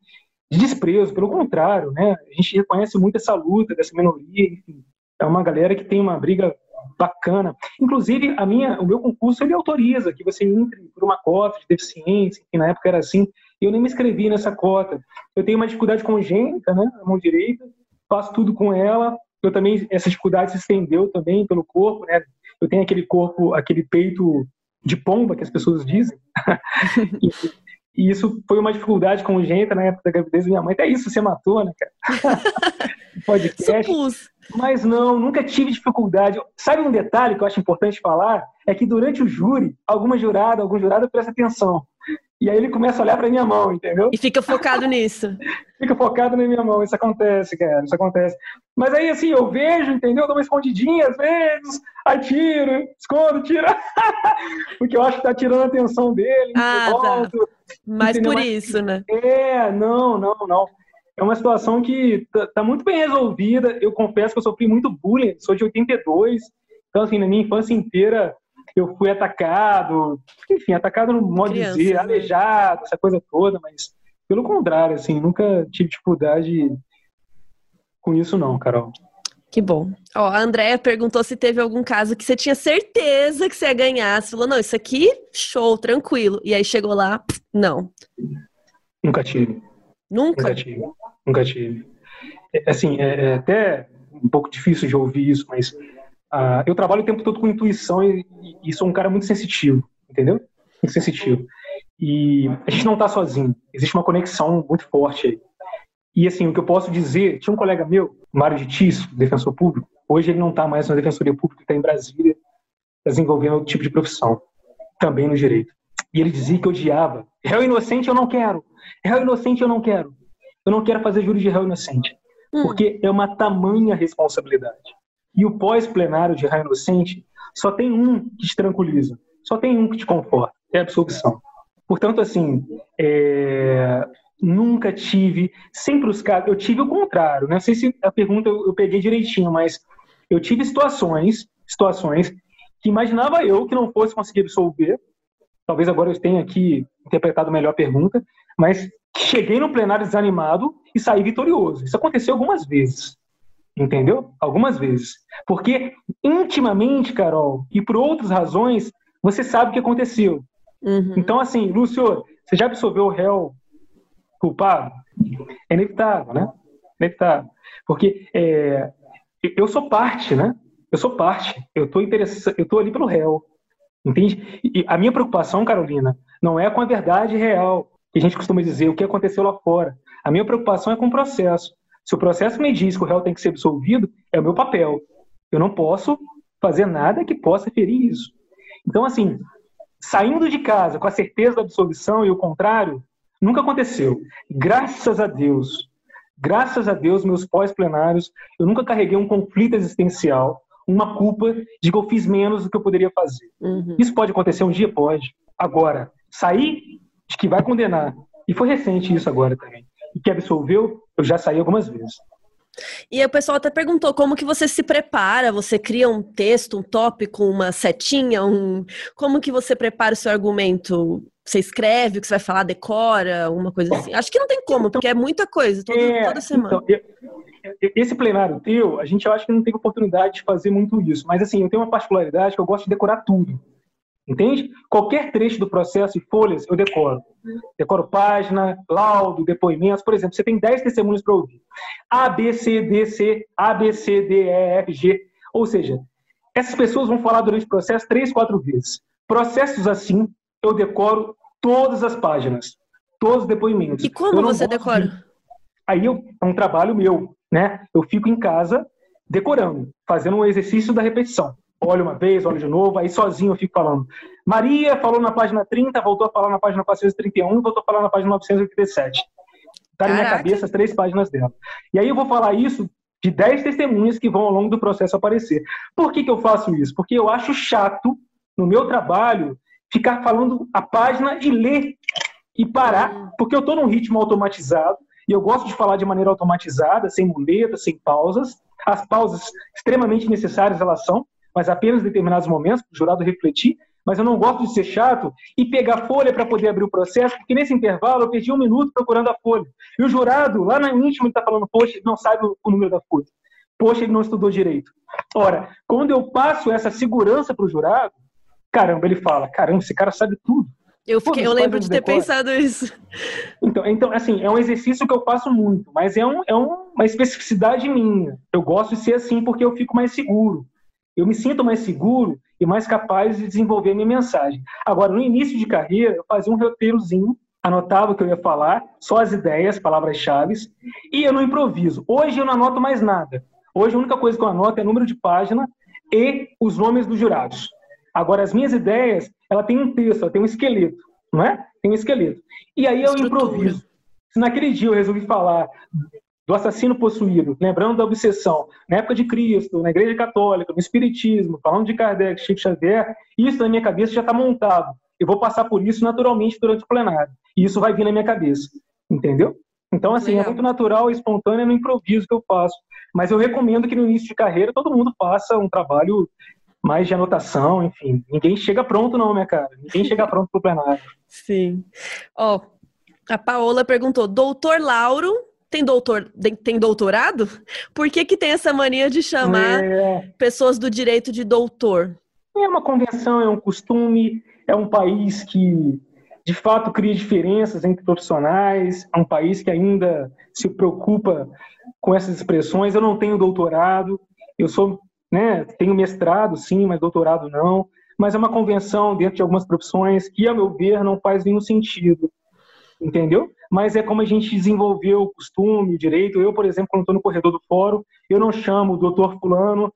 de desprezo, pelo contrário, né? A gente reconhece muito essa luta dessa minoria, enfim. É uma galera que tem uma briga bacana. Inclusive, a minha, o meu concurso ele autoriza que você entre por uma cota de deficiência, que na época era assim, e eu nem me inscrevi nessa cota. Eu tenho uma dificuldade congênita, né, na mão direita, faço tudo com ela. Eu também essa dificuldade se estendeu também pelo corpo, né? Eu tenho aquele corpo, aquele peito de pomba que as pessoas dizem. [laughs] e, e, isso foi uma dificuldade congênita na época da gravidez da minha mãe. Até isso você matou, né, cara? [laughs] Podcast. Supus. Mas não, nunca tive dificuldade. Sabe um detalhe que eu acho importante falar? É que durante o júri, alguma jurada, algum jurado presta atenção. E aí ele começa a olhar para minha mão, entendeu? E fica focado nisso. [laughs] fica focado na minha mão. Isso acontece, cara. Isso acontece. Mas aí, assim, eu vejo, entendeu? Dou uma escondidinha às vezes, atiro, escondo, tiro. [laughs] Porque eu acho que tá tirando a atenção dele. Ah, tá. volto, tá. Mas entendeu? por isso, né? É, não, não, não é uma situação que tá, tá, muito bem resolvida. Eu confesso que eu sofri muito bullying, sou de 82, então, assim, na minha infância inteira, eu fui atacado, enfim, atacado no modo Criança, de dizer, né? aleijado, essa coisa toda, mas pelo contrário, assim, nunca tive dificuldade com isso não, Carol. Que bom. Ó, a Andrea perguntou se teve algum caso que você tinha certeza que você ia ganhar. Você falou, não, isso aqui, show, tranquilo. E aí chegou lá, não. Nunca tive. Nunca? Nunca tive. Nunca tive. É, assim, é, é até um pouco difícil de ouvir isso, mas uh, eu trabalho o tempo todo com intuição e, e, sou um cara muito sensitivo, entendeu? Muito sensitivo. E a gente não está sozinho. Existe uma conexão muito forte aí. E assim, o que eu posso dizer, tinha um colega meu, Mário de Tisso, defensor público, hoje ele não está mais na Defensoria Pública, está em Brasília, desenvolvendo outro tipo de profissão, também no direito. E ele dizia que odiava. Réu inocente eu não quero. Réu inocente eu não quero. Eu não quero fazer júri de réu inocente. Hum. Porque é uma tamanha responsabilidade. E o pós-plenário de réu inocente só tem um que te tranquiliza. Só tem um que te conforta. É a absolvição. Portanto, assim, é, nunca tive, sempre os casos, eu tive o contrário, né? não sei se a pergunta eu, eu peguei direitinho, mas eu tive situações, situações que imaginava eu que não fosse conseguir absolver, talvez agora eu tenha aqui interpretado melhor a pergunta, mas cheguei no plenário desanimado e saí vitorioso. Isso aconteceu algumas vezes, entendeu? Algumas vezes. Porque intimamente, Carol, e por outras razões, você sabe o que aconteceu. Uhum. Então, assim, Lúcio, você já absolveu o réu culpado? É inevitável, né? Inevitável. Porque é, eu sou parte, né? Eu sou parte. Eu estou interessado, eu estou ali pelo réu. Entende? E a minha preocupação, Carolina, não é com a verdade real, que a gente costuma dizer, o que aconteceu lá fora. A minha preocupação é com o processo. Se o processo me diz que o réu tem que ser absolvido, é o meu papel. Eu não posso fazer nada que possa ferir isso. Então, assim, saindo de casa com a certeza da absolvição e o contrário, Nunca aconteceu. Graças a Deus. Graças a Deus, meus pós-plenários, eu nunca carreguei um conflito existencial, uma culpa de que eu fiz menos do que eu poderia fazer. Uhum. Isso pode acontecer um dia? Pode. Agora, sair de que vai condenar, e foi recente isso agora também, e que absolveu, eu já saí algumas vezes. E o pessoal até perguntou como que você se prepara, você cria um texto, um tópico, uma setinha, um... como que você prepara o seu argumento? Você escreve o que você vai falar, decora, alguma coisa assim? Acho que não tem como, porque é muita coisa, todo, é, toda semana. Então, eu, esse plenário teu, a gente acha que não teve oportunidade de fazer muito isso, mas assim, eu tenho uma particularidade que eu gosto de decorar tudo. Entende? Qualquer trecho do processo e folhas eu decoro. Decoro página, laudo, depoimentos. Por exemplo, você tem 10 testemunhos para ouvir. A, B, C, D, C, A, B, C, D, E, F, G. Ou seja, essas pessoas vão falar durante o processo três, quatro vezes. Processos assim, eu decoro todas as páginas, todos os depoimentos. E como você decora? De... Aí eu, é um trabalho meu, né? Eu fico em casa decorando, fazendo um exercício da repetição olho uma vez, olho de novo, aí sozinho eu fico falando. Maria falou na página 30, voltou a falar na página 431, voltou a falar na página 987. Está na minha cabeça as três páginas dela. E aí eu vou falar isso de 10 testemunhas que vão ao longo do processo aparecer. Por que, que eu faço isso? Porque eu acho chato, no meu trabalho, ficar falando a página e ler e parar, porque eu estou num ritmo automatizado e eu gosto de falar de maneira automatizada, sem muletas, sem pausas. As pausas extremamente necessárias elas são, mas apenas em determinados momentos, para o jurado refletir. Mas eu não gosto de ser chato e pegar folha para poder abrir o processo, porque nesse intervalo eu perdi um minuto procurando a folha. E o jurado, lá na íntimo, está falando, poxa, ele não sabe o número da folha. Poxa, ele não estudou direito. Ora, quando eu passo essa segurança para o jurado, caramba, ele fala, caramba, esse cara sabe tudo. Eu, fiquei, Pô, eu lembro de ter decora. pensado isso. Então, então, assim, é um exercício que eu faço muito, mas é, um, é uma especificidade minha. Eu gosto de ser assim porque eu fico mais seguro eu me sinto mais seguro e mais capaz de desenvolver a minha mensagem. Agora, no início de carreira, eu fazia um roteirozinho, anotava o que eu ia falar, só as ideias, palavras-chave, e eu não improviso. Hoje eu não anoto mais nada. Hoje a única coisa que eu anoto é número de página e os nomes dos jurados. Agora, as minhas ideias, ela tem um texto, ela tem um esqueleto, não é? Tem um esqueleto. E aí eu improviso. Se naquele dia eu resolvi falar do assassino possuído, lembrando da obsessão, na época de Cristo, na Igreja Católica, no Espiritismo, falando de Kardec, Chico Xavier, isso na minha cabeça já está montado. Eu vou passar por isso naturalmente durante o plenário. E isso vai vir na minha cabeça. Entendeu? Então, assim, é Legal. é muito natural e espontâneo no improviso que eu faço. Mas eu recomendo que no início de carreira todo mundo faça um trabalho mais de anotação, enfim. Ninguém chega pronto, não, minha cara. Ninguém chega pronto pro plenário. [laughs] Sim. Ó, oh, a Paola perguntou: doutor Lauro tem doutor tem doutorado? Por que, que tem essa mania de chamar é... pessoas do direito de doutor? É uma convenção, é um costume, é um país que de fato cria diferenças entre profissionais, é um país que ainda se preocupa com essas expressões. Eu não tenho doutorado, eu sou, né, tenho mestrado sim, mas doutorado não. Mas é uma convenção dentro de algumas profissões que, a meu ver, não faz nenhum sentido, entendeu? Mas é como a gente desenvolveu o costume, o direito. Eu, por exemplo, quando estou no corredor do fórum, eu não chamo o doutor fulano,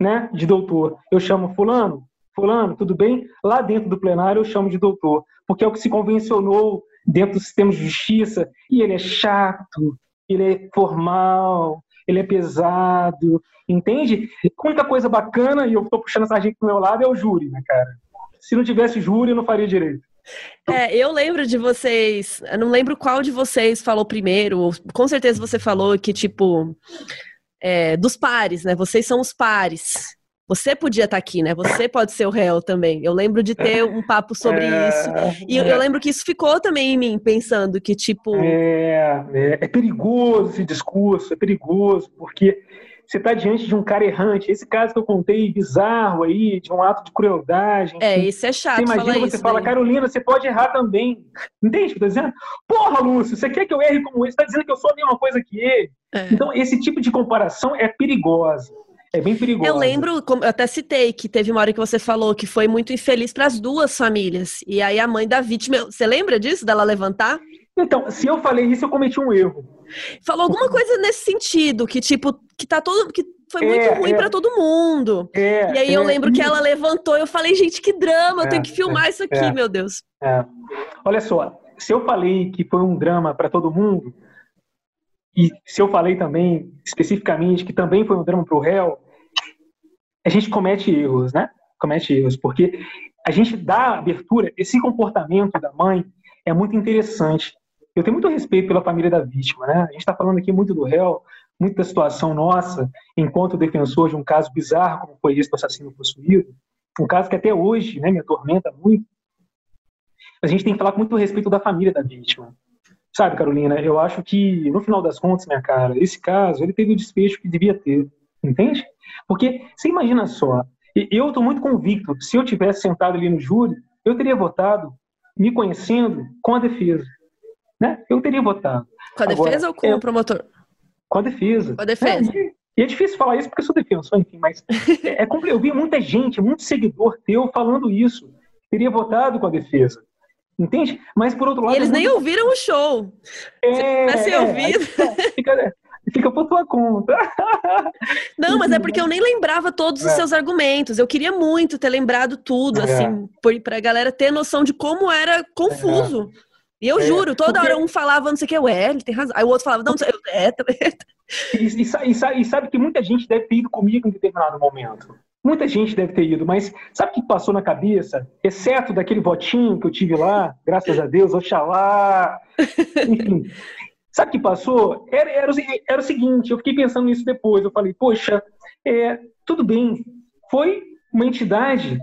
né, de doutor. Eu chamo fulano, fulano, tudo bem? Lá dentro do plenário eu chamo de doutor, porque é o que se convencionou dentro do sistema de justiça, e ele é chato, ele é formal, ele é pesado, entende? A única coisa bacana, e eu estou puxando essa gente pro meu lado, é o júri, né, cara? Se não tivesse júri, eu não faria direito. É, eu lembro de vocês, eu não lembro qual de vocês falou primeiro, com certeza você falou que, tipo, é, dos pares, né? Vocês são os pares. Você podia estar aqui, né? Você pode ser o réu também. Eu lembro de ter um papo sobre é, isso. E é. eu lembro que isso ficou também em mim, pensando que, tipo. É, é, é perigoso esse discurso, é perigoso, porque você está diante de um cara errante. Esse caso que eu contei, bizarro aí, de um ato de crueldade. É, enfim. É, isso é chato. Você imagina, você fala, daí. Carolina, você pode errar também. Entende o que eu tô dizendo? Porra, Lúcio, você quer que eu erre como ele? Você está dizendo que eu sou a mesma coisa que ele. É. Então, esse tipo de comparação é perigosa. É bem perigoso. Eu lembro, eu até citei que teve uma hora que você falou que foi muito infeliz para as duas famílias. E aí a mãe da vítima, você lembra disso, dela levantar? Então, se eu falei isso, eu cometi um erro. Falou alguma coisa nesse sentido, que tipo, que tá todo. que foi muito é, ruim é, para todo mundo. É, e aí eu é, lembro que ela levantou e eu falei, gente, que drama, eu tenho que filmar é, isso aqui, é. meu Deus. Olha só, se eu falei que foi um drama para todo mundo, e se eu falei também, especificamente, que também foi um drama para o réu, a gente comete erros, né? Comete erros, porque a gente dá abertura, esse comportamento da mãe é muito interessante. Eu tenho muito respeito pela família da vítima, né? A gente está falando aqui muito do réu, muito da situação nossa, enquanto defensor de um caso bizarro como foi esse do assassino possuído, um caso que até hoje né, me atormenta muito. A gente tem que falar com muito respeito da família da vítima. Sabe, Carolina, eu acho que, no final das contas, minha cara, esse caso, ele teve o desfecho que devia ter, entende? Porque, você imagina só, eu estou muito convicto, se eu tivesse sentado ali no júri, eu teria votado, me conhecendo, com a defesa. Né? Eu teria votado. Com a Agora, defesa ou com o promotor? Com a defesa. Com a defesa. É, e é difícil falar isso porque eu sou defensor, enfim, mas [laughs] é, é, eu vi muita gente, muito seguidor teu falando isso. Teria votado com a defesa. Entende? Mas por outro lado. E eles nem ouviram o show. É, Se é, ouvido. Fica, fica por tua conta. [laughs] Não, mas é porque eu nem lembrava todos os é. seus argumentos. Eu queria muito ter lembrado tudo, é. assim, pra galera ter noção de como era confuso. É. E eu juro, toda porque... hora um falava não sei o que, ué, ele tem razão. Aí o outro falava, não, sei, é, também. E, e, e, e sabe que muita gente deve ter ido comigo em determinado momento. Muita gente deve ter ido, mas sabe o que passou na cabeça? Exceto daquele votinho que eu tive lá, [laughs] graças a Deus, oxalá. [laughs] Enfim. Sabe o que passou? Era, era, era, o seguinte, eu fiquei pensando nisso depois. Eu falei, poxa, é, tudo bem. Foi uma entidade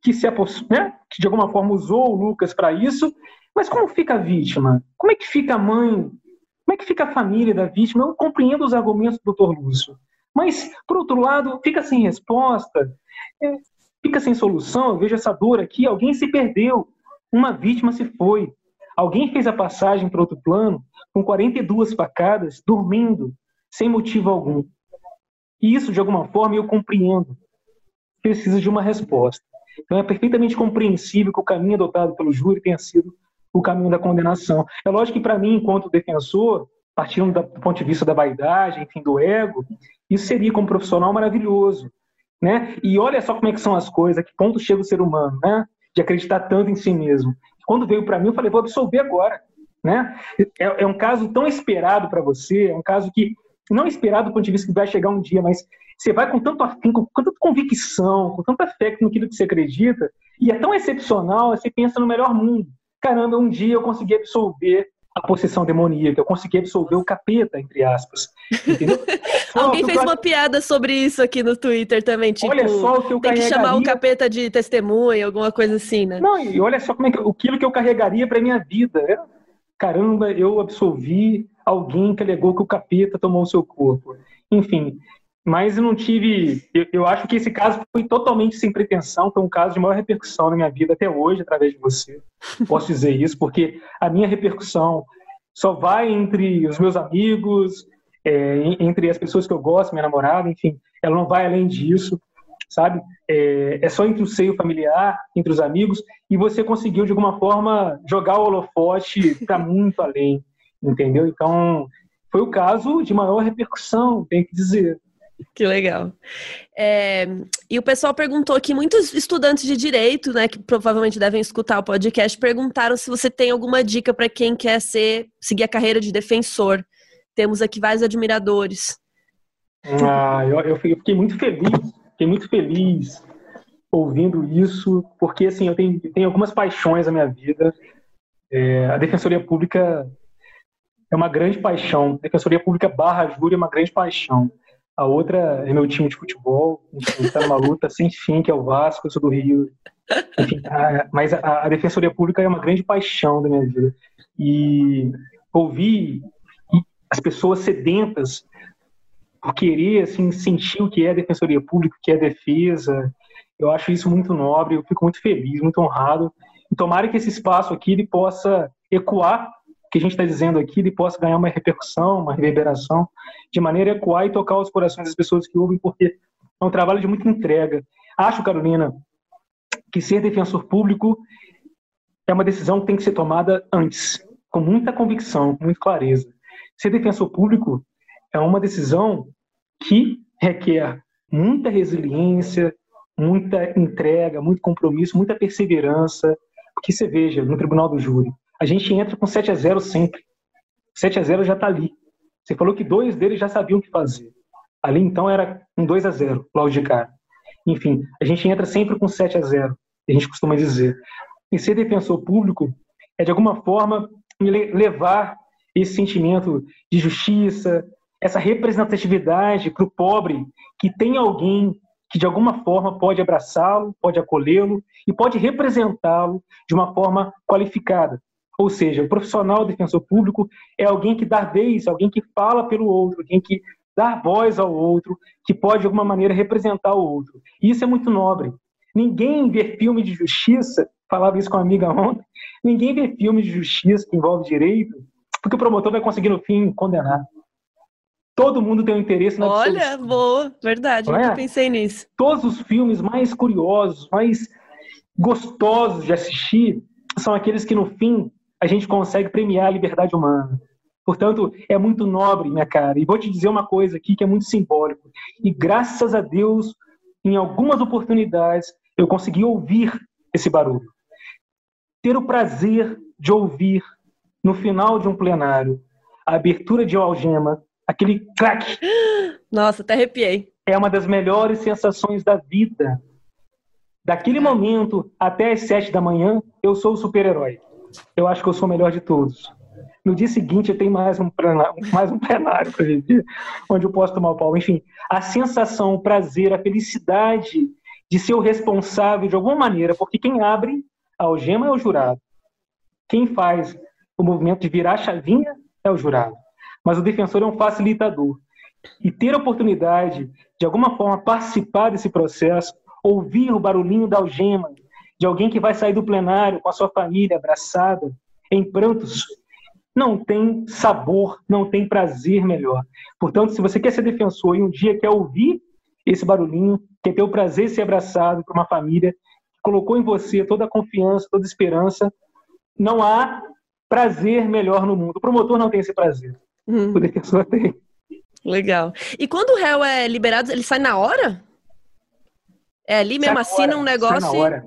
que, se né, que de alguma forma usou o Lucas para isso, mas como fica a vítima? Como é que fica a mãe? Como é que fica a família da vítima? Eu compreendo os argumentos do Dr. Lúcio. Mas, por outro lado, fica sem resposta, é, fica sem solução. Eu vejo essa dor aqui. Alguém se perdeu, uma vítima se foi. Alguém fez a passagem para outro plano com 42 facadas, dormindo, sem motivo algum. E isso, de alguma forma, eu compreendo. Precisa de uma resposta. Então, é perfeitamente compreensível que o caminho adotado pelo júri tenha sido o caminho da condenação. É lógico que, para mim, enquanto defensor, partindo do ponto de vista da vaidade, enfim, do ego, isso seria como profissional maravilhoso, né? E olha só como é que são as coisas, que ponto chega o ser humano, né? De acreditar tanto em si mesmo. Quando veio para mim, eu falei, vou absolver agora, né? É, é um caso tão esperado para você, é um caso que não esperado do ponto de vista que vai chegar um dia, mas você vai com tanto afinco, com tanta convicção, com tanta fé naquilo que você acredita, e é tão excepcional, você pensa no melhor mundo. Caramba, um dia eu consegui absolver a possessão demoníaca, eu consegui absolver o capeta, entre aspas. Entendeu? [laughs] Alguém fez uma piada sobre isso aqui no Twitter também, tipo, olha só o que eu tem que chamar o capeta de testemunha, alguma coisa assim, né? Não, e olha só como é que, aquilo que eu carregaria para minha vida. Né? Caramba, eu absolvi alguém que alegou que o capeta tomou o seu corpo. Enfim, mas não tive. Eu, eu, acho que esse caso foi totalmente sem pretensão, foi um caso de maior repercussão na minha vida até hoje, através de você. [laughs] Posso dizer isso, porque a minha repercussão só vai entre os meus amigos, é, entre as pessoas que eu gosto, minha namorada, enfim, ela não vai além disso, sabe? É, é só entre o seio familiar, entre os amigos, e você conseguiu, de alguma forma, jogar o holofote para [laughs] muito além, entendeu? Então, foi o caso de maior repercussão, tem que dizer. Que legal. É, e o pessoal perguntou aqui, muitos estudantes de direito, né, que provavelmente devem escutar o podcast, perguntaram se você tem alguma dica para quem quer ser, seguir a carreira de defensor. Temos aqui vários admiradores. Ah, eu, eu fiquei muito feliz, fiquei muito feliz ouvindo isso, porque assim, eu tenho, tenho algumas paixões na minha vida. É, a Defensoria Pública é uma grande paixão. Defensoria Pública barra júri é uma grande paixão. A outra é meu time de futebol, está numa luta sem fim, que é o Vasco, eu sou do Rio. Enfim, a, mas a, a, Defensoria Pública é uma grande paixão da minha vida. E ouvir as pessoas sedentas por querer assim, sentir o que é a Defensoria Pública, o que é defesa, eu acho isso muito nobre, eu fico muito feliz, muito honrado. E tomara que esse espaço aqui ele possa ecoar que a gente está dizendo aqui ele possa ganhar uma repercussão, uma reverberação, de maneira a ecoar e tocar os corações das pessoas que ouvem, porque é um trabalho de muita entrega. Acho, Carolina, que ser defensor público é uma decisão que tem que ser tomada antes, com muita convicção, com muita clareza. Ser defensor público é uma decisão que requer muita resiliência, muita entrega, muito compromisso, muita perseverança, porque você veja no tribunal do júri, a gente entra com 7 a 0 sempre. 7 a 0 já está ali. Você falou que dois deles já sabiam o que fazer. Ali então era um 2 a 0 logo de cara. Enfim, a gente entra sempre com 7 a 0 a gente costuma dizer. E ser defensor público é de alguma forma levar esse sentimento de justiça, essa representatividade para o pobre que tem alguém que de alguma forma pode abraçá-lo, pode acolhê-lo e pode representá-lo de uma forma qualificada. Ou seja, o profissional defensor público é alguém que dá vez, alguém que fala pelo outro, alguém que dá voz ao outro, que pode de alguma maneira representar o outro. E isso é muito nobre. Ninguém vê filme de justiça, falava isso com uma amiga ontem, ninguém vê filme de justiça que envolve direito, porque o promotor vai conseguir no fim condenar. Todo mundo tem um interesse na Olha, boa, verdade, Não nunca é? pensei nisso. Todos os filmes mais curiosos, mais gostosos de assistir, são aqueles que no fim a gente consegue premiar a liberdade humana. Portanto, é muito nobre, minha cara. E vou te dizer uma coisa aqui que é muito simbólico. E graças a Deus, em algumas oportunidades, eu consegui ouvir esse barulho. Ter o prazer de ouvir, no final de um plenário, a abertura de algema, aquele crack. Nossa, até arrepiei. É uma das melhores sensações da vida. Daquele momento até as sete da manhã, eu sou o super-herói eu acho que eu sou o melhor de todos. No dia seguinte eu tenho mais um plenário, mais um plenário para viver, onde eu posso tomar o pau. Enfim, a sensação, o prazer, a felicidade de ser o responsável de alguma maneira, porque quem abre a algema é o jurado. Quem faz o movimento de virar a chavinha é o jurado. Mas o defensor é um facilitador. E ter a oportunidade, de alguma forma, participar desse processo, ouvir o barulhinho da algema, de alguém que vai sair do plenário com a sua família abraçada, em prantos, não tem sabor, não tem prazer melhor. Portanto, se você quer ser defensor e um dia quer ouvir esse barulhinho, quer ter o prazer de ser abraçado por uma família que colocou em você toda a confiança, toda a esperança, não há prazer melhor no mundo. O promotor não tem esse prazer. Hum. O defensor tem. Legal. E quando o réu é liberado, ele sai na hora? É, ali mesmo assina um negócio. Sai na hora.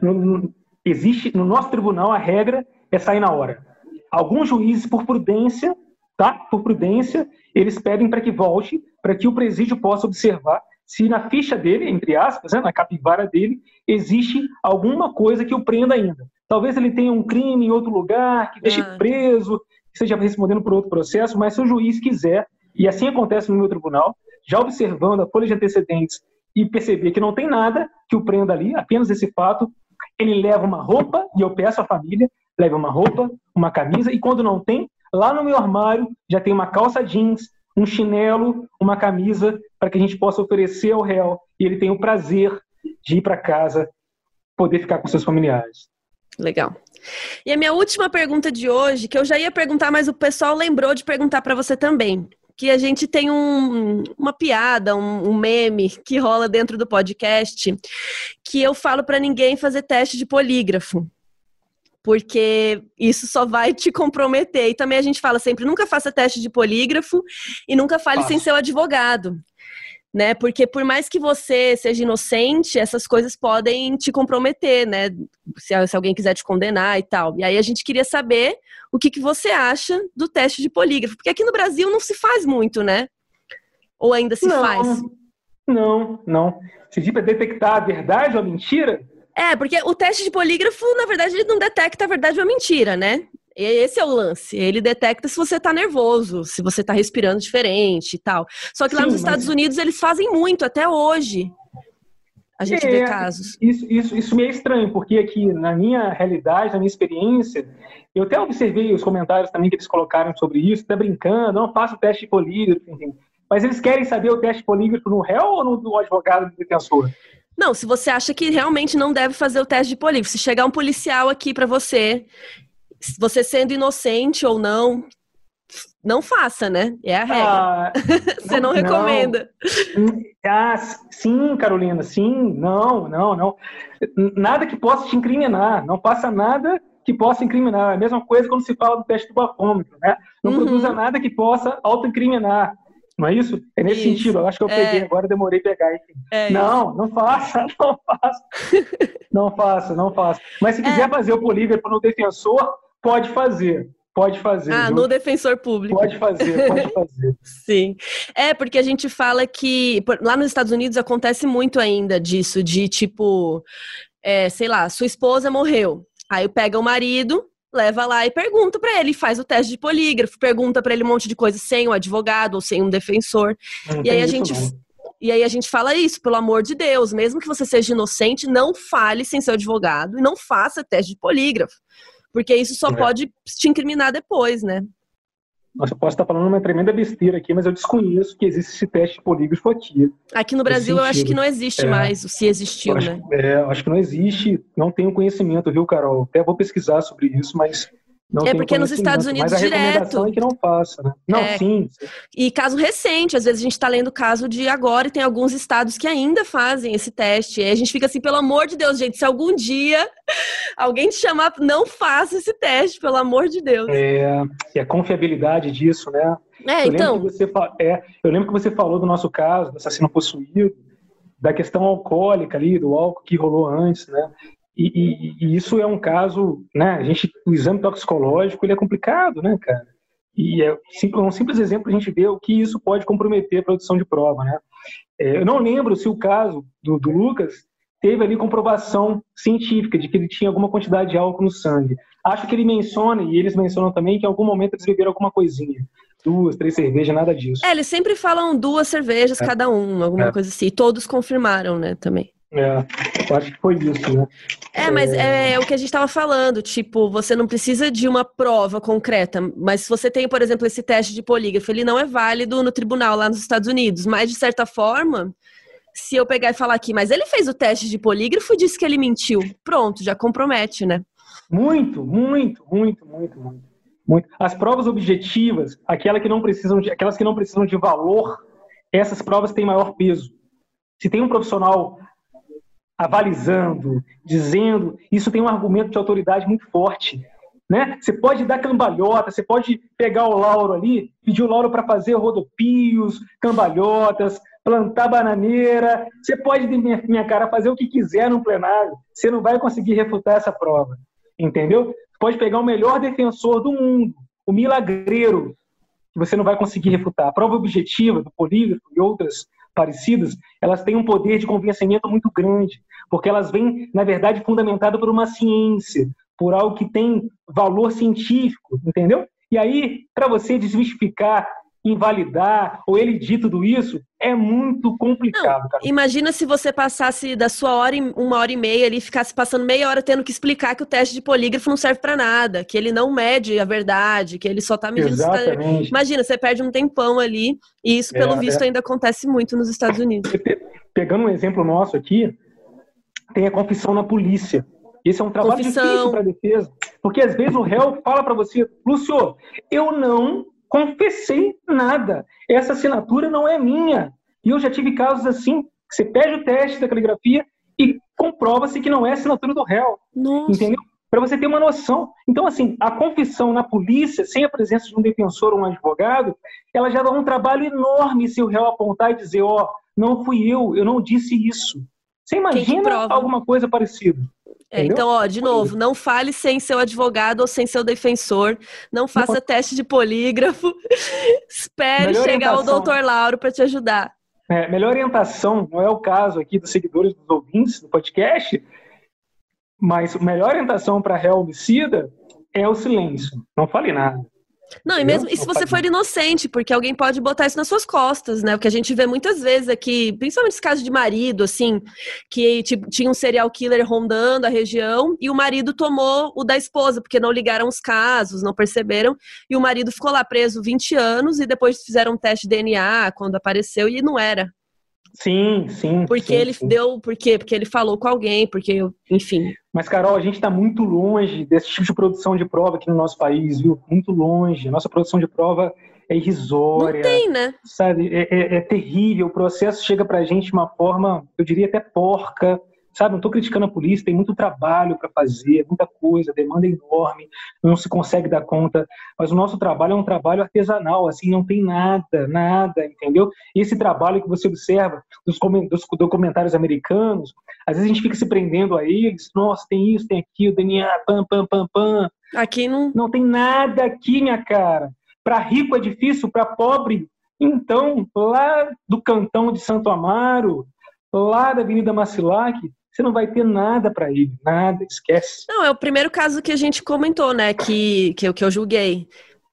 No, no, existe, no nosso tribunal, a regra é sair na hora. Alguns juízes, por prudência, tá? Por prudência, eles pedem para que volte, para que o presídio possa observar se na ficha dele, entre aspas, né, na capivara dele, existe alguma coisa que o prenda ainda. Talvez ele tenha um crime em outro lugar, que deixe ah. preso, esteja respondendo por outro processo, mas se o juiz quiser, e assim acontece no meu tribunal, já observando a folha de antecedentes e perceber que não tem nada que o prenda ali, apenas esse fato, ele leva uma roupa, e eu peço à família, leva uma roupa, uma camisa, e quando não tem, lá no meu armário já tem uma calça jeans, um chinelo, uma camisa, para que a gente possa oferecer ao réu e ele tenha o prazer de ir para casa, poder ficar com seus familiares. Legal. E a minha última pergunta de hoje, que eu já ia perguntar, mas o pessoal lembrou de perguntar para você também. Que a gente tem um, uma piada, um, um, meme que rola dentro do podcast, que eu falo para ninguém fazer teste de polígrafo porque isso só vai te comprometer. E também a gente fala sempre: nunca faça teste de polígrafo e nunca fale sem seu advogado. Né? Porque por mais que você seja inocente, essas coisas podem te comprometer, né? Se, se alguém quiser te condenar e tal. E aí a gente queria saber o que, que você acha do teste de polígrafo, porque aqui no Brasil não se faz muito, né? Ou ainda se não, faz? Não, não. Se para detectar a verdade ou a mentira, é, porque o teste de polígrafo, na verdade, ele não detecta a verdade ou a mentira, né? Esse é o lance. Ele detecta se você tá nervoso, se você tá respirando diferente e tal. Só que lá Sim, nos Estados Unidos eles fazem muito, até hoje. A gente é, vê casos. Isso, isso, isso me é estranho, porque aqui, na minha realidade, na minha experiência, eu até observei os comentários também que eles colocaram sobre isso, tá brincando, não faço o teste de polígrafo, enfim. Mas eles querem saber o teste de polígrafo no réu ou no, no advogado do defensor? Não, se você acha que realmente não deve fazer o teste de polígrafo, se chegar um policial aqui para você, você sendo inocente ou não, não faça, né? É a regra. Ah, [laughs] você não, não recomenda. Não. Ah, sim, Carolina, sim. Não, não, não. Nada que possa te incriminar. Não faça nada que possa incriminar. É a mesma coisa quando se fala do teste do bafômetro, né? Não uhum. produza nada que possa autoincriminar. Não é isso? É nesse isso. sentido. Eu acho que eu peguei, é. agora demorei pegar. É não, isso. não faça, não faça. [laughs] [laughs] não faça, não faça. Mas se quiser é. fazer o polígrafo no defensor, pode fazer. Pode fazer. Ah, viu? no defensor público. Pode fazer, pode [laughs] fazer. Sim. É, porque a gente fala que. Lá nos Estados Unidos acontece muito ainda disso, de tipo, é, sei lá, sua esposa morreu. Aí pega o marido, leva lá e pergunta para ele, faz o teste de polígrafo, pergunta para ele um monte de coisa sem um advogado ou sem um defensor. Não e aí a gente não. E aí a gente fala isso, pelo amor de Deus, mesmo que você seja inocente, não fale sem seu advogado e não faça teste de polígrafo, porque isso só é. pode te incriminar depois, né? Nossa, eu posso estar falando uma tremenda besteira aqui, mas eu desconheço que existe esse teste de polígrafo aqui. Aqui no Brasil eu acho que não existe é, mais, se existiu, acho, né? É, acho que não existe, não tenho conhecimento, viu, Carol? Até vou pesquisar sobre isso, mas não é porque nos Estados Unidos mas a direto. é que não faça, né? Não, é. sim. E caso recente, às vezes a gente está lendo caso de agora e tem alguns estados que ainda fazem esse teste. E a gente fica assim, pelo amor de Deus, gente, se algum dia [laughs] alguém te chamar, não faça esse teste, pelo amor de Deus. É, e a confiabilidade disso, né? É, eu então. Você, é, eu lembro que você falou do nosso caso, do assassino possuído, da questão alcoólica ali, do álcool que rolou antes, né? E, e, e, isso é um caso, né? A gente, o exame toxicológico ele é complicado, né, cara? E é um simples exemplo a gente vê o que isso pode comprometer a produção de prova, né? É, eu não lembro se o caso do, do, Lucas teve ali comprovação científica de que ele tinha alguma quantidade de álcool no sangue. Acho que ele menciona, e eles mencionam também, que em algum momento eles beberam alguma coisinha. Duas, três cervejas, nada disso. É, eles sempre falam duas cervejas é. cada um, alguma é. coisa assim. Todos confirmaram, né, também. É, eu acho que foi isso, né? É, mas é, é o que a gente estava falando, tipo, você não precisa de uma prova concreta, mas se você tem, por exemplo, esse teste de polígrafo, ele não é válido no tribunal lá nos Estados Unidos, mas de certa forma, se eu pegar e falar aqui, mas ele fez o teste de polígrafo e disse que ele mentiu, pronto, já compromete, né? Muito, muito, muito, muito, muito. muito. As provas objetivas, aquelas que não precisam de, aquelas que não precisam de valor, essas provas têm maior peso. Se tem um profissional avalizando, dizendo, isso tem um argumento de autoridade muito forte. Né? Você pode dar cambalhota, você pode pegar o Lauro ali, pedir o Lauro para fazer rodopios, cambalhotas, plantar bananeira. Você pode, de minha, minha cara, fazer o que quiser no plenário. Você não vai conseguir refutar essa prova. Entendeu? Pode pegar o melhor defensor do mundo, o milagreiro, que você não vai conseguir refutar. A prova objetiva do polígrafo e outras parecidas, elas têm um poder de convencimento muito grande, porque elas vêm, na verdade, fundamentadas por uma ciência, por algo que tem valor científico, entendeu? E aí, para você desmistificar invalidar ou ele dizer tudo isso é muito complicado. Não, imagina se você passasse da sua hora, uma hora e meia ali, ficasse passando meia hora tendo que explicar que o teste de polígrafo não serve para nada, que ele não mede a verdade, que ele só tá medindo. Exatamente. Tá... Imagina, você perde um tempão ali, e isso, pelo é, visto, é. ainda acontece muito nos Estados Unidos. Pegando um exemplo nosso aqui, tem a confissão na polícia. Esse é um trabalho confissão. difícil para defesa, porque às vezes o réu fala para você, Lúcio, eu não confessei nada. Essa assinatura não é minha. E eu já tive casos assim, que você pede o teste da caligrafia e comprova-se que não é assinatura do réu. Nossa. Entendeu? Para você ter uma noção. Então, assim, a confissão na polícia, sem a presença de um defensor ou um advogado, ela já dá um trabalho enorme se o réu apontar e dizer, ó, oh, não fui eu, eu não disse isso. Você imagina alguma coisa parecida? É, então, ó, de novo, não fale sem seu advogado ou sem seu defensor, não faça não. teste de polígrafo, [laughs] espere melhor chegar o doutor Lauro para te ajudar. É, melhor orientação, não é o caso aqui dos seguidores dos ouvintes do podcast, mas a melhor orientação para réu homicida é o silêncio. Não fale nada. Não, e mesmo e se você for inocente, porque alguém pode botar isso nas suas costas, né? O que a gente vê muitas vezes aqui, principalmente esse caso de marido, assim, que tipo, tinha um serial killer rondando a região e o marido tomou o da esposa, porque não ligaram os casos, não perceberam, e o marido ficou lá preso 20 anos e depois fizeram um teste de DNA quando apareceu e não era. Sim, sim. Porque sim, ele sim. deu, por quê? Porque ele falou com alguém, porque, enfim. Mas, Carol, a gente está muito longe desse tipo de produção de prova aqui no nosso país, viu? Muito longe. Nossa produção de prova é irrisória. Não tem, né? Sabe? É, é, é terrível. O processo chega para a gente de uma forma, eu diria até porca. Sabe, não estou criticando a polícia, tem muito trabalho para fazer, muita coisa, demanda enorme, não se consegue dar conta. Mas o nosso trabalho é um trabalho artesanal, assim, não tem nada, nada, entendeu? Esse trabalho que você observa dos, dos documentários americanos, às vezes a gente fica se prendendo a eles, nossa, tem isso, tem aquilo, DNA, pam, pam, pam, pam. Aqui não. Não tem nada aqui, minha cara. Para rico é difícil, para pobre. Então, lá do cantão de Santo Amaro, lá da Avenida Macilac, você não vai ter nada para ele, nada, esquece. Não, é o primeiro caso que a gente comentou, né, que, que, que eu julguei.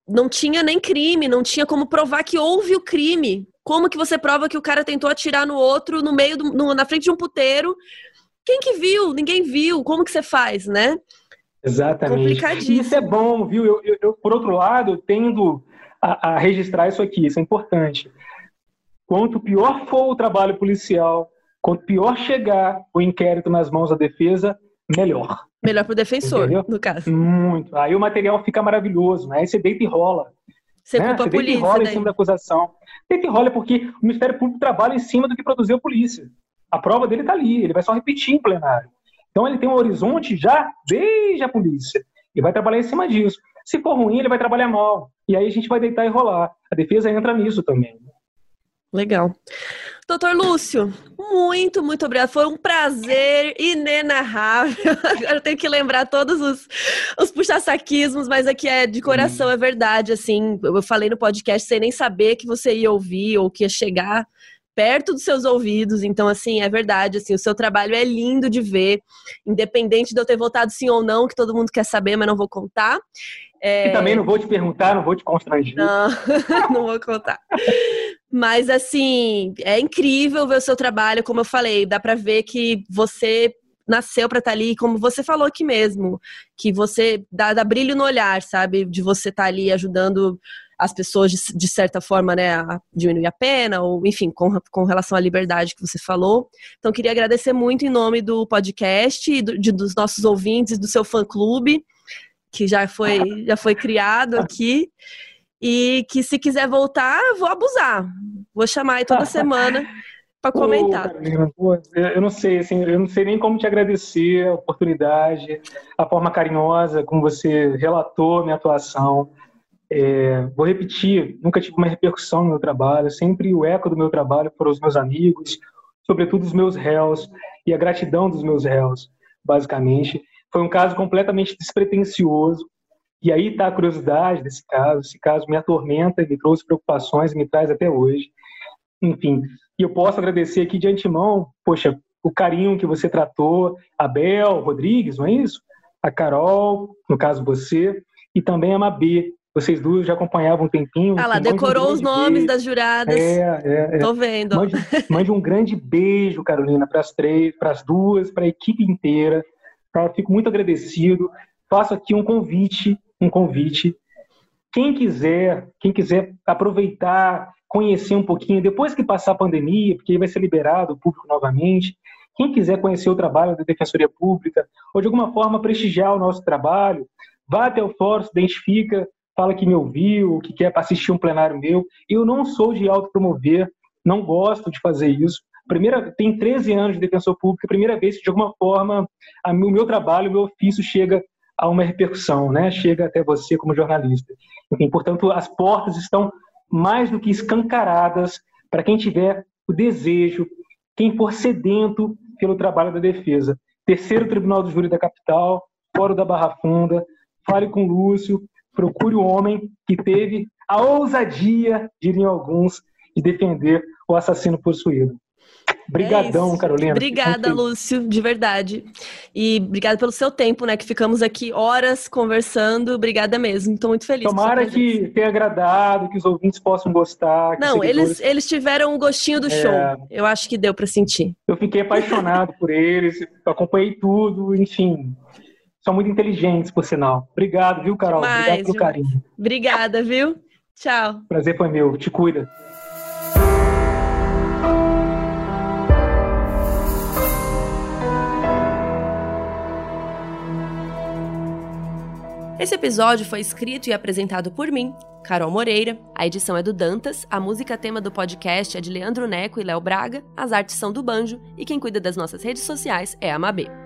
Não tinha nem crime, não tinha como provar que houve o crime. Como que você prova que o cara tentou atirar no outro no meio, do, no, na frente de um puteiro? Quem que viu? Ninguém viu. Como que você faz, né? Exatamente. Isso é bom, viu? Eu, eu, eu por outro lado, eu tendo a, a registrar isso aqui, isso é importante. Quanto pior for o trabalho policial, Quanto pior chegar o inquérito nas mãos da defesa, melhor. Melhor para o defensor, Entendeu? no caso. Muito. Aí o material fica maravilhoso, né? Aí você deita e rola. Você né? culpa você a polícia. Deita e rola daí. em cima da acusação. Deita e rola porque o Ministério Público trabalha em cima do que produziu a polícia. A prova dele está ali, ele vai só repetir em plenário. Então ele tem um horizonte já desde a polícia. E vai trabalhar em cima disso. Se for ruim, ele vai trabalhar mal. E aí a gente vai deitar e rolar. A defesa entra nisso também. Legal. Doutor Lúcio, muito, muito obrigada. Foi um prazer inenarrável. [laughs] Agora eu tenho que lembrar todos os, os puxa-saquismos, mas aqui é de coração, é verdade. Assim, eu falei no podcast sem nem saber que você ia ouvir ou que ia chegar perto dos seus ouvidos. Então, assim, é verdade. Assim, o seu trabalho é lindo de ver, independente de eu ter votado sim ou não, que todo mundo quer saber, mas não vou contar. É... E também não vou te perguntar, não vou te constranger. Não, [laughs] não vou contar. Mas, assim, é incrível ver o seu trabalho, como eu falei, dá para ver que você nasceu para estar tá ali, como você falou aqui mesmo, que você dá, dá brilho no olhar, sabe? De você estar tá ali ajudando as pessoas, de, de, certa forma, né, a diminuir a pena, ou enfim, com, com relação à liberdade que você falou. Então, queria agradecer muito em nome do podcast, e do, de, dos nossos ouvintes, do seu fã-clube, que já foi, já foi criado aqui. E que se quiser voltar, vou abusar. Vou chamar aí toda [laughs] semana para comentar. Pô, eu não sei, assim, eu não sei nem como te agradecer a oportunidade, a forma carinhosa como você relatou a minha atuação. É, vou repetir, nunca tive uma repercussão no meu trabalho, sempre o eco do meu trabalho foram os meus amigos, sobretudo os meus réus e a gratidão dos meus réus, basicamente. Foi um caso completamente despretensioso, e aí está a curiosidade desse caso. Esse caso me atormenta, me trouxe preocupações e me traz até hoje. Enfim, e eu posso agradecer aqui de antemão, poxa, o carinho que você tratou, a Bel Rodrigues, não é isso? A Carol, no caso você, e também a Mabê, vocês duas já acompanhavam um tempinho. Ah lá, decorou um os nomes beijo. das juradas. É, é, é. Tô vendo. Mande, mande um grande beijo, Carolina, para as três, para as duas, para a equipe inteira. Tá? Fico muito agradecido. Faço aqui um convite, um convite. Quem quiser, quem quiser aproveitar, conhecer um pouquinho, depois que passar a pandemia, porque vai ser liberado o público novamente, quem quiser conhecer o trabalho da Defensoria Pública, ou de alguma forma prestigiar o nosso trabalho, vá até o fórum, se identifica, fala que me ouviu, que quer assistir um plenário meu. Eu não sou de autopromover, não gosto de fazer isso. Primeira, tem 13 anos de defensor público, primeira vez que de alguma forma a, o meu trabalho, o meu ofício chega a uma repercussão, né? Chega até você como jornalista. Enfim, portanto, as portas estão mais do que escancaradas para quem tiver o desejo, quem for sedento pelo trabalho da defesa. Terceiro Tribunal do Júri da Capital, Fórum da Barra Funda, fale com Lúcio, procure o homem que teve a ousadia, diriam alguns, de defender o assassino possuído. Obrigadão, é Carolina. Obrigada, Lúcio, de verdade. E obrigada pelo seu tempo, né? Que ficamos aqui horas conversando. Obrigada mesmo. Estou muito feliz. Tomara que tenha agradado, que os ouvintes possam gostar. Não, seguidores... eles, eles tiveram um gostinho do é... show. Eu acho que deu para sentir. Eu fiquei apaixonado por eles, acompanhei tudo, enfim. São muito inteligentes, por sinal. Obrigado, viu, Carol? Demais, Obrigado pelo carinho. Obrigada, viu? Tchau. Prazer foi meu. Te cuida. Esse episódio foi escrito e apresentado por mim, Carol Moreira. A edição é do Dantas, a música tema do podcast é de Leandro Neco e Léo Braga, as artes são do Banjo e quem cuida das nossas redes sociais é a Mabê.